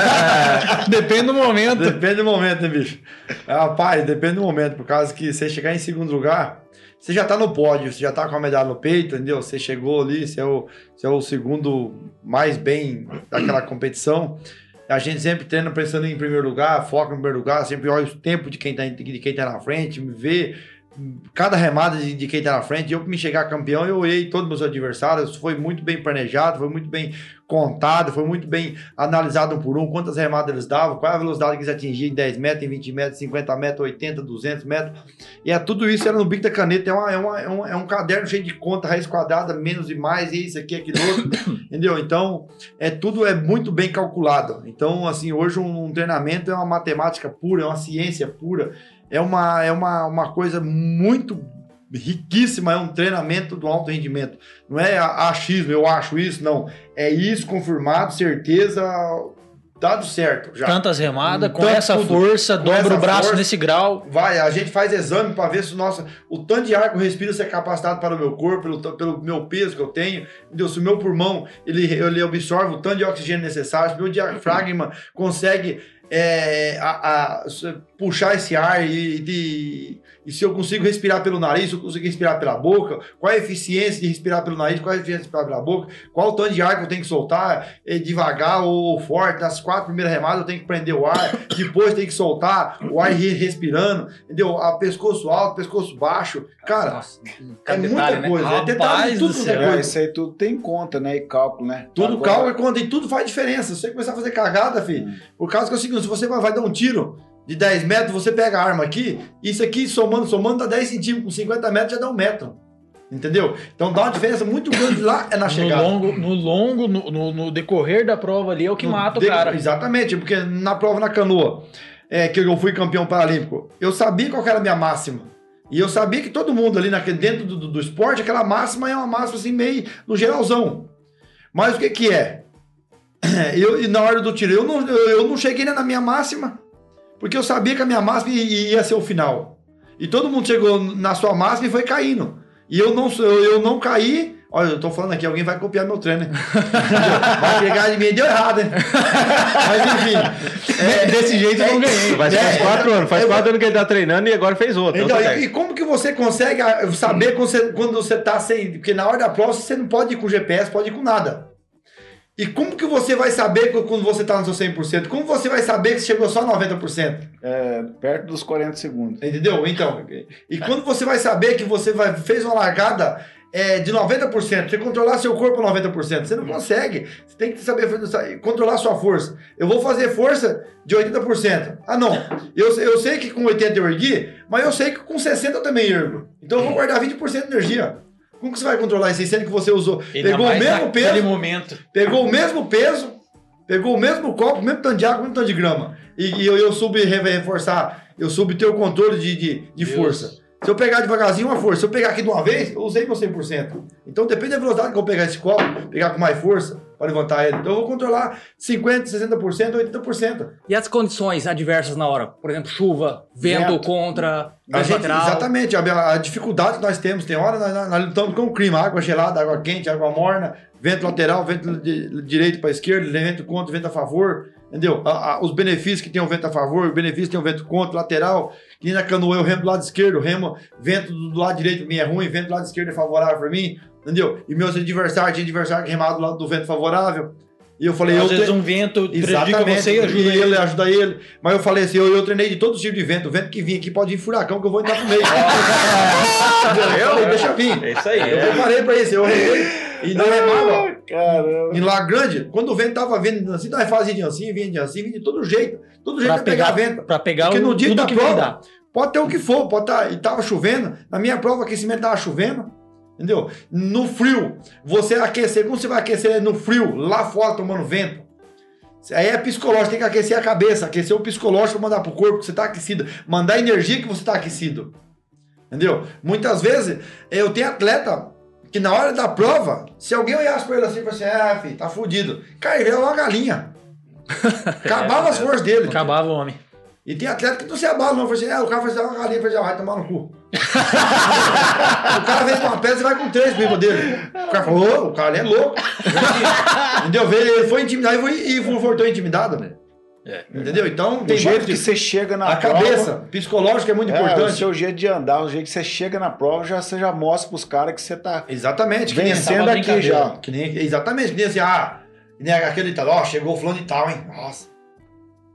Depende do momento. Depende do momento, né, bicho? Rapaz, depende do momento. Por causa que você chegar em segundo lugar, você já tá no pódio, você já tá com a medalha no peito, entendeu? Você chegou ali, você é o, você é o segundo mais bem daquela competição. A gente sempre treina pensando em primeiro lugar, foca em primeiro lugar, sempre olha o tempo de quem tá, de quem tá na frente, vê cada remada de, quem tá na frente. Eu, pra me chegar campeão, eu olhei todos os meus adversários, foi muito bem planejado, foi muito bem contado, foi muito bem analisado um por um, quantas remadas eles davam, qual é a velocidade que eles atingiam em 10 metros, em 20 metros, 50 metros, 80, 200 metros. E é tudo isso era no bico da caneta, é, uma, é, uma- é um, é um caderno cheio de conta, raiz quadrada, menos e mais, isso aqui, aquilo outro, entendeu? Então, é tudo é muito bem calculado. Então, assim, hoje um, um treinamento é uma matemática pura, é uma ciência pura, é uma, é uma, uma coisa muito riquíssima, é um treinamento do alto rendimento. Não é a- achismo, eu acho isso, não. É isso confirmado, certeza, dado certo já. Tantas remadas, com Tanto essa tudo. força, Com dobra essa o braço força. nesse grau. Vai, a gente faz exame para ver se o nosso, o tanto de ar que eu respiro se é capacitado para o meu corpo, pelo, pelo meu peso que eu tenho, entendeu? Se o meu pulmão ele, ele absorve o tanto de oxigênio necessário, se o meu diafragma consegue é, a- a- puxar esse ar e, de- E se eu consigo respirar pelo nariz, se eu consigo respirar pela boca, qual é a eficiência de respirar pelo nariz, qual é a eficiência de respirar pela boca, qual o tanto de ar que eu tenho que soltar, é devagar ou forte. Nas quatro primeiras remadas eu tenho que prender o ar, depois tenho que soltar o ar ir respirando, entendeu? A pescoço alto, pescoço baixo. Cara, Nossa, é cada muita detalhe, né? coisa. é detalhe Rapaz de tudo é céu. É, isso aí tudo tem conta, né? E cálculo, né? Tudo calma e quando e tudo faz diferença. Se você começar a fazer cagada, filho, Hum. por causa que é o seguinte, se você vai, vai dar um tiro de 10 metros, você pega a arma aqui, isso aqui somando, somando dá 10 centímetros, com 50 metros já dá um metro. Entendeu? Então dá uma diferença muito grande lá é na No chegada. longo, no, longo no, no- no decorrer da prova ali é o que No mata o cara. Exatamente, porque na prova na canoa, é, que eu fui campeão paralímpico, eu sabia qual era a minha máxima. E eu sabia que todo mundo ali naquele, dentro do, do, do esporte, aquela máxima é uma máxima assim, meio no geralzão. Mas o que que é? Eu, e na hora do tiro, eu não, eu, eu não cheguei nem na minha máxima, porque eu sabia que a minha máxima ia, ser o final. E todo mundo chegou na sua máxima e foi caindo. E eu não, eu, eu não caí. Olha, eu tô falando aqui, alguém vai copiar meu treino, né? Vai pegar de mim, deu errado, hein? Mas enfim. é, Desse jeito eu não ganhei. Faz, É, quatro anos, faz eu- quatro anos que ele tá treinando e agora fez outro. Então, e, e como que você consegue saber quando você, quando você tá sem. Porque na hora da prova você não pode ir com GPS, pode ir com nada. E como que você vai saber quando você tá no seu 100%? Como você vai saber que chegou só 90%? É, perto dos 40 segundos. Entendeu? Então, e quando você vai saber que você vai, fez uma largada é, de 90%, você controlar seu corpo a 90%, você não consegue. Você tem que saber controlar sua força. Eu vou fazer força de 80%. Ah, não. Eu, eu sei que com 80% eu ergui, mas eu sei que com 60% eu também ergo. Então eu vou guardar 20% de energia. Como que você vai controlar aí, sendo que você usou? Ainda pegou o mesmo peso, momento. pegou o mesmo peso, pegou o mesmo copo, o mesmo tanto de água, o mesmo tanto de grama. E, e eu, eu soube re- reforçar, eu soube ter o controle de, de, de força. Se eu pegar devagarzinho, uma força. Se eu pegar aqui de uma vez, eu usei meu 100%. Então depende da velocidade que eu pegar esse copo, pegar com mais força para levantar ele. Então eu vou controlar 50%, 60%, 80%. E as condições adversas na hora? Por exemplo, chuva, vento, Vento. contra, A gente- lateral. exatamente, a, a dificuldade que nós temos. Tem hora nós, nós, nós lutamos com o clima, água gelada, água quente, água morna, vento lateral, vento de, direito para esquerda, vento contra, vento a favor. Entendeu? A- a- os benefícios que tem o vento a favor, os benefícios que tem o vento contra, lateral. Que nem na canoa eu remo do lado esquerdo, remo, vento do, do lado direito pra mim é ruim, vento do lado esquerdo é favorável para mim. Entendeu? E meus adversários, tinha adversário que remava do lado do vento favorável. E eu falei, Às eu vezes te- um vento prejudica Exatamente. você e ajuda ele, ele. ajuda ele. Mas eu falei assim, eu, eu treinei de todo tipo de vento. O vento que vinha aqui pode vir furacão, que eu vou entrar pro meio. eu falei, deixa vir. É isso aí. Eu é. preparei pra isso, eu remei. E não remava. Caramba. Em Lago Grande, quando o vento tava vindo assim, nós fazíamos assim, vinha de assim, vinha de todo jeito. Todo jeito Pra de pegar pegar, vento. pra pegar Porque no dia da que prova-. Pode ter o que for, pode estar. e tava chovendo. Na minha prova, o aquecimento tava chovendo. Entendeu? No frio, você aquecer, como você vai aquecer no frio, lá fora tomando vento? Aí é psicológico, tem que aquecer a cabeça, aquecer o psicológico pra mandar pro corpo que você tá aquecido, mandar energia que você tá aquecido. Entendeu? Muitas vezes eu tenho atleta que na hora da prova, se alguém olhasse pra ele assim e falasse assim, ah, filho, tá fudido. Cara, ele virava uma galinha. Acabava as forças dele. Acabava o homem. E tem atleta que não se abala, não. Fala assim, é, o cara faz uma galinha, faz ah, vai tomar no cu. o cara vem com uma pedra e vai com três bíblia dele. O cara falou, ô, o cara é louco. Entendeu? Ele foi intimidado e, foi, e voltou intimidado. É. Entendeu? Então O tem jeito vários que você chega na A prova, cabeça psicológica é muito É, o importante. seu jeito de andar, o jeito que você chega na prova, já, você já mostra pros caras que você tá Exatamente. Vencendo aqui já. que nem, exatamente. Que nem assim, ah, nem aquele tal, ó, chegou o fulano de tal, hein? Nossa.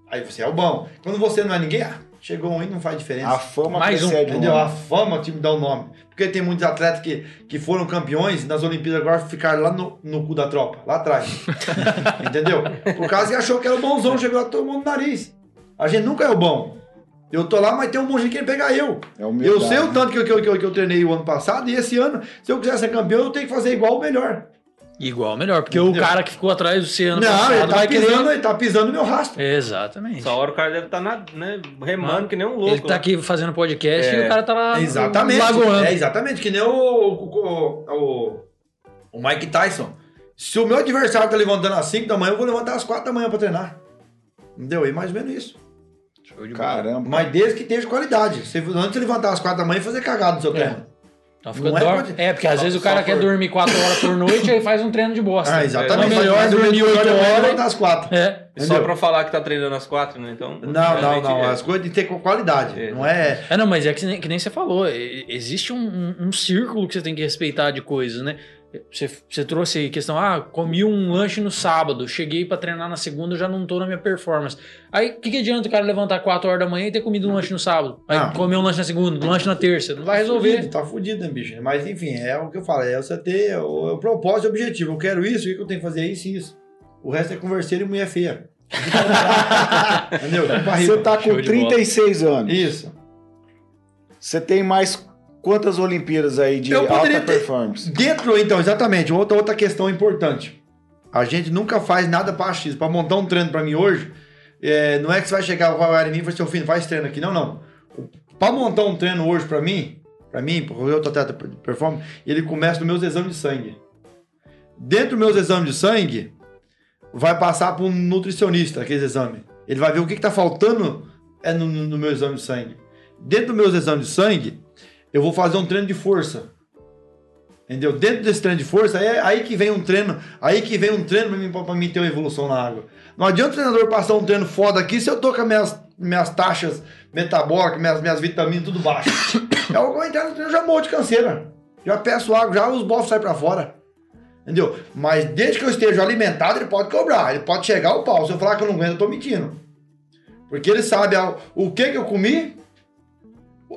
Aí você é o bom. Quando você não é ninguém, ah, chegou um e não faz diferença. A fama Mais um, Entendeu? nome. A fama time dá o nome. Porque tem muitos atletas que, que foram campeões nas Olimpíadas agora ficaram lá no, no cu da tropa, lá atrás. Entendeu? Por causa que achou que era o bonzão, chegou lá todo mundo no nariz. A gente nunca é o bom. Eu tô lá, mas tem um monte de querendo pegar eu. É humildade, Eu sei o tanto que eu, que, eu, que, eu, que eu treinei o ano passado, e esse ano, se eu quiser ser campeão, eu tenho que fazer igual ou melhor. Igual, melhor. Porque Entendeu? o cara que ficou atrás do ano não, passado ele tá, vai pisando, querer... ele tá pisando no meu rastro. Exatamente. Essa hora o cara deve estar né, remando que nem um louco. Ele tá né? aqui fazendo podcast É. e o cara tá lá Exatamente. lagoando. É exatamente, que nem o, o, o, o Mike Tyson. Se o meu adversário tá levantando às 5 da manhã, eu vou levantar às 4 da manhã pra treinar. Entendeu? E mais ou menos isso. Show de bola. Caramba. Mas desde que tenha qualidade. Você, antes de levantar às 4 da manhã e fazer cagada no seu É. treino. Então fica Não é dor- quanti- é, porque às só- vezes o cara quer por- dormir 4 horas por noite e faz um treino de bosta. Ah, exatamente. É melhor dormir meu 8 olho é horas. às quatro. É. Só pra falar que tá treinando às quatro, né? Então. Não, não, não. é. As coisas têm que ter qualidade. É. Não é. É, não, mas é que nem, que nem você falou, existe um, um- um círculo que você tem que respeitar de coisas, né? Você, você trouxe aí questão, ah, comi um lanche no sábado, cheguei pra treinar na segunda, já não tô na minha performance. Aí, o que, que adianta o cara levantar 4 horas da manhã e ter comido um lanche no sábado? Aí, Ah. comer um lanche na segunda, um lanche na terça, não vai resolver. Fudido, tá fudido, né, bicho? Mas enfim, é o que eu falo. É você ter o, o propósito e o objetivo. Eu quero isso, o que eu tenho que fazer? Isso e isso. O resto é converseiro e mulher feia. Entendeu? Barriga. Você tá com de bola. 36 anos. Isso. Você tem mais quantas Olimpíadas aí de alta performance? Dentro, então, exatamente, outra, outra questão importante. A gente nunca faz nada para X. Para montar um treino para mim hoje, é, não é que você vai chegar, vai olhar em mim e falar, filho, faz treino aqui. Não, não. Para montar um treino hoje para mim, para mim, porque eu tô atleta performance, ele começa nos meus exames de sangue. Dentro dos meus exames de sangue, vai passar para um nutricionista aqueles exames. Ele vai ver o que está faltando é no- no meu exame de sangue. Dentro dos meus exames de sangue, eu vou fazer um treino de força. Entendeu? Dentro desse treino de força, é aí que vem um treino, aí que vem um treino pra mim, pra, mim ter uma evolução na água. Não adianta o treinador passar um treino foda aqui se eu tô com as minhas, minhas taxas metabólicas, minhas, minhas vitaminas tudo baixo. é eu entrar no treino, já morro de canseira. Já peço água, já os bofos saem pra fora. Entendeu? Mas desde que eu esteja alimentado, ele pode cobrar. Ele pode chegar o pau. Se eu falar que eu não aguento, eu tô mentindo. Porque ele sabe a- o que que eu comi,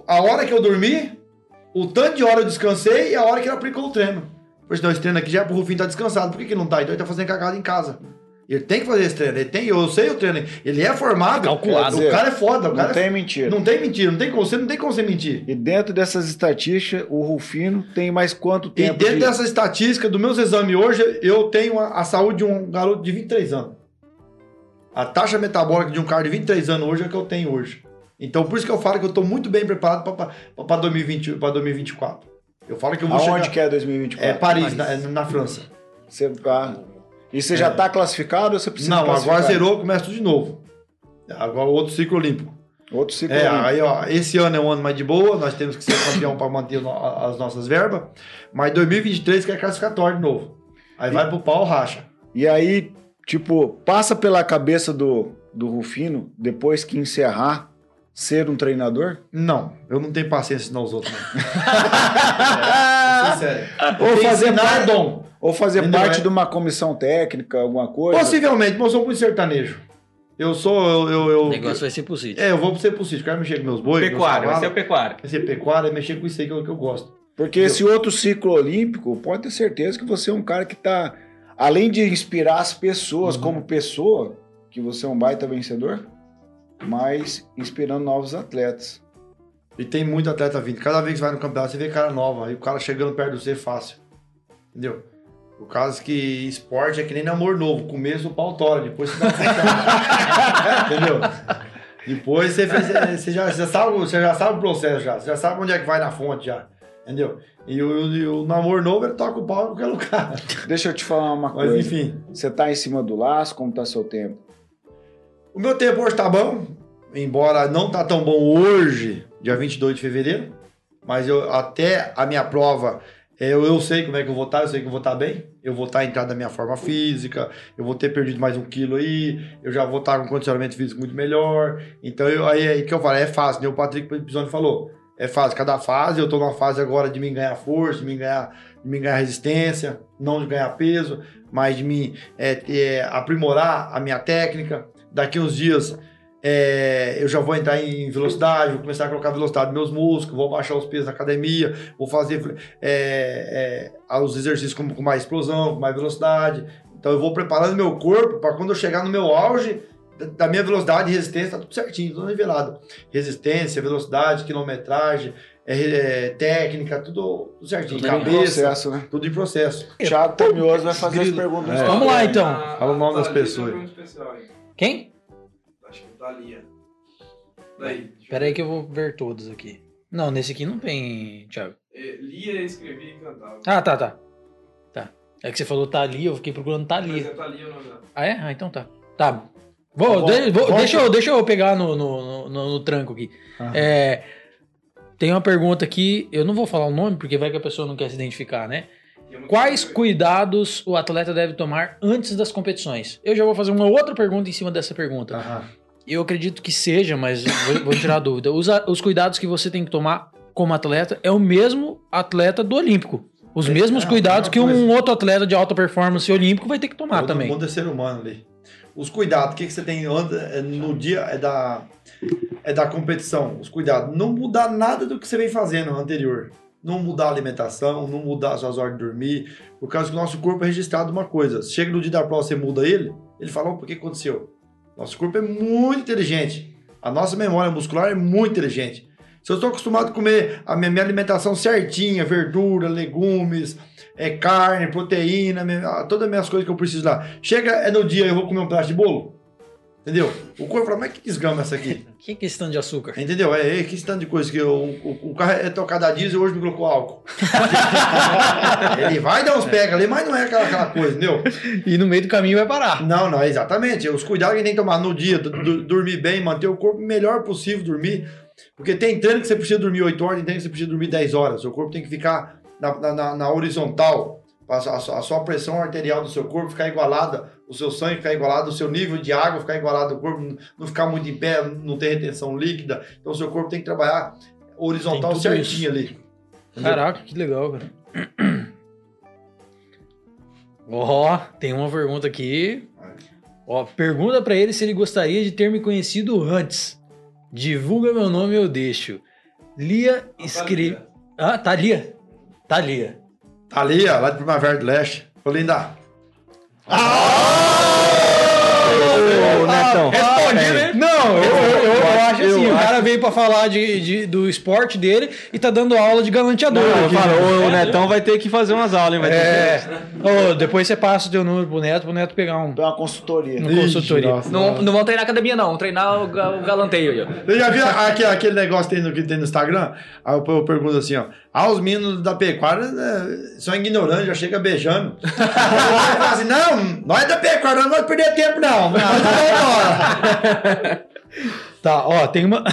a hora que eu dormi, o tanto de hora eu descansei e a hora que ele aplicou o treino. Pois não, esse treino aqui já é pro Rufinho tá descansado. Por que, que não tá? Então ele tá fazendo cagada em casa. Ele tem que fazer esse treino. Ele tem, eu sei o treino. Ele é formado. Calculado. O cara é foda. O cara Não é- tem mentira. não tem mentira. Não tem como você, não tem como você mentir. E dentro dessas estatísticas, o Rufino tem mais quanto E tempo dentro de... dessa estatística dos meus exames hoje, eu tenho a, a saúde de um garoto de 23 anos. A taxa metabólica de um cara de 23 anos hoje é a que eu tenho hoje. Então, por isso que eu falo que eu estou muito bem preparado para 2020, para 2024. Eu falo que eu vou Aonde chegar... que é 2024? É Paris, Na, é na França. Você, ah, e você já tá classificado ou você precisa Não, agora zerou, começa tudo de novo. Agora outro ciclo olímpico. Outro ciclo É, olímpico. aí, ó, esse ano é um ano mais de boa, nós temos que ser campeão para manter no- as nossas verbas, mas 2023 que é classificatório de novo. Aí vai pro pau, racha. E aí, tipo, passa pela cabeça do, do Rufino, depois que encerrar, ser um treinador? Não, eu não tenho paciência de ensinar os outros, não. é, sério. Ou fazer é dom. Ou fazer Entendeu? parte É- de uma comissão técnica, alguma coisa? Possivelmente, mas eu sou muito sertanejo. Eu sou, eu... eu, eu O negócio vai ser possível. É, eu vou ser pro sítio, quero mexer com meus bois, meus Pecuária, vai ser o pecuária. Vai ser pecuária, é mexer com isso aí que eu, que eu gosto. Porque esse outro ciclo olímpico, pode ter certeza que você é um cara que tá, além de inspirar as pessoas Uhum. como pessoa, que você é um baita vencedor, mas inspirando novos atletas. E tem muito atleta vindo. Cada vez que vai no campeonato, você vê cara nova. Aí o cara chegando perto de você é fácil. Entendeu? O caso que esporte é que nem namoro novo. Começo o pau tora, depois você dá Entendeu? Depois você, fez, você, já, você, sabe, você já sabe o processo já. Você já sabe onde é que vai na fonte já. Entendeu? E o, e o namoro novo, ele toca o pau em qualquer lugar. Deixa eu te falar uma Mas coisa. enfim. Você tá em cima do laço, como tá seu tempo? O meu tempo hoje tá bom, embora não tá tão bom hoje, dia 22 de fevereiro, mas eu até a minha prova, é, eu, eu sei como é que eu vou estar, eu sei que eu vou estar bem, eu vou estar entrando na minha forma física, eu vou ter perdido mais um quilo aí, eu já vou estar com um condicionamento físico muito melhor, então eu, aí, aí que eu falo, é fácil, né? o Patrick Pisoni falou, é fácil, cada fase, eu tô numa fase agora de me ganhar força, de me ganhar, de me ganhar resistência, não de ganhar peso, mas de me é, ter- aprimorar a minha técnica, daqui uns dias é, eu já vou entrar em velocidade, vou começar a colocar velocidade nos meus músculos, vou baixar os pesos na academia, vou fazer é, é, os exercícios com, com mais explosão, com mais velocidade. Então eu vou preparando meu corpo para quando eu chegar no meu auge da- da minha velocidade e resistência, tá tudo certinho, tudo nivelado. Resistência, velocidade, quilometragem, é, é, técnica, tudo, tudo certinho. Tudo em Cabeça, Processo, né? tudo em processo. Thiago Tamioso vai fazer as perguntas. É. Vamos lá, então. Fala o nome das pessoas. Quem? Acho que tá Lia. Daí. Pera aí que eu vou ver todos aqui. Não, nesse aqui não tem, Thiago. É, Lia, escrevia e cantava. Ah, tá, tá. Tá. É que você falou Thalia, eu fiquei procurando Mas Thalia. é Thalia o nome dela. Ah, é? Ah, então tá. Tá. Vou, Tá de- vou- deixa, eu, deixa eu pegar no, no, no, no tranco aqui. É, Tem uma pergunta aqui, eu não vou falar o nome porque vai que a pessoa não quer se identificar, né? Quais cuidados o atleta deve tomar antes das competições? Eu já vou fazer uma outra pergunta em cima dessa pergunta. Aham. Eu acredito que seja, mas vou, vou tirar a dúvida. Os, os cuidados que você tem que tomar como atleta é o mesmo atleta do Olímpico. Os É, mesmos é a cuidados que um outro atleta de alta performance olímpico vai ter que tomar Todo também. mundo é ser humano ali. Os cuidados, o que, que você tem é no dia é da, é da competição. Os cuidados. Não mudar nada do que você vem fazendo no anterior. Não mudar a alimentação, não mudar as suas horas de dormir. Por causa que o nosso corpo é registrado uma coisa. Chega no dia da prova, você muda ele, ele fala, "Opa, o que aconteceu? Nosso corpo é muito inteligente. A nossa memória muscular é muito inteligente. Se eu estou acostumado a comer a minha, minha alimentação certinha, verdura, legumes, é carne, proteína, minha- todas as minhas coisas que eu preciso lá. Chega é no dia eu vou comer um pedaço de bolo. Entendeu? O corpo fala, mas que desgrama essa aqui? Que que é esse tanto de açúcar? Entendeu? É, é que esse tanto de coisa que eu, o, o carro é tocado a diesel e hoje me colocou álcool. Ele vai dar uns pega ali, mas não é aquela, aquela coisa, entendeu? E no meio do caminho vai parar. Não, não, exatamente. Os cuidados que tem que tomar no dia, dormir bem, manter o corpo o melhor possível, dormir. Porque tem treino que você precisa dormir 8 horas, tem treino que você precisa dormir 10 horas. O corpo tem que ficar na- na- na horizontal. A sua, a sua- pressão arterial do seu corpo ficar igualada, o seu sangue ficar igualado, o seu nível de água ficar igualado, o corpo não- ficar muito em pé, não ter retenção líquida. Então o seu corpo tem que trabalhar horizontal certinho isso. ali. Entendeu? Caraca, que legal, cara. Ó, tem uma pergunta aqui. Ó, pergunta pra ele se ele gostaria de ter me conhecido antes. Divulga meu nome eu deixo. Lia escreve. Ah, tá Lia. Tá ali, ó, lá de Primavera do Leste. Ô, linda. Ô, Netão. Responde, né? Não, eu, eu, eu, eu acho assim, eu o cara veio pra falar de, de- do esporte dele e tá dando aula de galanteador. Não, eu aqui. falo, o, o Netão vai ter que fazer umas aulas, hein? Vai ter É. Ô, depois você passa o teu número pro Neto, pro Neto pegar um, uma consultoria. uma consultoria. nossa. Não, não vão treinar academia, não. Vão treinar o, o galanteio aí. Você já viu aquele, aquele negócio que tem no, que tem no Instagram? Aí eu, eu pergunto assim, ó. Ah, os meninos da pecuária né, são ignorantes, já chega beijando. Aí fala assim, não, nós da pecuária não vamos perder tempo, não. Nós vamos embora. Tá, ó, tem uma,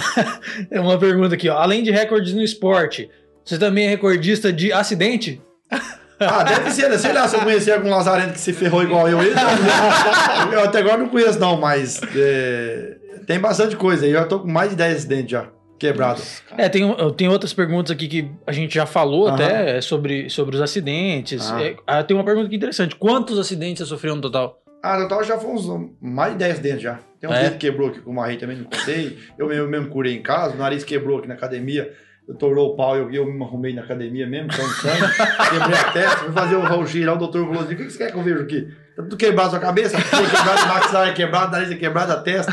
tem uma pergunta aqui, ó. Além de recordes no esporte, você também é recordista de acidente? Ah, deve ser, né? Sei lá, se eu conhecer algum lazarento que se ferrou igual eu, ele, eu, eu até agora não conheço, não, mas é, tem bastante coisa aí. Eu já tô com mais de 10 acidentes já, quebrados. É, tem, eu tenho outras perguntas aqui que a gente já falou Aham. até é, sobre, sobre os acidentes. Ah. É, ah, tem uma pergunta aqui interessante. Quantos acidentes você sofreu no total? Ah, no total já foi uns mais de 10 dentes já. Tem um É? dedo que quebrou aqui com o Marrei também, não contei. Eu mesmo, mesmo curei em casa, o nariz quebrou aqui na academia. Eu torou o pau, eu, eu me arrumei na academia mesmo, sangue, sangue. Quebrei a testa, fui fazer o raio-x lá, o doutor falou assim, o que você quer que eu vejo aqui? Tá tudo quebrado a sua cabeça? Tudo quebrado, o maxilar é quebrado, o nariz é quebrado, a testa.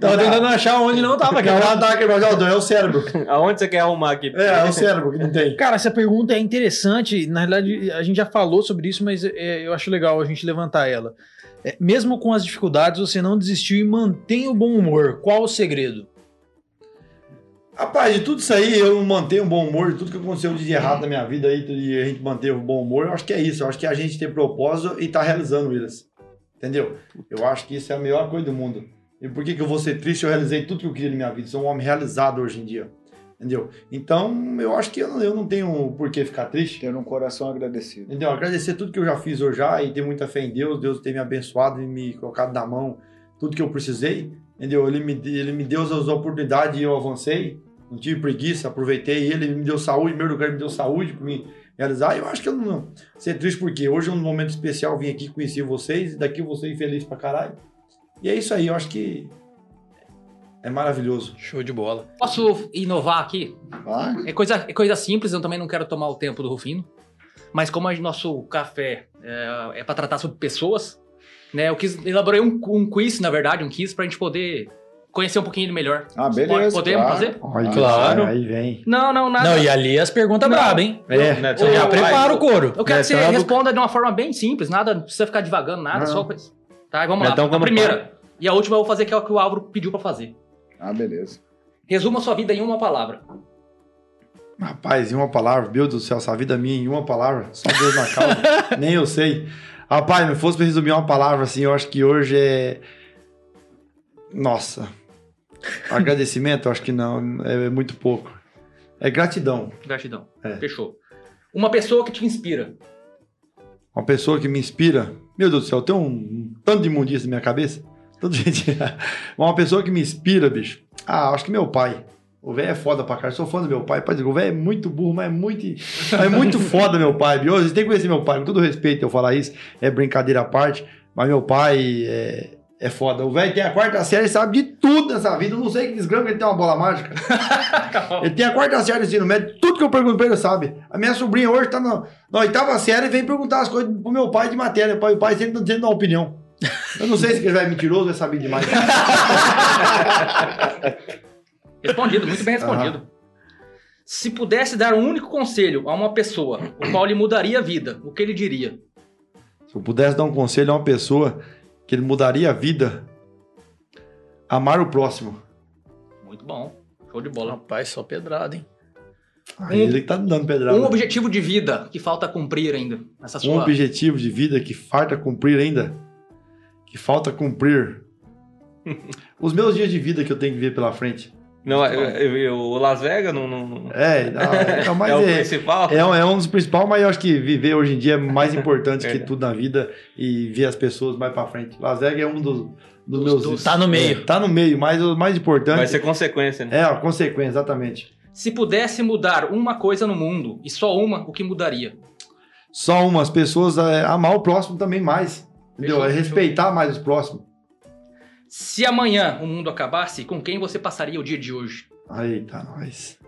Tava tentando achar onde não tava, Não, cara. não tava quebrado, não, é o cérebro. Aonde você quer arrumar aqui? É, é o cérebro que não tem. Cara, essa pergunta é interessante. Na realidade, a gente já falou sobre isso, mas é, eu acho legal a gente levantar ela. É, mesmo com as dificuldades, você não desistiu e mantém o bom humor. Qual o segredo? Rapaz, de tudo isso aí, eu mantenho um bom humor, de tudo que aconteceu de errado na minha vida aí, e a gente manteve um bom humor, eu acho que é isso. Eu acho que a gente tem propósito e tá realizando eles. Entendeu? Eu acho que isso é a melhor coisa do mundo. E por que, que eu vou ser triste? Eu realizei tudo que eu queria na minha vida. Sou um homem realizado hoje em dia. Entendeu? Então, eu acho que eu não, eu não tenho por que ficar triste. Ter um coração agradecido. Entendeu? Agradecer tudo que eu já fiz hoje já e ter muita fé em Deus. Deus ter me abençoado e me colocado na mão tudo que eu precisei. Entendeu? Ele me, ele me deu as oportunidades e eu avancei. Não tive preguiça, aproveitei ele. Ele me deu saúde, em primeiro lugar, me deu saúde para me realizar. Eu acho que eu não ser triste porque hoje é um momento especial. Vim aqui conhecer vocês e daqui eu vou ser feliz pra caralho. E é isso aí, eu acho que é maravilhoso. Show de bola. Posso inovar aqui? Vai. É coisa, é coisa simples, eu também não quero tomar o tempo do Rufino. Mas como o nosso café é, é para tratar sobre pessoas, né? Eu quis elaborei um, um quiz, na verdade, um quiz pra gente poder conhecer um pouquinho ele melhor. Ah, beleza. Podemos claro. fazer? Olha, Claro. Aí vem. Não, não, nada. Não, e ali as perguntas Não. brabas, hein? É. Netão, Ô, Já vai, prepara o couro. Eu quero que você Netão é do- responda de uma forma bem simples, nada, não precisa ficar divagando nada, Não. só coisa. Tá, vamos Netão, lá. A quando primeira. E a última eu vou fazer que é o que o Álvaro pediu pra fazer. Ah, beleza. Resuma sua vida em uma palavra. Rapaz, em uma palavra, meu Deus do céu, essa vida minha em uma palavra, só Deus na causa, nem eu sei. Rapaz, se fosse pra resumir uma palavra assim, eu acho que hoje é. Nossa. Agradecimento, eu acho que não, é muito pouco. É gratidão. Gratidão. É. Fechou. Uma pessoa que te inspira. Uma pessoa que me inspira. Meu Deus do céu, tem um tanto de imundícia na minha cabeça. Gente. Uma pessoa que me inspira, bicho. Ah, acho que meu pai. O velho é foda pra caralho. Sou fã do meu pai. Pai, o velho é muito burro, mas é muito, é muito foda, meu pai. Bicho. Vocês têm que conhecer meu pai. Com todo respeito eu falar isso. É brincadeira à parte. Mas meu pai é, é foda. O velho tem a quarta série, sabe de tudo nessa vida. Eu não sei que desgrama que ele tem uma bola mágica. ele tem a quarta série de ensino médio. Tudo que eu pergunto pra ele, sabe. A minha sobrinha hoje tá na, na oitava série e vem perguntar as coisas pro meu pai de matéria. O pai, o pai sempre, sempre dá uma opinião. Eu não sei se ele vai mentiroso, vai saber demais. Respondido, muito bem respondido. Se pudesse dar um único conselho a uma pessoa, o qual lhe mudaria a vida, o que ele diria? Se eu pudesse dar um conselho a uma pessoa que ele mudaria a vida, amar o próximo. Muito bom. Show de bola. Rapaz, só pedrada, hein? Ah, ele que tá me dando pedrada. Um objetivo de vida que falta cumprir ainda nessa Um sua. objetivo de vida que falta cumprir ainda. Que falta cumprir. Os meus dias de vida que eu tenho que ver pela frente. Não, eu, eu- eu- o Las Vegas não, não- É, não, é, mas é o é, principal. é, um, é um dos principais, mas eu acho que viver hoje em dia é mais importante que É. tudo na vida e ver as pessoas mais pra frente. Las Vegas é um dos, dos meus. dos- tá no meio. É, tá no meio, mas o mais importante. Vai ser consequência, né? É, a consequência, exatamente. Se pudesse mudar uma coisa no mundo, e só uma, o que mudaria? Só umas pessoas é, amar o próximo também mais. Entendeu? É respeitar mais os próximos. Se amanhã o mundo acabasse, com quem você passaria o dia de hoje? Eita, nós.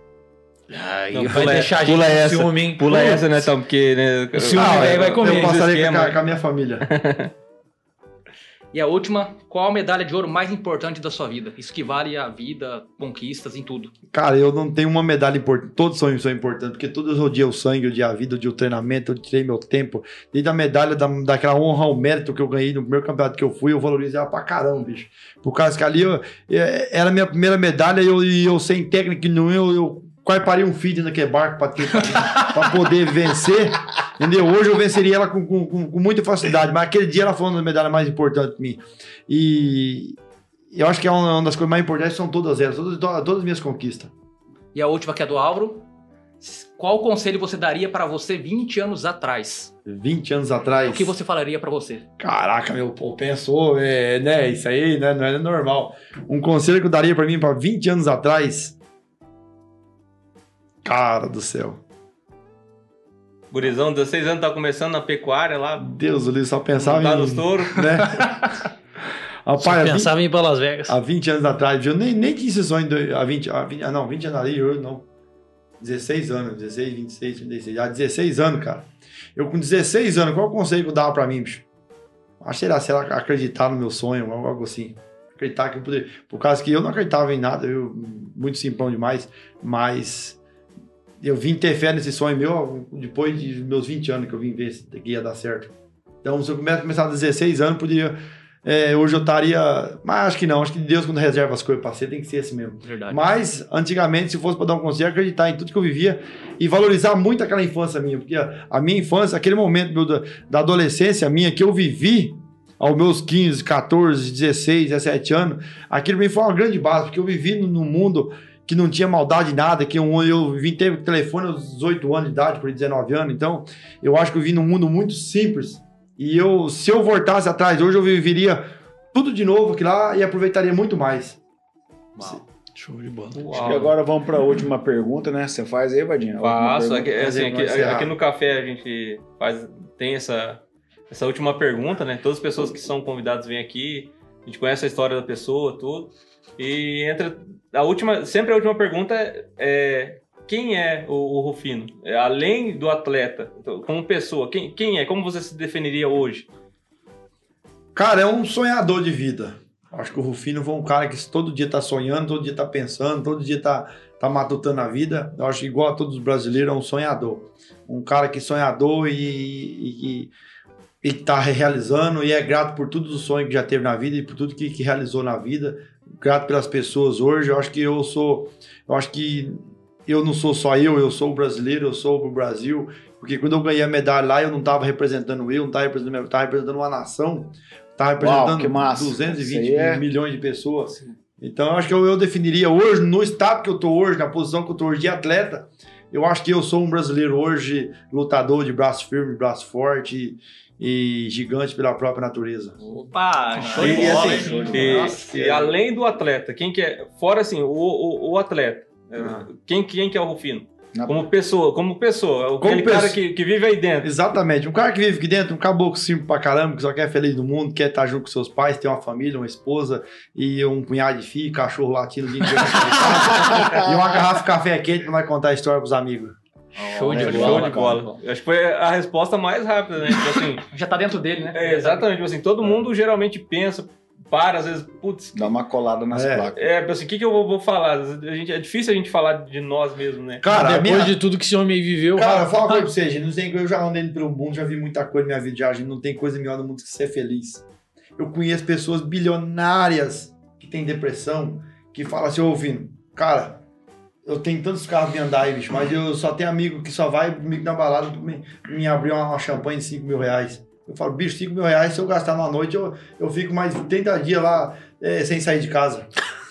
Aí Não, vai pula- deixar a gente pula com essa. ciúme, hein? Pula essa, né, Tom? Porque, né? O ciúme Ah, vai- eu- vai comer. Eu passaria com a, com a minha família. E a última, qual a medalha de ouro mais importante da sua vida? Isso que vale a vida, conquistas, em tudo. Cara, eu não tenho uma medalha importante. Todos são, são importantes, porque todos odiei o sangue, odiei a vida, odiei o treinamento, eu tirei meu tempo. Desde a medalha da, daquela honra ao mérito que eu ganhei no primeiro campeonato que eu fui, eu valorizei ela pra caramba, bicho. Por causa que ali eu- é, era a minha primeira medalha e eu, eu sem técnica nenhuma, eu, eu quase parei um feed naquele barco pra, ter, pra poder vencer. Entendeu? Hoje eu venceria ela com, com, com- muita facilidade, mas aquele dia ela foi uma das medalhas mais importantes pra mim. E eu acho que é uma, das coisas mais importantes, são todas elas, todas, todas as minhas conquistas. E a última, que é do Álvaro. Qual conselho você daria para você 20 anos atrás? 20 anos atrás. O que você falaria para você? Caraca, meu, pô, pensou, é, né? Isso aí né, não é normal. Um conselho que eu daria pra mim pra 20 anos atrás. Cara do céu. Gurizão, 16 anos, tá começando na pecuária lá. Deus, eu só pensava Tá em. nos touros. Né? Só Rapaz, 20, pensava em ir pra Las Vegas. há 20 anos atrás, eu nem, nem tinha esse sonho. de- Há 20, há 20, ah, não, 20 anos ali, eu não. 16 anos, 16, 26, 36. Há 16 anos, cara. Eu com 16 anos, qual o conselho que eu dava pra mim, bicho? Acho que era, sei lá, acreditar no meu sonho, algo assim. Acreditar que eu poderia. Por causa que eu não acreditava em nada, eu muito simplão demais, mas eu vim ter fé nesse sonho meu depois de meus 20 anos que eu vim ver se ia dar certo. Então, se eu começar a 16 anos, poderia. é, hoje eu estaria. Mas acho que não, acho que Deus, quando reserva as coisas pra ser, tem que ser assim mesmo. Verdade. Mas, antigamente, se fosse para dar um conselho, acreditar em tudo que eu vivia e valorizar muito aquela infância minha, porque a, a minha infância, aquele momento meu da, da adolescência minha que eu vivi aos meus 15, 14, 16, 17 anos, aquilo mim foi uma grande base, porque eu vivi num num mundo que não tinha maldade nada, que eu, eu vim ter telefone aos 18 anos de idade, por 19 anos, então eu acho que eu vim num mundo muito simples. E eu, se eu voltasse atrás hoje, eu viveria tudo de novo aqui lá e aproveitaria muito mais. Uau. Show de bola. Acho que agora vamos para a última pergunta, né? Você faz aí, Vadinho? Faço. Aqui, assim, aqui, aqui no café a gente faz, tem essa, essa última pergunta, né? Todas as pessoas que são convidadas vêm aqui, a gente conhece a história da pessoa, tudo. E entra a última, sempre a última pergunta é, quem é o, o Rufino? É, além do atleta, então, como pessoa, quem, quem é? Como você se definiria hoje? Cara, é um sonhador de vida. Acho que o Rufino foi um cara que todo dia tá sonhando, todo dia tá pensando, todo dia tá, tá matutando a vida. Eu acho que igual a todos os brasileiros, é um sonhador. Um cara que é sonhador e, e, e, e tá realizando e é grato por todos os sonhos que já teve na vida e por tudo que, que realizou na vida. Grato pelas pessoas hoje. Eu acho que eu sou. Eu acho que eu não sou só eu, eu sou o brasileiro, eu sou o Brasil. Porque quando eu ganhei a medalha lá, eu não estava representando eu, não estava representando, eu tava representando uma nação. Estava Uau, representando massa. 220 Isso aí é- milhões de pessoas. Então, eu acho que eu, eu definiria hoje, no estado que eu tô hoje, na posição que eu tô hoje de atleta, eu acho que eu sou um brasileiro hoje, lutador de braço firme, braço forte e, gigante pela própria natureza. Opa, show E, de bola, assim? E, e é. além do atleta, quem que é. Fora assim, o, o, o atleta. é, Ah. Quem, quem que é o Rufino? Na- Como pessoa, como pessoa. Como Aquele cara pessoa. que, que vive aí dentro. Exatamente. Um cara que vive aqui dentro, um caboclo simples pra caramba, que só quer feliz no mundo, quer estar junto com seus pais, ter uma família, uma esposa e um punhado de filho, cachorro latindo o dia inteiro e uma garrafa de café quente pra nós contar a história pros amigos. Show de É, bola. show de bola. Eu Acho que foi a resposta mais rápida, né? Tipo assim, Já tá dentro dele, né? é, exatamente. Tipo assim, todo mundo geralmente pensa, para, às vezes, putz, Dá uma colada nas É. placas. é, assim, o que, que eu vou, vou falar? A gente, é difícil a gente falar de nós mesmos, né? Cara, Depois minha- de tudo que esse homem viveu, Cara, fala uma coisa pra você, gente. Não tem, eu já andei pelo mundo, já vi muita coisa na minha vida, já, gente. Não tem coisa melhor no mundo que ser feliz. Eu conheço pessoas bilionárias que têm depressão, que falam assim, ô Vino, cara, eu tenho tantos carros me andar bicho, mas eu só tenho amigo que só vai comigo na balada me, me abrir uma, uma champanhe de 5 mil reais. Eu falo, bicho, 5 mil reais, se eu gastar numa noite, eu, eu fico mais 30 dias lá é, sem sair de casa.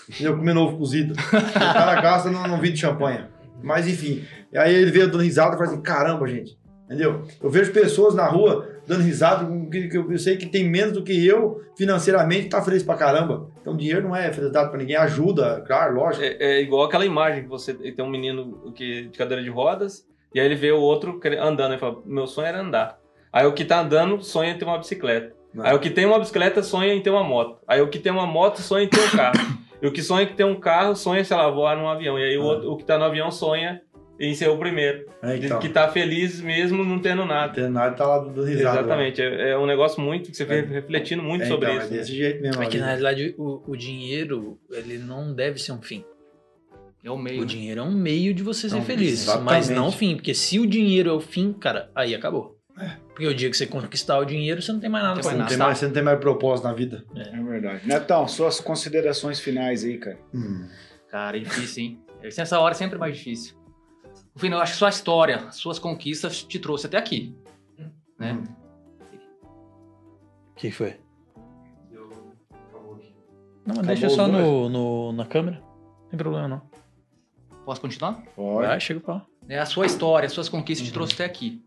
Entendeu? Comendo ovo cozido. O cara gasta num, num de champanhe. Mas enfim, aí ele veio dando risada e fala assim: caramba, gente. Entendeu? Eu vejo pessoas na rua dando risada, que, que eu sei que tem menos do que eu financeiramente, tá feliz pra caramba. Então dinheiro não é felicidade pra ninguém, ajuda, claro, lógico. É, é igual aquela imagem que você tem um menino que, de cadeira de rodas, e aí ele vê o outro andando e fala: Meu sonho era andar. Aí o que tá andando sonha em ter uma bicicleta. Não. Aí o que tem uma bicicleta sonha em ter uma moto. Aí o que tem uma moto sonha em ter um carro. e o que sonha em ter um carro sonha, sei lá, voar num avião. E aí o, outro, o que tá no avião sonha em ser o primeiro. É, então, Que tá feliz mesmo não tendo não nada. tem nada, tá lá dando risada. Exatamente. É, é um negócio muito que você É. fica refletindo muito É, sobre então, isso. É né? desse jeito mesmo. é que na realidade o, o dinheiro, ele não deve ser um fim. É o meio. O dinheiro é um meio de você ser Não, feliz, exatamente. mas não o fim. Porque se o dinheiro é o fim, cara, aí acabou. Porque o dia que você conquistar o dinheiro, você não tem mais nada mais Não tem mais, você não tem mais propósito na vida. É verdade. Netão, suas considerações finais aí, cara. Hum. Cara, é difícil, hein? Essa hora é sempre mais difícil. No eu acho que sua história, suas conquistas te trouxe até aqui. Né? Hum. O que foi? Acabou aqui. Não, mas Acabou deixa só no, no- na câmera. Não tem problema não. Posso continuar? Pode. Vai, chega o pau. É, a sua história, as suas conquistas te trouxe até aqui.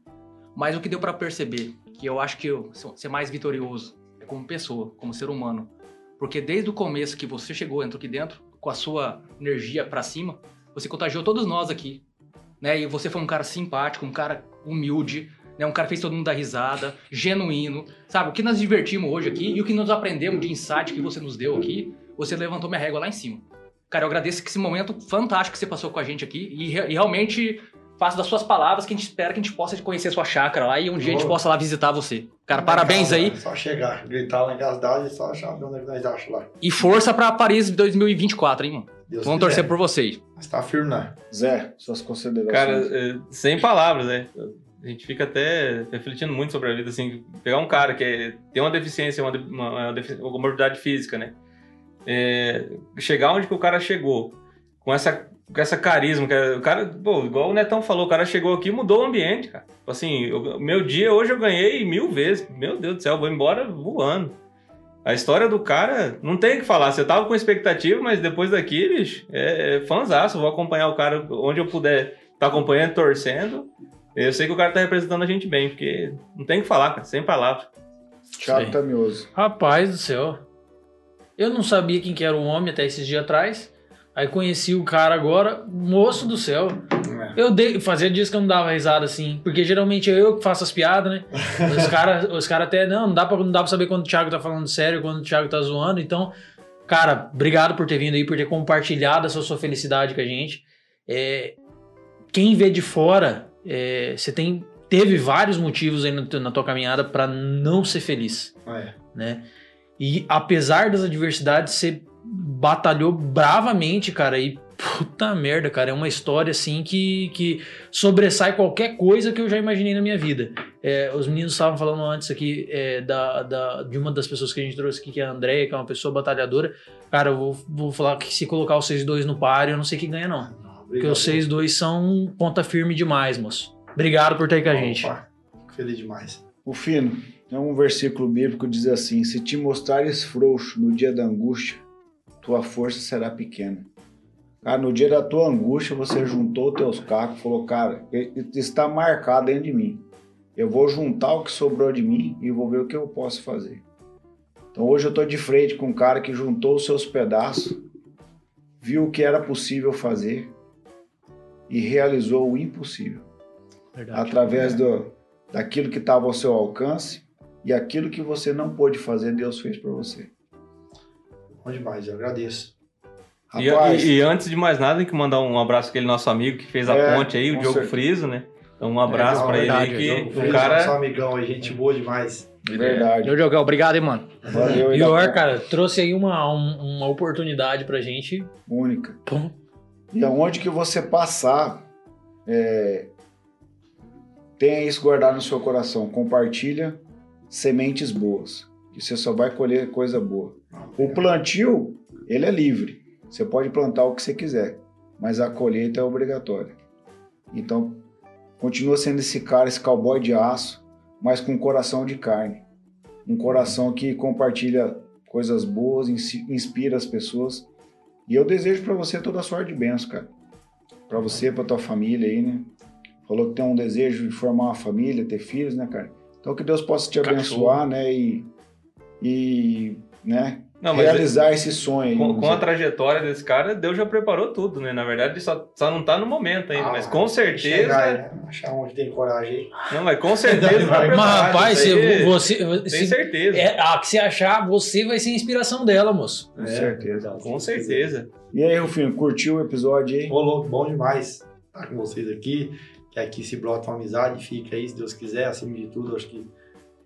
Mas o que deu pra perceber, que eu acho que eu ser mais vitorioso é como pessoa, como ser humano. Porque desde o começo que você chegou, entrou aqui dentro, com a sua energia pra cima, você contagiou todos nós aqui. Né? E você foi um cara simpático, um cara humilde, né? um cara que fez todo mundo dar risada, genuíno. Sabe, o que nós divertimos hoje aqui e o que nós aprendemos de insight que você nos deu aqui, você levantou minha régua lá em cima. Cara, eu agradeço que esse momento fantástico que você passou com a gente aqui e, e realmente faço das suas palavras que a gente espera que a gente possa conhecer a sua chácara lá e um dia a gente possa lá visitar você. Cara, parabéns Lá em aí Só chegar, gritar lá em casa e só achar onde é nós achamos lá. e força pra Paris 2024, hein, mano? Deus Vamos quiser. torcer por vocês. Mas tá firme, né? Zé, suas considerações. Cara, é, sem palavras, né? A gente fica até refletindo muito sobre a vida, assim, pegar um cara que é- tem uma deficiência, uma, uma, uma defi- uma morbidade física, né? É, chegar onde que o cara chegou, com essa, com essa carisma, que é- o cara, pô, igual o Netão falou, o cara chegou aqui e mudou o ambiente, cara. Assim, o meu dia hoje eu ganhei mil vezes, meu Deus do céu, eu vou embora voando. A história do cara, não tem o que falar. Você tava com expectativa, mas depois daqui, bicho, é, é fanzaço. Vou acompanhar o cara onde eu puder tá acompanhando, torcendo. Eu sei que o cara tá representando a gente bem, porque não tem o que falar, cara, sem palavras. Sei. Tamioso. Rapaz do céu. Eu não sabia quem que era o homem até esses dias atrás. Aí conheci o cara agora, moço do céu. Eu dei, fazia dias que eu não dava risada assim, porque geralmente é eu que faço as piadas, né? Os caras os cara até, não, não dá, pra, não dá pra saber quando o Thiago tá falando sério, quando o Thiago tá zoando. Então, cara, obrigado por ter vindo aí, por ter compartilhado essa sua felicidade com a gente. É, quem vê de fora, é, você tem, teve vários motivos aí na tua caminhada pra não ser feliz É. né? E apesar das adversidades, você batalhou bravamente, cara, e puta merda, cara, é uma história assim que, que sobressai qualquer coisa que eu já imaginei na minha vida. É, os meninos estavam falando antes aqui é, da, da- de uma das pessoas que a gente trouxe aqui, que é a Andréia, que é uma pessoa batalhadora. Cara, eu vou, vou falar que se colocar os 6-2 no páreo, eu não sei quem ganha, não. Porque os 6-2 são ponta firme demais, moço. Obrigado por ter aí com a gente. Opa, feliz demais. O Fino, é um versículo bíblico que diz assim: Se te mostrares frouxo no dia da angústia, tua força será pequena. Cara, no dia da tua angústia, você juntou teus cacos falou, cara, está marcado dentro de mim. Eu vou juntar o que sobrou de mim e vou ver o que eu posso fazer. Então hoje eu estou de frente com um cara que juntou os seus pedaços, viu o que era possível fazer e realizou o impossível. Verdade. Através do, daquilo que estava ao seu alcance e aquilo que você não pôde fazer, Deus fez para você. Bom demais, eu agradeço. E, Rapaz, e- e antes de mais nada, tem que mandar um abraço para aquele nosso amigo que fez a É, ponte aí, o Diogo certeza. Friso, né? Então um abraço É, pra ele aí, que Diogo o Feliz, cara... Nosso amigão aí, gente boa demais. verdade. Ô, Diogão, obrigado, hein, mano. Valeu, E o ainda Or, cara, trouxe aí uma, um- uma oportunidade pra gente. única. Pô, E aonde que você passar, é, tenha isso guardado no seu coração. Compartilha sementes boas. E você só vai colher coisa boa. O plantio, ele é livre. Você pode plantar o que você quiser, mas a colheita é obrigatória. Então, continua sendo esse cara, esse cowboy de aço, mas com um coração de carne. Um coração que compartilha coisas boas, inspira as pessoas. E eu desejo pra você toda a sorte de bênção, cara. Pra você, pra tua família aí, né? Falou que tem um desejo de formar uma família, ter filhos, né, cara? Então que Deus possa te Cachorro. abençoar, né? E, e né? Não, realizar esse sonho. aí, com, com a trajetória desse cara, Deus já preparou tudo, né? Na verdade, só, só não tá no momento ainda, Ah, mas com certeza... Chegar, né? Achar onde tem coragem aí. Não, mas com certeza tá mas rapaz, aí, você, Tem se, certeza. é, ah, que se achar, você vai ser a inspiração dela, moço. Com certeza. Com certeza. E aí, Rufinho, curtiu o episódio aí? Ô, louco, bom demais estar com vocês aqui. Que aqui se brota uma amizade, fica aí, se Deus quiser, acima de tudo. Acho que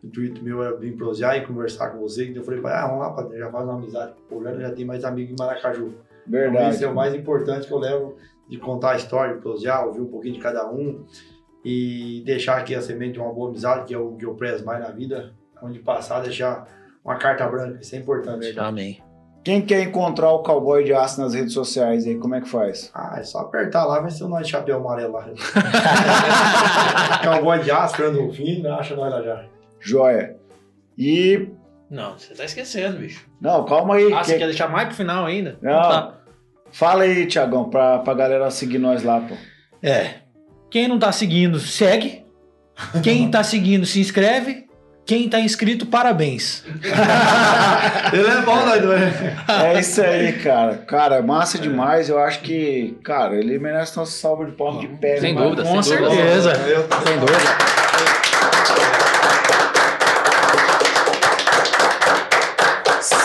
o intuito meu é vir prosear e conversar com vocês. Eu falei, ah, vamos lá, padre, já faz uma amizade. O já já tem mais amigo em Maracaju. Então, Verdade. esse é o mais importante que eu levo de contar a história, de prosear, ouvir um pouquinho de cada um e deixar aqui a semente de uma boa amizade, que é o que eu prezo mais na vida. Onde passar, deixar uma carta branca, isso é importante. Amém. Quem quer encontrar o cowboy de aço nas redes sociais aí, como é que faz? Ah, é só apertar lá, vai ser o nosso chapéu amarelo lá. Cowboy de aço, Fernando Rufino, acha nós lá já. Joia. E. Não, você tá esquecendo, bicho. Não, calma aí. Ah, que- você quer deixar mais pro final ainda? Não. Tá. Fala aí, Tiagão, pra, pra galera seguir nós lá, pô. É. Quem não tá seguindo, segue. Quem tá seguindo, se inscreve. Quem tá inscrito, parabéns. Ele é bom, nós dois. É isso aí, cara. Cara, massa demais. Eu acho que, cara, ele merece nossa salva de palmas de pé. Sem né, dúvida, Com sem dúvida. certeza. Eu tô Sem dúvida.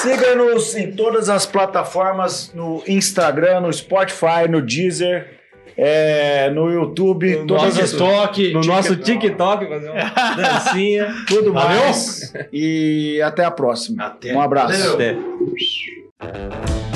Siga-nos em todas as plataformas, no Instagram, no Spotify, no Deezer, é, no YouTube, No todas nosso as TikTok. No nosso TikTok, fazer uma dancinha. tudo Valeu? mais. E até a próxima. Até. Um abraço. Valeu. Até.